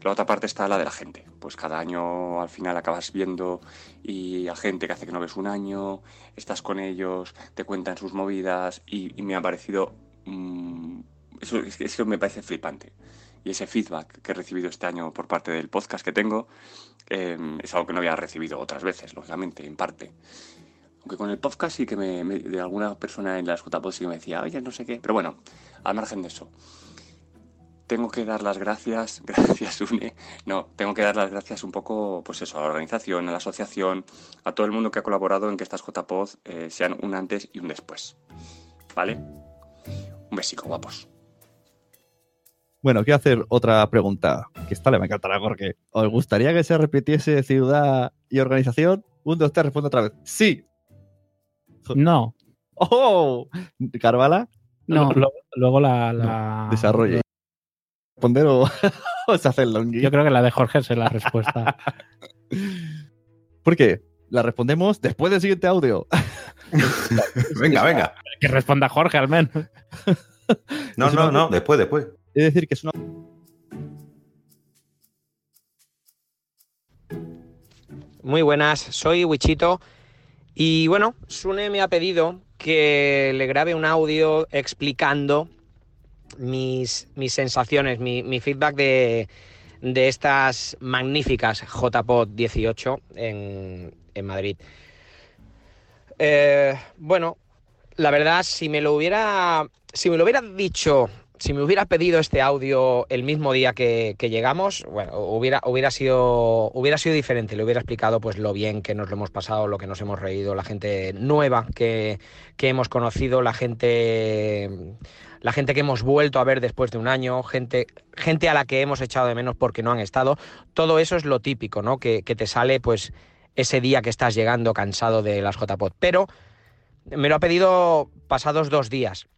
La otra parte está la de la gente. Pues cada año al final acabas viendo y a gente que hace que no ves un año, estás con ellos, te cuentan sus movidas y, y me ha parecido... mm, eso, eso me parece flipante. Y ese feedback que he recibido este año por parte del podcast que tengo eh, es algo que no había recibido otras veces, lógicamente, en parte. Aunque con el podcast sí que me, me- de alguna persona en las JPod sí que me decía, oye, no sé qué. Pero bueno, al margen de eso, tengo que dar las gracias, [laughs] gracias Une, no, tengo que dar las gracias un poco, pues eso, a la organización, a la asociación, a todo el mundo que ha colaborado en que estas JPod eh, sean un antes y un después. ¿Vale? Un besico, guapos. Bueno, quiero hacer otra pregunta, que esta le va a encantar a Jorge. ¿Os gustaría que se repitiese ciudad y organización? Un, dos, tres, responde otra vez. Sí. No. ¡Oh! ¿Carvala? No. Luego, luego la, la- Desarrolle. ¿Responder o, o [laughs] se hace el longui? Yo creo que la de Jorge es la respuesta. [laughs] ¿Por qué? La respondemos después del siguiente audio. [laughs] venga, venga. que responda Jorge al menos. No, no, no, después, después. Es decir, que es una. Muy buenas, soy Wichito y bueno, Sune me ha pedido que le grabe un audio explicando mis, mis sensaciones, mi, feedback de, de estas magníficas JPod 18 en, en Madrid. Eh, bueno, la verdad, si me lo hubiera, si me lo hubiera dicho, si me hubiera pedido este audio el mismo día que, que llegamos, bueno, hubiera, hubiera sido, hubiera sido diferente. Le hubiera explicado, pues, lo bien que nos lo hemos pasado, lo que nos hemos reído, la gente nueva que, que hemos conocido, la gente, la gente que hemos vuelto a ver después de un año, gente, gente a la que hemos echado de menos porque no han estado. Todo eso es lo típico, ¿no? Que, que te sale, pues, ese día que estás llegando cansado de las JPod. Pero me lo ha pedido pasados dos días.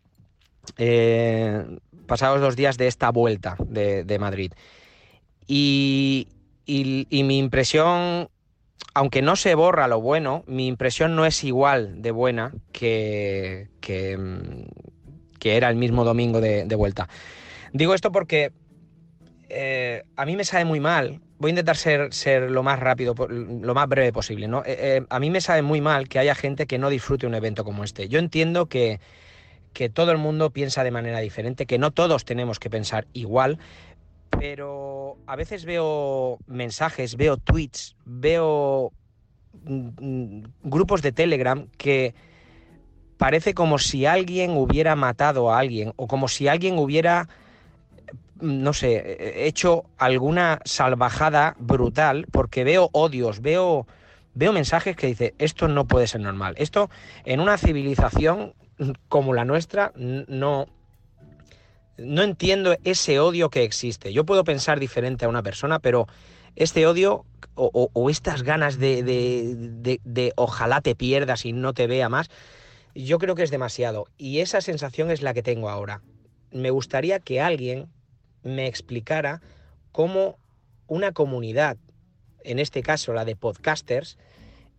Eh, pasados dos días de esta vuelta de, Madrid. Y, mi impresión, aunque no se borra lo bueno, mi impresión no es igual de buena que, que, que era el mismo domingo de, vuelta. Digo esto porque eh, a mí me sabe muy mal. Voy a intentar ser, ser lo más rápido, lo más breve posible. ¿no? Eh, a mí me sabe muy mal que haya gente que no disfrute un evento como este. Yo entiendo que, que todo el mundo piensa de manera diferente, que no todos tenemos que pensar igual, pero a veces veo mensajes, veo tweets, veo mm, grupos de Telegram que parece como si alguien hubiera matado a alguien o como si alguien hubiera no sé, hecho alguna salvajada brutal porque veo odios, veo, veo mensajes que dice esto no puede ser normal. Esto en una civilización como la nuestra no, no entiendo ese odio que existe. Yo puedo pensar diferente a una persona, pero este odio o, estas ganas de, de, de, de ojalá te pierdas y no te vea más, yo creo que es demasiado. Y esa sensación es la que tengo ahora. Me gustaría que alguien me explicara cómo una comunidad, en este caso la de podcasters,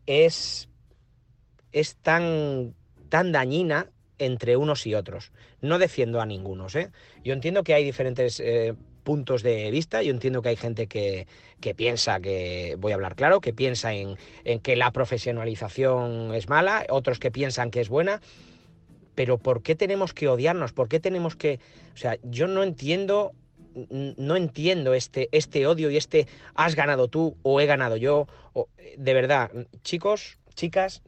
es, es tan, tan dañina entre unos y otros. No defiendo a ningunos. ¿eh? Yo entiendo que hay diferentes eh, puntos de vista, yo entiendo que hay gente que, que, piensa que, voy a hablar claro, que piensa en, en que la profesionalización es mala, otros que piensan que es buena, pero ¿por qué tenemos que odiarnos? ¿Por qué tenemos que...? O sea, yo no entiendo no entiendo este, este odio y este has ganado tú o he ganado yo. De verdad, chicos, chicas,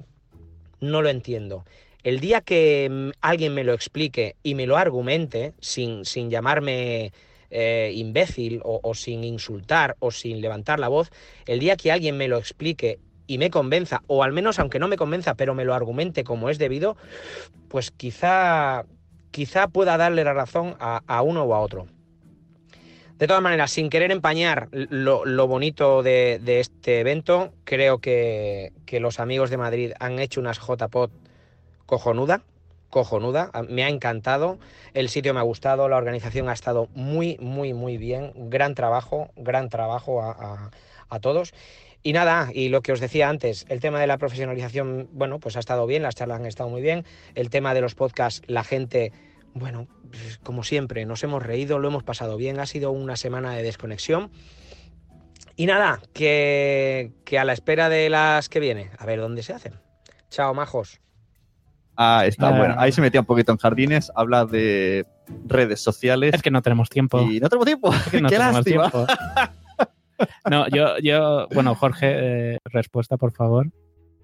no lo entiendo. El día que alguien me lo explique y me lo argumente, sin, sin llamarme eh, imbécil o, sin insultar o sin levantar la voz, el día que alguien me lo explique y me convenza, o al menos aunque no me convenza, pero me lo argumente como es debido, pues quizá, quizá pueda darle la razón a, uno o a otro. De todas maneras, sin querer empañar lo, lo bonito de, de, este evento, creo que, que, los amigos de Madrid han hecho unas JPOT cojonuda, cojonuda, me ha encantado, el sitio me ha gustado, la organización ha estado muy, muy, muy bien, gran trabajo, gran trabajo a, todos. Y nada, y lo que os decía antes, el tema de la profesionalización, bueno, pues ha estado bien, las charlas han estado muy bien, el tema de los podcasts, la gente bueno, pues como siempre, nos hemos reído, lo hemos pasado bien, ha sido una semana de desconexión. Y nada, que, que a la espera de las que viene, a ver dónde se hacen. Chao, majos. Ah, está ah. bueno. Ahí se metía un poquito en jardines, habla de redes sociales. Es que no tenemos tiempo. Y no tenemos tiempo. Es que no [laughs] Qué tenemos lástima. tiempo. no, yo, yo, bueno, Jorge, eh, respuesta, por favor.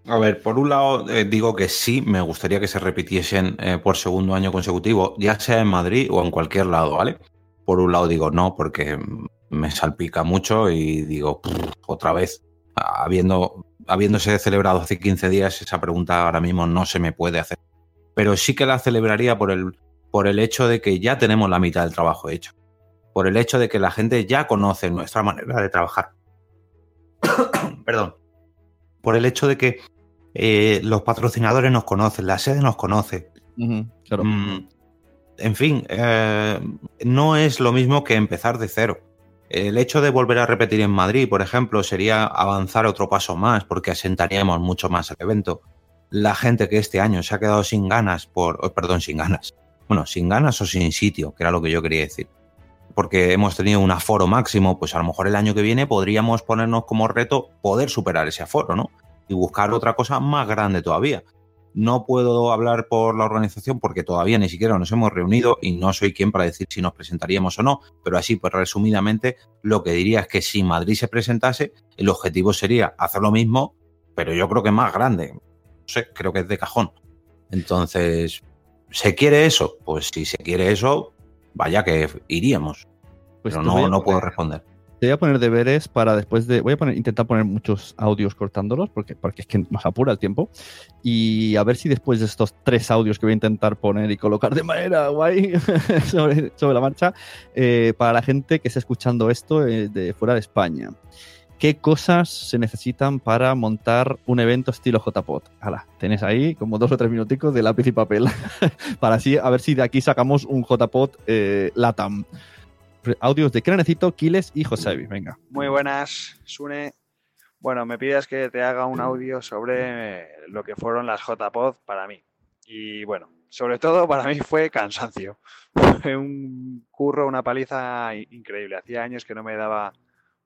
A ver, por un lado eh, digo que sí, me gustaría que se repitiesen eh, por segundo año consecutivo, ya sea en Madrid o en cualquier lado, ¿vale? Por un lado digo no, porque me salpica mucho y digo, pff, otra vez, habiendo, habiéndose celebrado hace 15 días, esa pregunta ahora mismo no se me puede hacer. Pero sí que la celebraría por el, por el hecho de que ya tenemos la mitad del trabajo hecho. Por el hecho de que la gente ya conoce nuestra manera de trabajar. [coughs] Perdón. Por el hecho de que eh, los patrocinadores nos conocen, la sede nos conoce. Uh -huh, claro. mm, en fin, eh, no es lo mismo que empezar de cero. El hecho de volver a repetir en Madrid, por ejemplo, sería avanzar otro paso más porque asentaríamos mucho más el evento. La gente que este año se ha quedado sin ganas por, perdón, sin ganas. Bueno, sin ganas o sin sitio, que era lo que yo quería decir. Porque hemos tenido un aforo máximo, pues a lo mejor el año que viene podríamos ponernos como reto poder superar ese aforo, ¿no? y buscar otra cosa más grande todavía. No puedo hablar por la organización porque todavía ni siquiera nos hemos reunido y no soy quien para decir si nos presentaríamos o no, pero así, pues resumidamente, lo que diría es que si Madrid se presentase, el objetivo sería hacer lo mismo, pero yo creo que más grande. Sé, creo que es de cajón. Entonces, ¿se quiere eso? Pues si se quiere eso, vaya que iríamos. Pues pero no, no puedo responder. Te voy a poner deberes para después de. Voy a poner, intentar poner muchos audios cortándolos porque, porque es que nos apura el tiempo. Y a ver si después de estos tres audios que voy a intentar poner y colocar de manera guay [laughs] sobre, sobre la marcha, eh, para la gente que está escuchando esto eh, de fuera de España. ¿Qué cosas se necesitan para montar un evento estilo JPOT? Hala, tenés ahí como dos o tres minuticos de lápiz y papel. [laughs] para así, a ver si de aquí sacamos un JPOT eh, LATAM. Audios de Cranecito, Kiles y Josevi. Venga. Muy buenas, Sune. Bueno, me pides que te haga un audio sobre lo que fueron las JPod para mí. Y bueno, sobre todo para mí fue cansancio. [laughs] Fue un curro, una paliza increíble. Hacía años que no me daba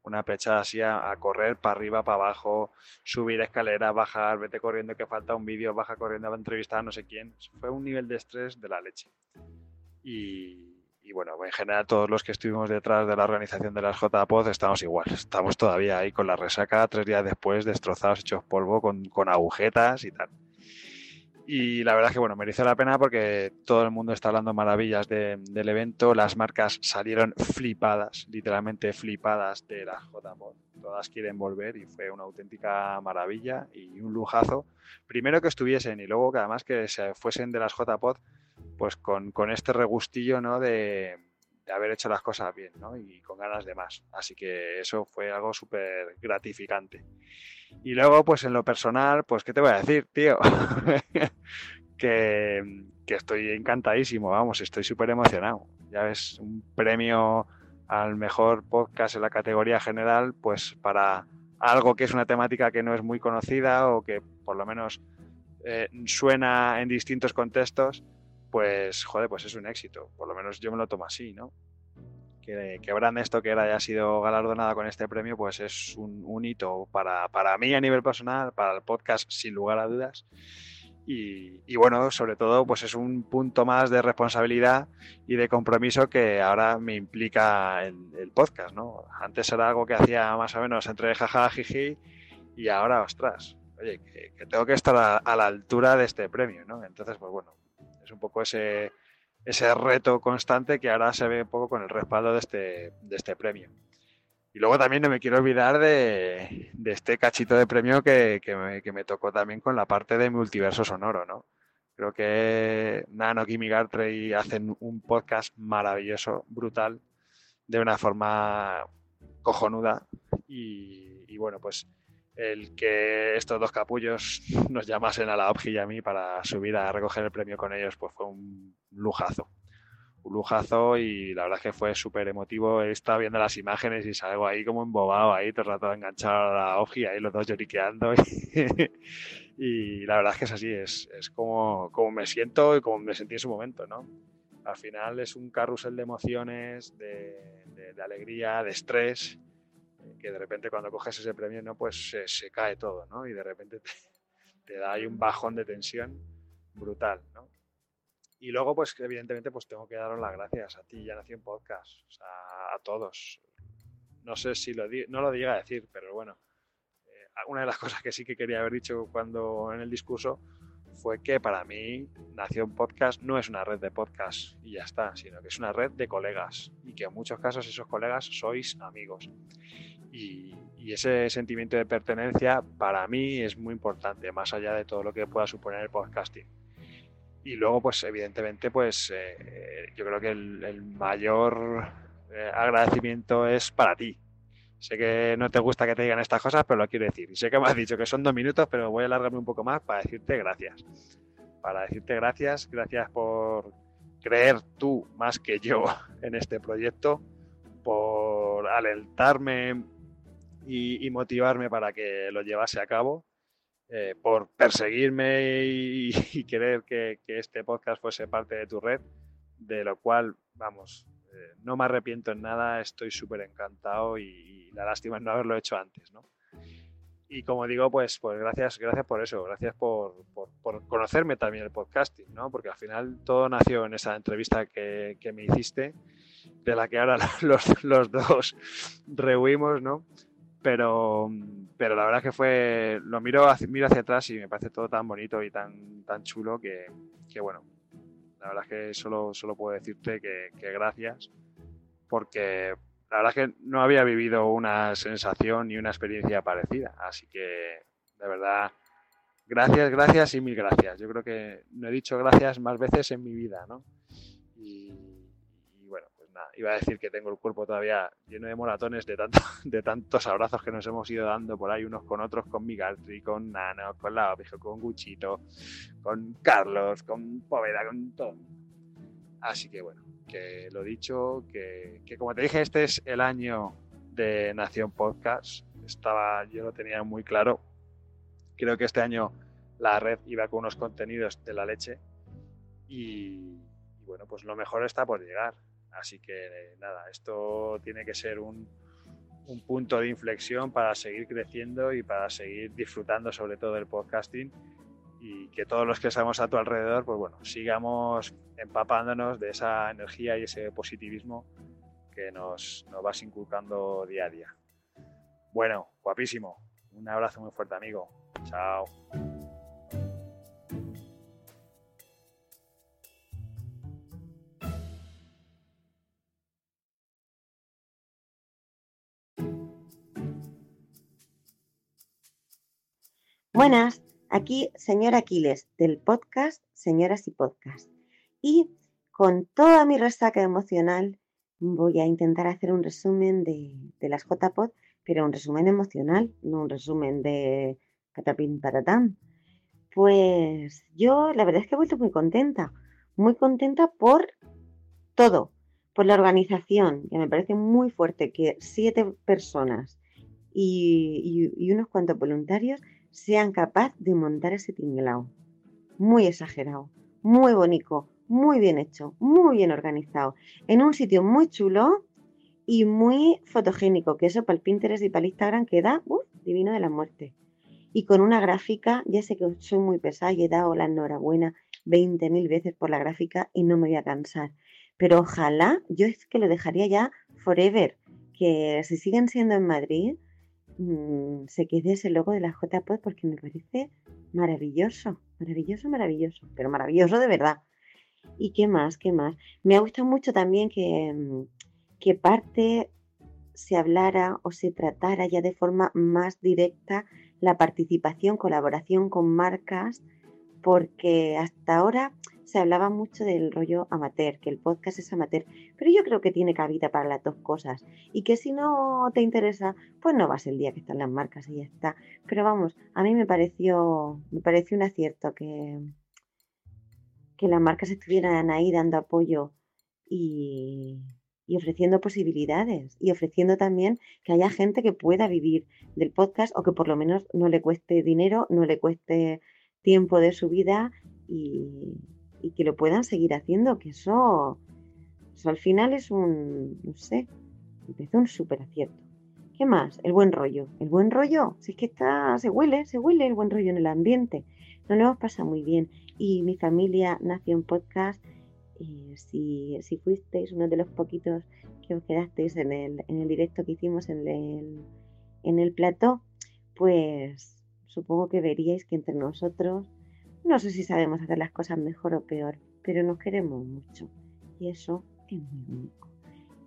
una pechada así a, a correr para arriba, para abajo, subir escaleras, bajar, vete corriendo que falta un vídeo, baja corriendo a entrevistar a no sé quién. Fue un nivel de estrés de la leche. Y, y bueno, en general todos los que estuvimos detrás de la organización de las JPOD estamos igual. Estamos todavía ahí con la resaca tres días después, destrozados, hechos polvo, con, con agujetas y tal. Y la verdad es que bueno, merece la pena porque todo el mundo está hablando maravillas de- del evento. Las marcas salieron flipadas, literalmente flipadas de la JPOD. Todas quieren volver y fue una auténtica maravilla y un lujazo. Primero que estuviesen y luego que además que se fuesen de las JPOD pues con, con este regustillo ¿no? de, de haber hecho las cosas bien ¿no? y con ganas de más. Así que eso fue algo súper gratificante. Y luego, pues en lo personal, pues ¿qué te voy a decir, tío? [laughs] que, que estoy encantadísimo, vamos, estoy súper emocionado. Ya ves, un premio al mejor podcast en la categoría general, pues para algo que es una temática que no es muy conocida o que por lo menos eh, suena en distintos contextos, pues joder, pues es un éxito. Por lo menos yo me lo tomo así, ¿no? Que, que Brand Stoker haya sido galardonada con este premio, pues es un, un hito para, para mí a nivel personal, para el podcast sin lugar a dudas. Y, y bueno, sobre todo, pues es un punto más de responsabilidad y de compromiso que ahora me implica el, el podcast, ¿no? Antes era algo que hacía más o menos entre jaja, jiji, y ahora, ostras, oye, que, que tengo que estar a, a la altura de este premio, ¿no? Entonces, pues bueno, un poco ese, ese reto constante que ahora se ve un poco con el respaldo de este, de este premio. Y luego también no me quiero olvidar de, de este cachito de premio que, que me, tocó también con la parte de multiverso sonoro, ¿no? Creo que Nano, Kimi Gartrey hacen un podcast maravilloso, brutal, de una forma cojonuda. Y bueno, pues el que estos dos capullos nos llamasen a la OPGI y a mí para subir a recoger el premio con ellos, pues fue un lujazo. Un lujazo y la verdad que fue súper emotivo. He estado viendo las imágenes y salgo ahí como embobado, ahí todo el rato enganchado a la OPGI, ahí los dos lloriqueando. Y, [laughs] y la verdad es que es así, es, como, como me siento y como me sentí en su momento, ¿no? Al final es un carrusel de emociones, de alegría, de estrés, que de repente cuando coges ese premio, ¿no? Pues se, cae todo, ¿no? Y de repente [laughs] te, da ahí un bajón de tensión brutal, ¿no? Y luego, pues evidentemente, pues tengo que daros las gracias a ti y a Nación Podcast, o sea, a todos. No sé si lo no lo diga decir, pero bueno, eh, una de las [laughs] cosas que sí que quería haber dicho cuando en el discurso fue que para mí Nación Podcast no es una red de podcast y ya está, sino que es una red de colegas y que en muchos casos esos colegas sois amigos. Y, ese sentimiento de pertenencia para mí es muy importante, más allá de todo lo que pueda suponer el podcasting. Y luego, pues evidentemente, pues eh, yo creo que el, mayor eh, agradecimiento es para ti. Sé que no te gusta que te digan estas cosas, pero lo quiero decir. Sé que me has dicho que son dos minutos, pero voy a alargarme un poco más para decirte gracias. Para decirte gracias, gracias por creer tú más que yo en este proyecto, por alentarme y, y motivarme para que lo llevase a cabo, eh, por perseguirme y, [laughs] y querer que, que este podcast fuese parte de tu red, de lo cual, vamos, eh, no me arrepiento en nada, estoy súper encantado y, y la lástima es no haberlo hecho antes, ¿no? y como digo, pues, pues gracias, gracias por eso, gracias por, por, por, conocerme también el podcasting, ¿no? Porque al final todo nació en esa entrevista que, que me hiciste, de la que ahora [laughs] los, los dos rehuimos, ¿no? Pero, pero la verdad que fue, lo miro miro hacia atrás y me parece todo tan bonito y tan, tan chulo que, que bueno, la verdad es que solo, solo puedo decirte que, gracias, porque la verdad es que no había vivido una sensación ni una experiencia parecida. Así que, de verdad, gracias, gracias y mil gracias. Yo creo que no he dicho gracias más veces en mi vida, ¿no? Y, iba a decir que tengo el cuerpo todavía lleno de moratones de, tanto, [laughs] de tantos abrazos que nos hemos ido dando por ahí unos con otros, con Migaltri, con Nano, con la con Guchito, con Carlos, con Poveda, con todo. Así que bueno, que lo dicho, que, que, como te dije, este es el año de Nación Podcast. Estaba, yo lo tenía muy claro. Creo que este año la red iba con unos contenidos de la leche. Y, y bueno, pues lo mejor está por llegar. Así que nada, esto tiene que ser un, un punto de inflexión para seguir creciendo y para seguir disfrutando sobre todo del podcasting y que todos los que estamos a tu alrededor, pues bueno, sigamos empapándonos de esa energía y ese positivismo que nos, nos vas inculcando día a día. Bueno, guapísimo. Un abrazo muy fuerte, amigo. Chao. Buenas, aquí señor Aquiles del podcast Señoras y Podcast. Y con toda mi resaca emocional voy a intentar hacer un resumen de, las JPod, pero un resumen emocional, no un resumen de catapín patatán. Pues yo la verdad es que he vuelto muy contenta, muy contenta por todo, por la organización, que me parece muy fuerte que siete personas y unos cuantos voluntarios sean capaces de montar ese tinglao. Muy exagerado, muy bonito, muy bien hecho, muy bien organizado, en un sitio muy chulo y muy fotogénico, que eso para el Pinterest y para el Instagram queda divino de la muerte. Y con una gráfica, ya sé que soy muy pesada y he dado la enhorabuena 20.000 veces por la gráfica y no me voy a cansar. Pero ojalá, yo es que lo dejaría ya forever, que si siguen siendo en Madrid, mmm, se quede ese logo de la JPod porque me parece maravilloso, maravilloso, maravilloso, pero maravilloso de verdad. ¿Y qué más? ¿Qué más? Me ha gustado mucho también que, que parte se hablara o se tratara ya de forma más directa la participación, colaboración con marcas, porque hasta ahora se hablaba mucho del rollo amateur, que el podcast es amateur, pero yo creo que tiene cabida para las dos cosas y que si no te interesa, pues no vas el día que están las marcas y ya está. Pero vamos, a mí me pareció, me pareció un acierto que, que las marcas estuvieran ahí dando apoyo y, y ofreciendo posibilidades y ofreciendo también que haya gente que pueda vivir del podcast o que por lo menos no le cueste dinero, no le cueste tiempo de su vida y que lo puedan seguir haciendo, que eso, eso al final es un, no sé, empezó un súper acierto. ¿Qué más? El buen rollo. El buen rollo, si es que está, se huele, se huele el buen rollo en el ambiente. Nos lo hemos muy bien. Y mi familia nació en podcast. Y si, si fuisteis uno de los poquitos que os quedasteis en el, en el directo que hicimos en el, en el plató, pues supongo que veríais que entre nosotros no sé si sabemos hacer las cosas mejor o peor, pero nos queremos mucho. Y eso es muy único.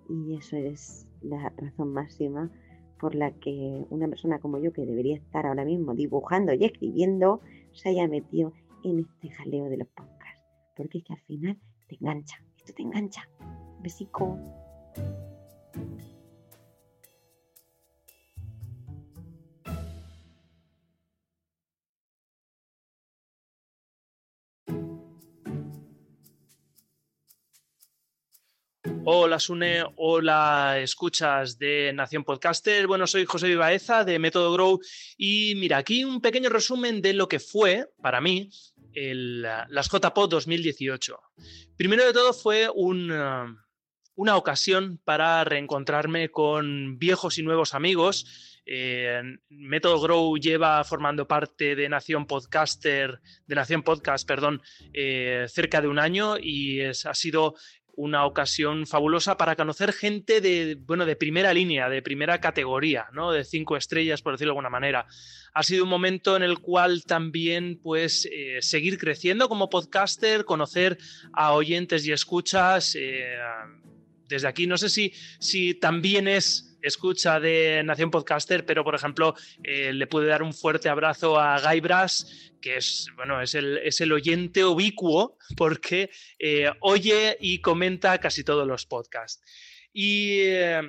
Y eso es la razón máxima por la que una persona como yo, que debería estar ahora mismo dibujando y escribiendo, se haya metido en este jaleo de los podcasts. Porque es que al final te engancha. Esto te engancha. Besico. Hola Sune, hola escuchas de Nación Podcaster. Bueno, soy José Vivaeza de Método Grow y mira, aquí un pequeño resumen de lo que fue para mí el, las JPod 2018. Primero de todo fue un, una ocasión para reencontrarme con viejos y nuevos amigos. Método Grow lleva formando parte de Nación Podcaster, de Nación Podcast, perdón, eh, cerca de un año y es, ha sido una ocasión fabulosa para conocer gente de, bueno, de primera línea, de primera categoría, ¿no? De cinco estrellas, por decirlo de alguna manera. Ha sido un momento en el cual también, pues, eh, seguir creciendo como podcaster, conocer a oyentes y escuchas. eh, desde aquí, no sé si, si también es escucha de Nación Podcaster, pero por ejemplo, eh, le pude dar un fuerte abrazo a Guy Brass, que es, bueno, es el, es el oyente ubicuo, porque eh, oye y comenta casi todos los podcasts. Y eh,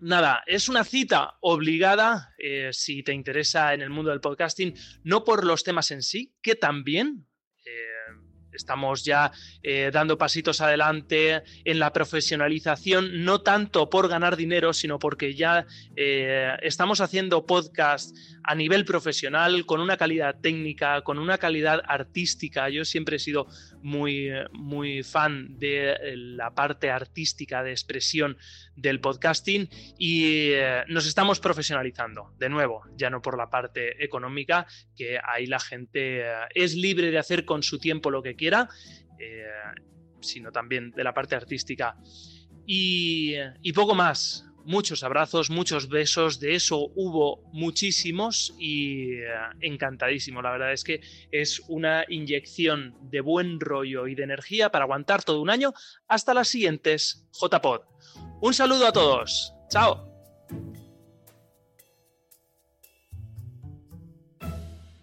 nada, es una cita obligada si te interesa en el mundo del podcasting, no por los temas en sí, que también estamos ya eh, dando pasitos adelante en la profesionalización, no tanto por ganar dinero, sino porque ya eh, estamos haciendo podcast a nivel profesional, con una calidad técnica, con una calidad artística. Yo siempre he sido muy, muy fan de eh, la parte artística de expresión del podcasting y nos estamos profesionalizando, de nuevo, ya no por la parte económica, que ahí la gente es libre de hacer con su tiempo lo que quiera, eh, sino también de la parte artística. Y, poco más. Muchos abrazos, muchos besos, de eso hubo muchísimos y eh, encantadísimo. La verdad es que es una inyección de buen rollo y de energía para aguantar todo un año hasta las siguientes JPod. Un saludo a todos. Chao.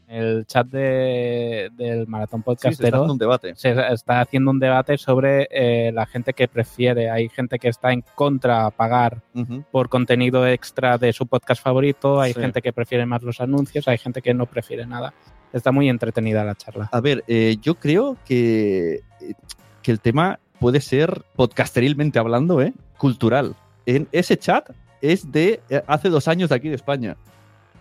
El chat de- del Maratón Sí, se está Podcastero haciendo un debate. se está haciendo un debate sobre eh, la gente que prefiere. Hay gente que está en contra pagar por contenido extra de su podcast favorito, hay Sí. gente que prefiere más los anuncios, hay gente que no prefiere nada. Está muy entretenida la charla. A ver, eh, yo creo que, que el tema puede ser, podcasterilmente hablando, ¿eh? cultural. En ese chat es de eh, hace dos años de aquí de España.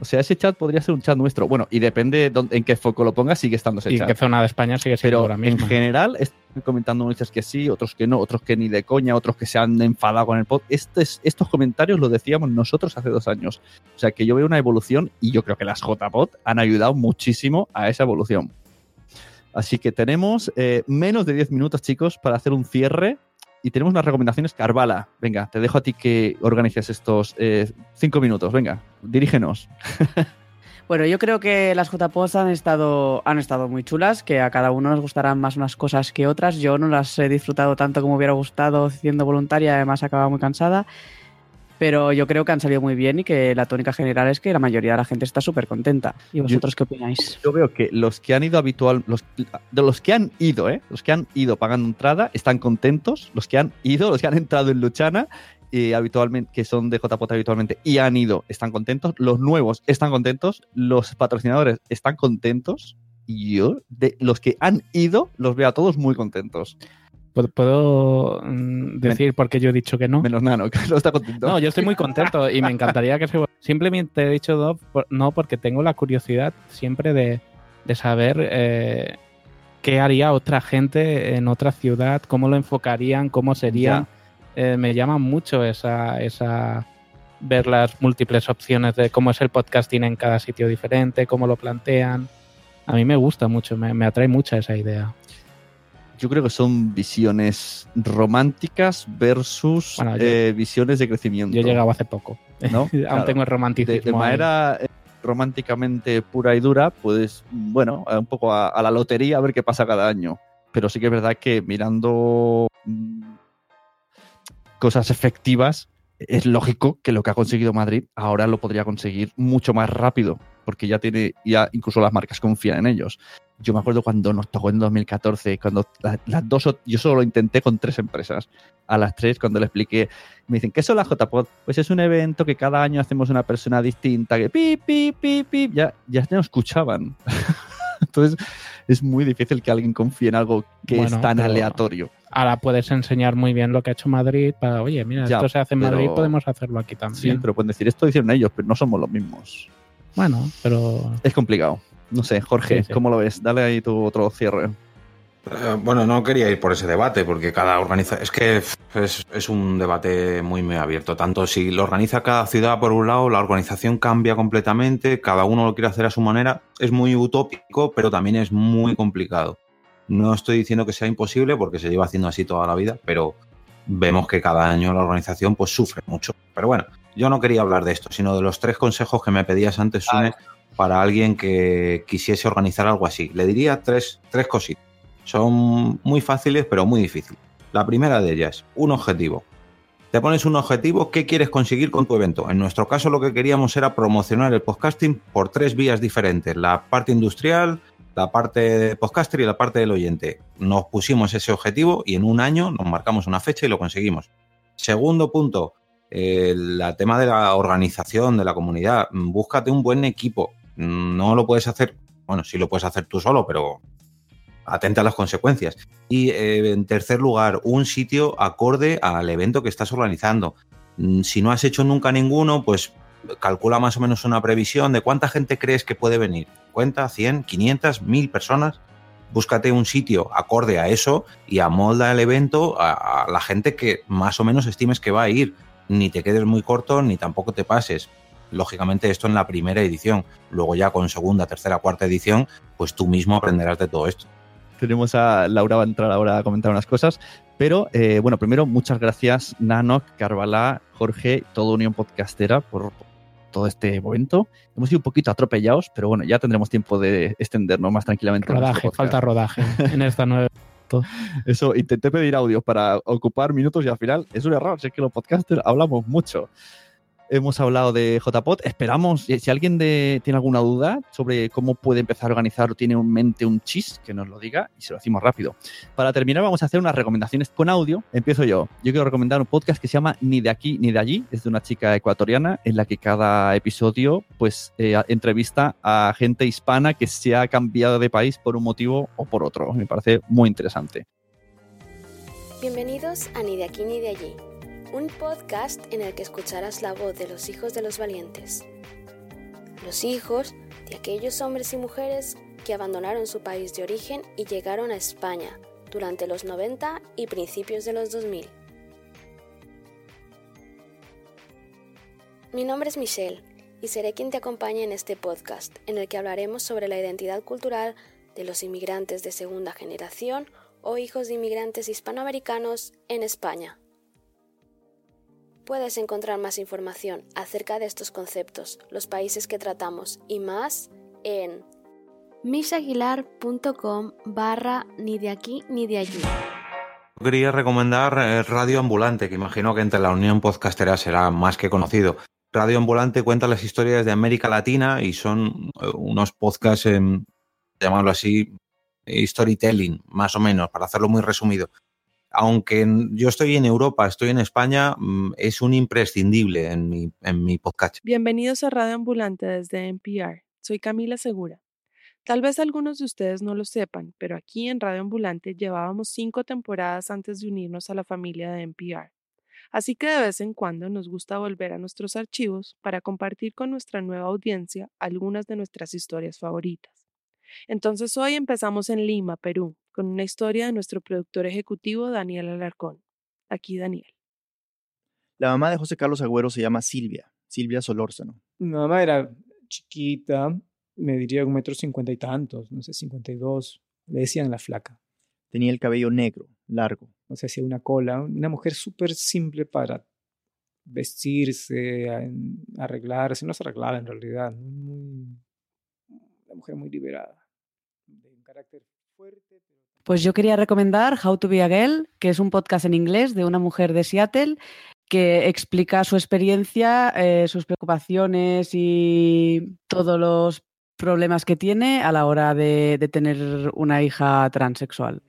O sea, ese chat podría ser un chat nuestro. Bueno, y depende dónde- en qué foco lo pongas, sigue estando ese Y chat. qué zona de España sigue siendo Pero ahora mismo. en general están comentando muchos que sí, otros que no, otros que ni de coña, otros que se han enfadado con el pod. Estos, estos comentarios los decíamos nosotros hace dos años. O sea que yo veo una evolución y yo creo que las JPod han ayudado muchísimo a esa evolución. Así que tenemos eh, menos de 10 minutos, chicos, para hacer un cierre. Y tenemos unas recomendaciones. Carvala, venga, te dejo a ti que organices estos eh, cinco minutos. Venga, dirígenos. [laughs] Bueno, yo creo que las JPOs han estado, han estado muy chulas, que a cada uno nos gustarán más unas cosas que otras. Yo no las he disfrutado tanto como hubiera gustado siendo voluntaria, además acababa muy cansada. Pero yo creo que han salido muy bien y que la tónica general es que la mayoría de la gente está súper contenta. ¿Y vosotros qué opináis? Yo veo que los que han ido habitual, los, de los que han ido, ¿eh? los que han ido pagando entrada, están contentos. Los que han ido, los que han entrado en Luchana, eh, habitualmente, que son de JPOT habitualmente y han ido, están contentos. Los nuevos están contentos. Los patrocinadores están contentos. Y yo, de los que han ido, los veo a todos muy contentos. ¿Puedo, mm, decir por qué yo he dicho que no? Menos Nano, [laughs] que no está contento. No, yo estoy muy contento y me encantaría que se... Simplemente he dicho no, por- no porque tengo la curiosidad siempre de, de saber eh, qué haría otra gente en otra ciudad, cómo lo enfocarían, cómo sería. Eh, me llama mucho esa, esa ver las múltiples opciones de cómo es el podcasting en cada sitio diferente, cómo lo plantean. A mí me gusta mucho, me, me atrae mucho esa idea. Yo creo que son visiones románticas versus Bueno, yo- eh, visiones de crecimiento. Yo he llegado hace poco. ¿no? [laughs] Aún tengo el romanticismo De, manera eh, románticamente pura y dura, pues bueno, un poco a, a la lotería a ver qué pasa cada año. Pero sí que es verdad que mirando mm, cosas efectivas, es lógico que lo que ha conseguido Madrid ahora lo podría conseguir mucho más rápido, porque ya tiene, ya incluso las marcas confían en ellos. Yo me acuerdo cuando nos tocó en 2014, cuando la- las dos, yo solo lo intenté con tres empresas. A las tres, cuando le expliqué, me dicen, ¿qué son las JPod? Pues es un evento que cada año hacemos una persona distinta, que pi, pi, pi, pi, ya, ya no escuchaban. [laughs] Entonces, es muy difícil que alguien confíe en algo que es tan aleatorio. Ahora puedes enseñar muy bien lo que ha hecho Madrid para, oye, mira, Ya, esto se hace en Madrid, pero- podemos hacerlo aquí Sí, también. pero pueden decir, esto hicieron ellos, pero no somos los mismos. Bueno, pero Es complicado. No sé, Jorge, Sí, sí. ¿cómo lo ves? Dale ahí tu otro cierre. Eh, bueno, no quería ir por ese debate, porque cada organiza. Es que es, es, un debate muy, muy abierto. Tanto si lo organiza cada ciudad por un lado, la organización cambia completamente, cada uno lo quiere hacer a su manera. Es muy utópico, pero también es muy complicado. No estoy diciendo que sea imposible, porque se lleva haciendo así toda la vida, pero vemos que cada año la organización pues sufre mucho. Pero bueno, yo no quería hablar de esto, sino de los tres consejos que me pedías antes, Sune, para alguien que quisiese organizar algo así. Le diría tres, tres cositas. Son muy fáciles, pero muy difíciles. La primera de ellas, un objetivo. Te pones un objetivo, ¿qué quieres conseguir con tu evento? En nuestro caso lo que queríamos era promocionar el podcasting por tres vías diferentes, la parte industrial, la parte de podcaster y la parte del oyente. Nos pusimos ese objetivo y en un año nos marcamos una fecha y lo conseguimos. Segundo punto, el tema de la organización, de la comunidad. Búscate un buen equipo. No lo puedes hacer, bueno, sí lo puedes hacer tú solo, pero atenta a las consecuencias. Y eh, en tercer lugar, un sitio acorde al evento que estás organizando. Mm, si no has hecho nunca ninguno, pues calcula más o menos una previsión de cuánta gente crees que puede venir. ¿Cuenta? ¿100? ¿500? ¿1000 personas? Búscate un sitio acorde a eso y amolda el evento a, a la gente que más o menos estimes que va a ir. Ni te quedes muy corto, ni tampoco te pases lógicamente esto en la primera edición. Luego ya con segunda, tercera, cuarta edición, pues tú mismo aprenderás de todo esto tenemos a Laura, va a entrar ahora a comentar unas cosas. Pero eh, bueno, primero, muchas gracias, Nano, Carvalá, Jorge, todo Unión Podcastera por todo este momento. Hemos sido un poquito atropellados, pero bueno, ya tendremos tiempo de extendernos más tranquilamente. Rodaje, falta rodaje en esta nueva. [laughs] Eso, intenté pedir audio para ocupar minutos y al final es un error, si es que los podcasters hablamos mucho hemos hablado de JPOT. Esperamos, si alguien tiene alguna duda sobre cómo puede empezar a organizar o tiene en mente un chis, que nos lo diga y se lo decimos rápido. Para terminar, vamos a hacer unas recomendaciones con audio. Empiezo yo. Yo quiero recomendar un podcast que se llama Ni de aquí ni de allí. Es de una chica ecuatoriana en la que cada episodio pues eh, entrevista a gente hispana que se ha cambiado de país por un motivo o por otro. Me parece muy interesante. Bienvenidos a Ni de aquí ni de allí un podcast en el que escucharás la voz de los hijos de los valientes. Los hijos de aquellos hombres y mujeres que abandonaron su país de origen y llegaron a España durante los 90 y principios de los 2000. Mi nombre es Michelle y seré quien te acompañe en este podcast en el que hablaremos sobre la identidad cultural de los inmigrantes de segunda generación o hijos de inmigrantes hispanoamericanos en España. Puedes encontrar más información acerca de estos conceptos, los países que tratamos y más en misaguilar.com barra ni de aquí ni de allí. Quería recomendar eh, Radio Ambulante, que imagino que entre la Unión Podcastera será más que conocido. Radio Ambulante cuenta las historias de América Latina y son eh, unos podcasts, llamarlo así, storytelling, más o menos, para hacerlo muy resumido aunque yo estoy en Europa, estoy en España, mm, es un imprescindible en mi, en mi podcast. Bienvenidos a Radio Ambulante desde NPR. Soy Camila Segura. Tal vez algunos de ustedes no lo sepan, pero aquí en Radio Ambulante llevábamos cinco temporadas antes de unirnos a la familia de NPR. Así que de vez en cuando nos gusta volver a nuestros archivos para compartir con nuestra nueva audiencia algunas de nuestras historias favoritas. Entonces hoy empezamos en Lima, Perú, con una historia de nuestro productor ejecutivo Daniel Alarcón. Aquí Daniel. La mamá de José Carlos Agüero se llama Silvia, Silvia Solórzano. Mi mamá era chiquita, me diría un metro cincuenta y tantos, no sé, cincuenta y dos. Le decían la flaca. Tenía el cabello negro, largo. O sea, hacía una cola. Una mujer súper simple para vestirse, arreglarse. No se arreglaba en realidad. Muy, una mujer muy liberada. De un carácter fuerte. Pues yo quería recomendar How to Be a Girl, que es un podcast en inglés de una mujer de Seattle que explica su experiencia, eh, sus preocupaciones y todos los problemas que tiene a la hora de, de tener una hija transexual.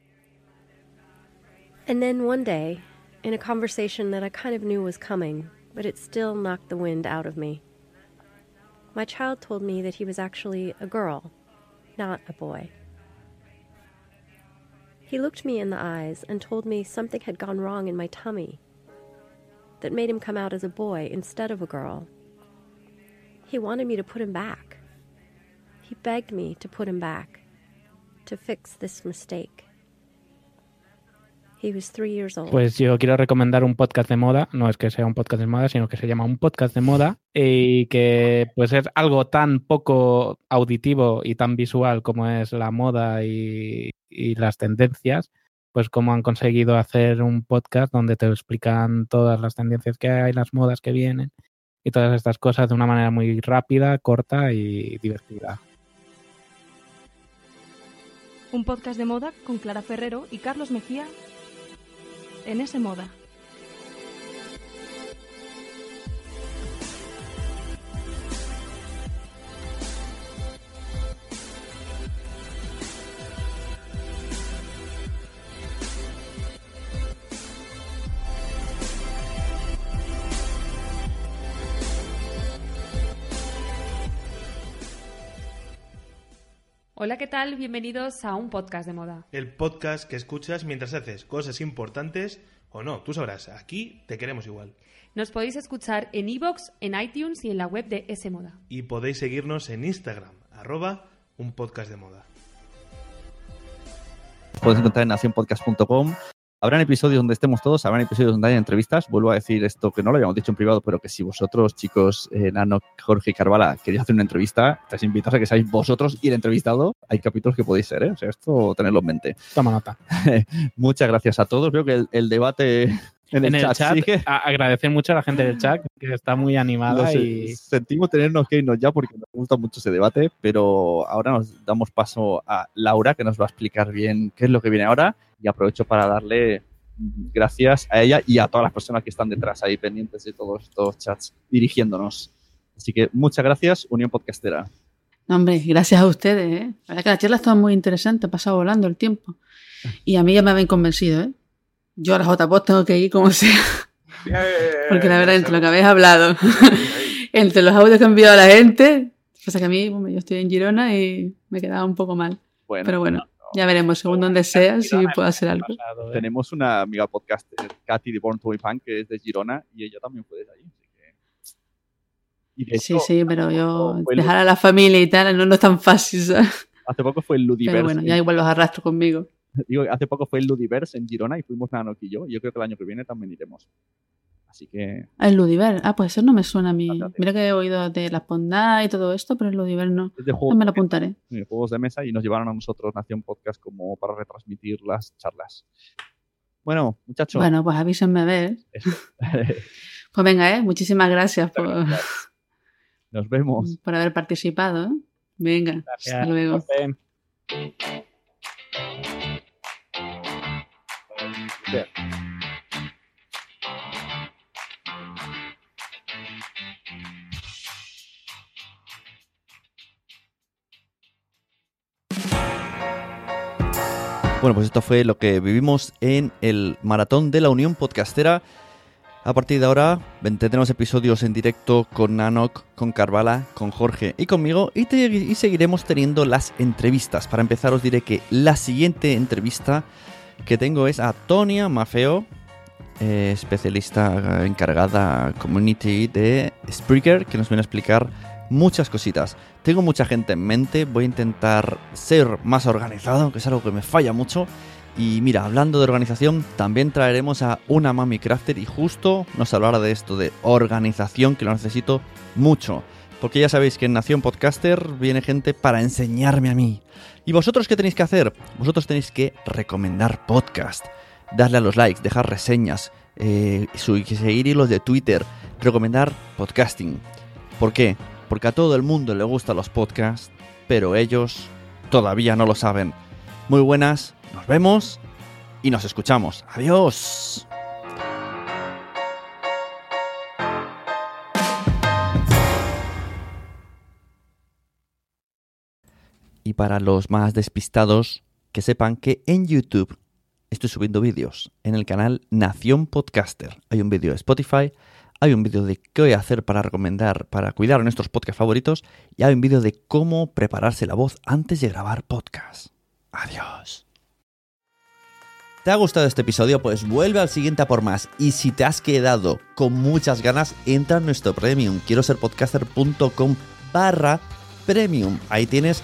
And then one day, in a conversation that I kind of knew was coming, but it still knocked the wind out of me, my child told me that he was actually a girl, not a boy. He looked me in the eyes and told me something had gone wrong in my tummy that made him come out as a boy instead of a girl. He wanted me to put him back. He begged me to put him back, to fix this mistake. He was three years old. Pues yo quiero recomendar un podcast de moda, no es que sea un podcast de moda, sino que se llama un podcast de moda y que pues es algo tan poco auditivo y tan visual como es la moda y, y las tendencias, pues cómo han conseguido hacer un podcast donde te explican todas las tendencias que hay, las modas que vienen y todas estas cosas de una manera muy rápida, corta y divertida. Un podcast de moda con Clara Ferrero y Carlos Mejía en ese moda. Hola, ¿qué tal? Bienvenidos a un podcast de moda. El podcast que escuchas mientras haces cosas importantes o no, tú sabrás, aquí te queremos igual. Nos podéis escuchar en iVoox, en iTunes y en la web de S Moda. Y podéis seguirnos en Instagram, arroba un podcast de moda. Podéis encontrar en nacionpodcast.com. Habrán episodios donde estemos todos, habrán episodios donde haya entrevistas. Vuelvo a decir esto que no lo habíamos dicho en privado, pero que si vosotros, chicos, eh, Nano, Jorge y Carvala, queréis hacer una entrevista, estáis invitados a que seáis vosotros y el entrevistado. Hay capítulos que podéis ser, ¿eh? O sea, esto tenerlo en mente. Toma nota. [laughs] Muchas gracias a todos. Veo que el, el debate en el, chat, sigue. a- agradecer mucho a la gente del chat que está muy animada No sé, y Sentimos tenernos que irnos ya porque nos gusta mucho ese debate, pero ahora nos damos paso a Laura, que nos va a explicar bien qué es lo que viene ahora. Y aprovecho para darle gracias a ella y a todas las personas que están detrás ahí pendientes de todos estos chats dirigiéndonos. Así que muchas gracias, Unión Podcastera. No, hombre, gracias a ustedes, ¿eh? La verdad que la charla estaba muy interesante, ha pasado volando el tiempo. Y a mí ya me habéis convencido, ¿eh? Yo a la JPOT tengo que ir como sea. Porque la verdad, entre lo que habéis hablado, [laughs] entre los audios que ha enviado la gente, pasa que a mí, bueno, yo estoy en Girona y me quedaba un poco mal. Bueno, Pero bueno, ya veremos, según donde sea, si puedo hacer algo. Tenemos una amiga podcaster, Katy de Born to be Punk, que es de Girona, y ella también fue de ahí. Sí, hecho, sí, pero yo dejar a la familia y tal no, no es tan fácil, ¿sabes? hace poco fue el Ludiverse. Pero bueno, ya igual los arrastro conmigo. [laughs] Digo, hace poco fue el Ludiverse en Girona y fuimos Nanok y yo. y Yo creo que el año que viene también iremos. Así que El Ludiver. Ah, pues eso no me suena a mí. Mira que he oído de las Pondá y todo esto, pero el Ludiver no. es de juegos, me lo apuntaré. de juegos de mesa y nos llevaron a nosotros Nación Podcast como para retransmitir las charlas. Bueno, muchachos. Bueno, pues avísenme a ver. [laughs] Pues venga, ¿eh? Muchísimas gracias por, Nos vemos. [laughs] por haber participado. ¿eh? Venga, hasta luego. Bueno, pues esto fue lo que vivimos en el maratón de la Unión Podcastera. A partir de ahora tendremos episodios en directo con Nanok, con Carvala, con Jorge y conmigo y seguiremos teniendo las entrevistas. Para empezar os diré que la siguiente entrevista que tengo es a Tonia Mafeo, eh, especialista eh, encargada community de Spreaker, que nos viene a explicar muchas cositas. Tengo mucha gente en mente, voy a intentar ser más organizado, que es algo que me falla mucho. Y mira, hablando de organización, también traeremos a una Mami Crafter y justo nos hablará de esto, de organización, que lo necesito mucho. Porque ya sabéis que en Nación Podcaster viene gente para enseñarme a mí. ¿Y vosotros qué tenéis que hacer? Vosotros tenéis que recomendar podcast, darle a los likes, dejar reseñas, eh, seguir hilos de Twitter, recomendar podcasting. ¿Por qué? Porque a todo el mundo le gustan los podcasts, pero ellos todavía no lo saben. Muy buenas, nos vemos y nos escuchamos. Adiós. Y para los más despistados, que sepan que en YouTube estoy subiendo vídeos en el canal Nación Podcaster. Hay un vídeo de Spotify, hay un vídeo de qué hacer para recomendar, para cuidar a nuestros podcasts favoritos y hay un vídeo de cómo prepararse la voz antes de grabar podcast. Adiós. ¿Te ha gustado este episodio? Pues vuelve al siguiente a por más. Y si te has quedado con muchas ganas, entra en nuestro premium. Quiero ser podcaster.com barra premium. Ahí tienes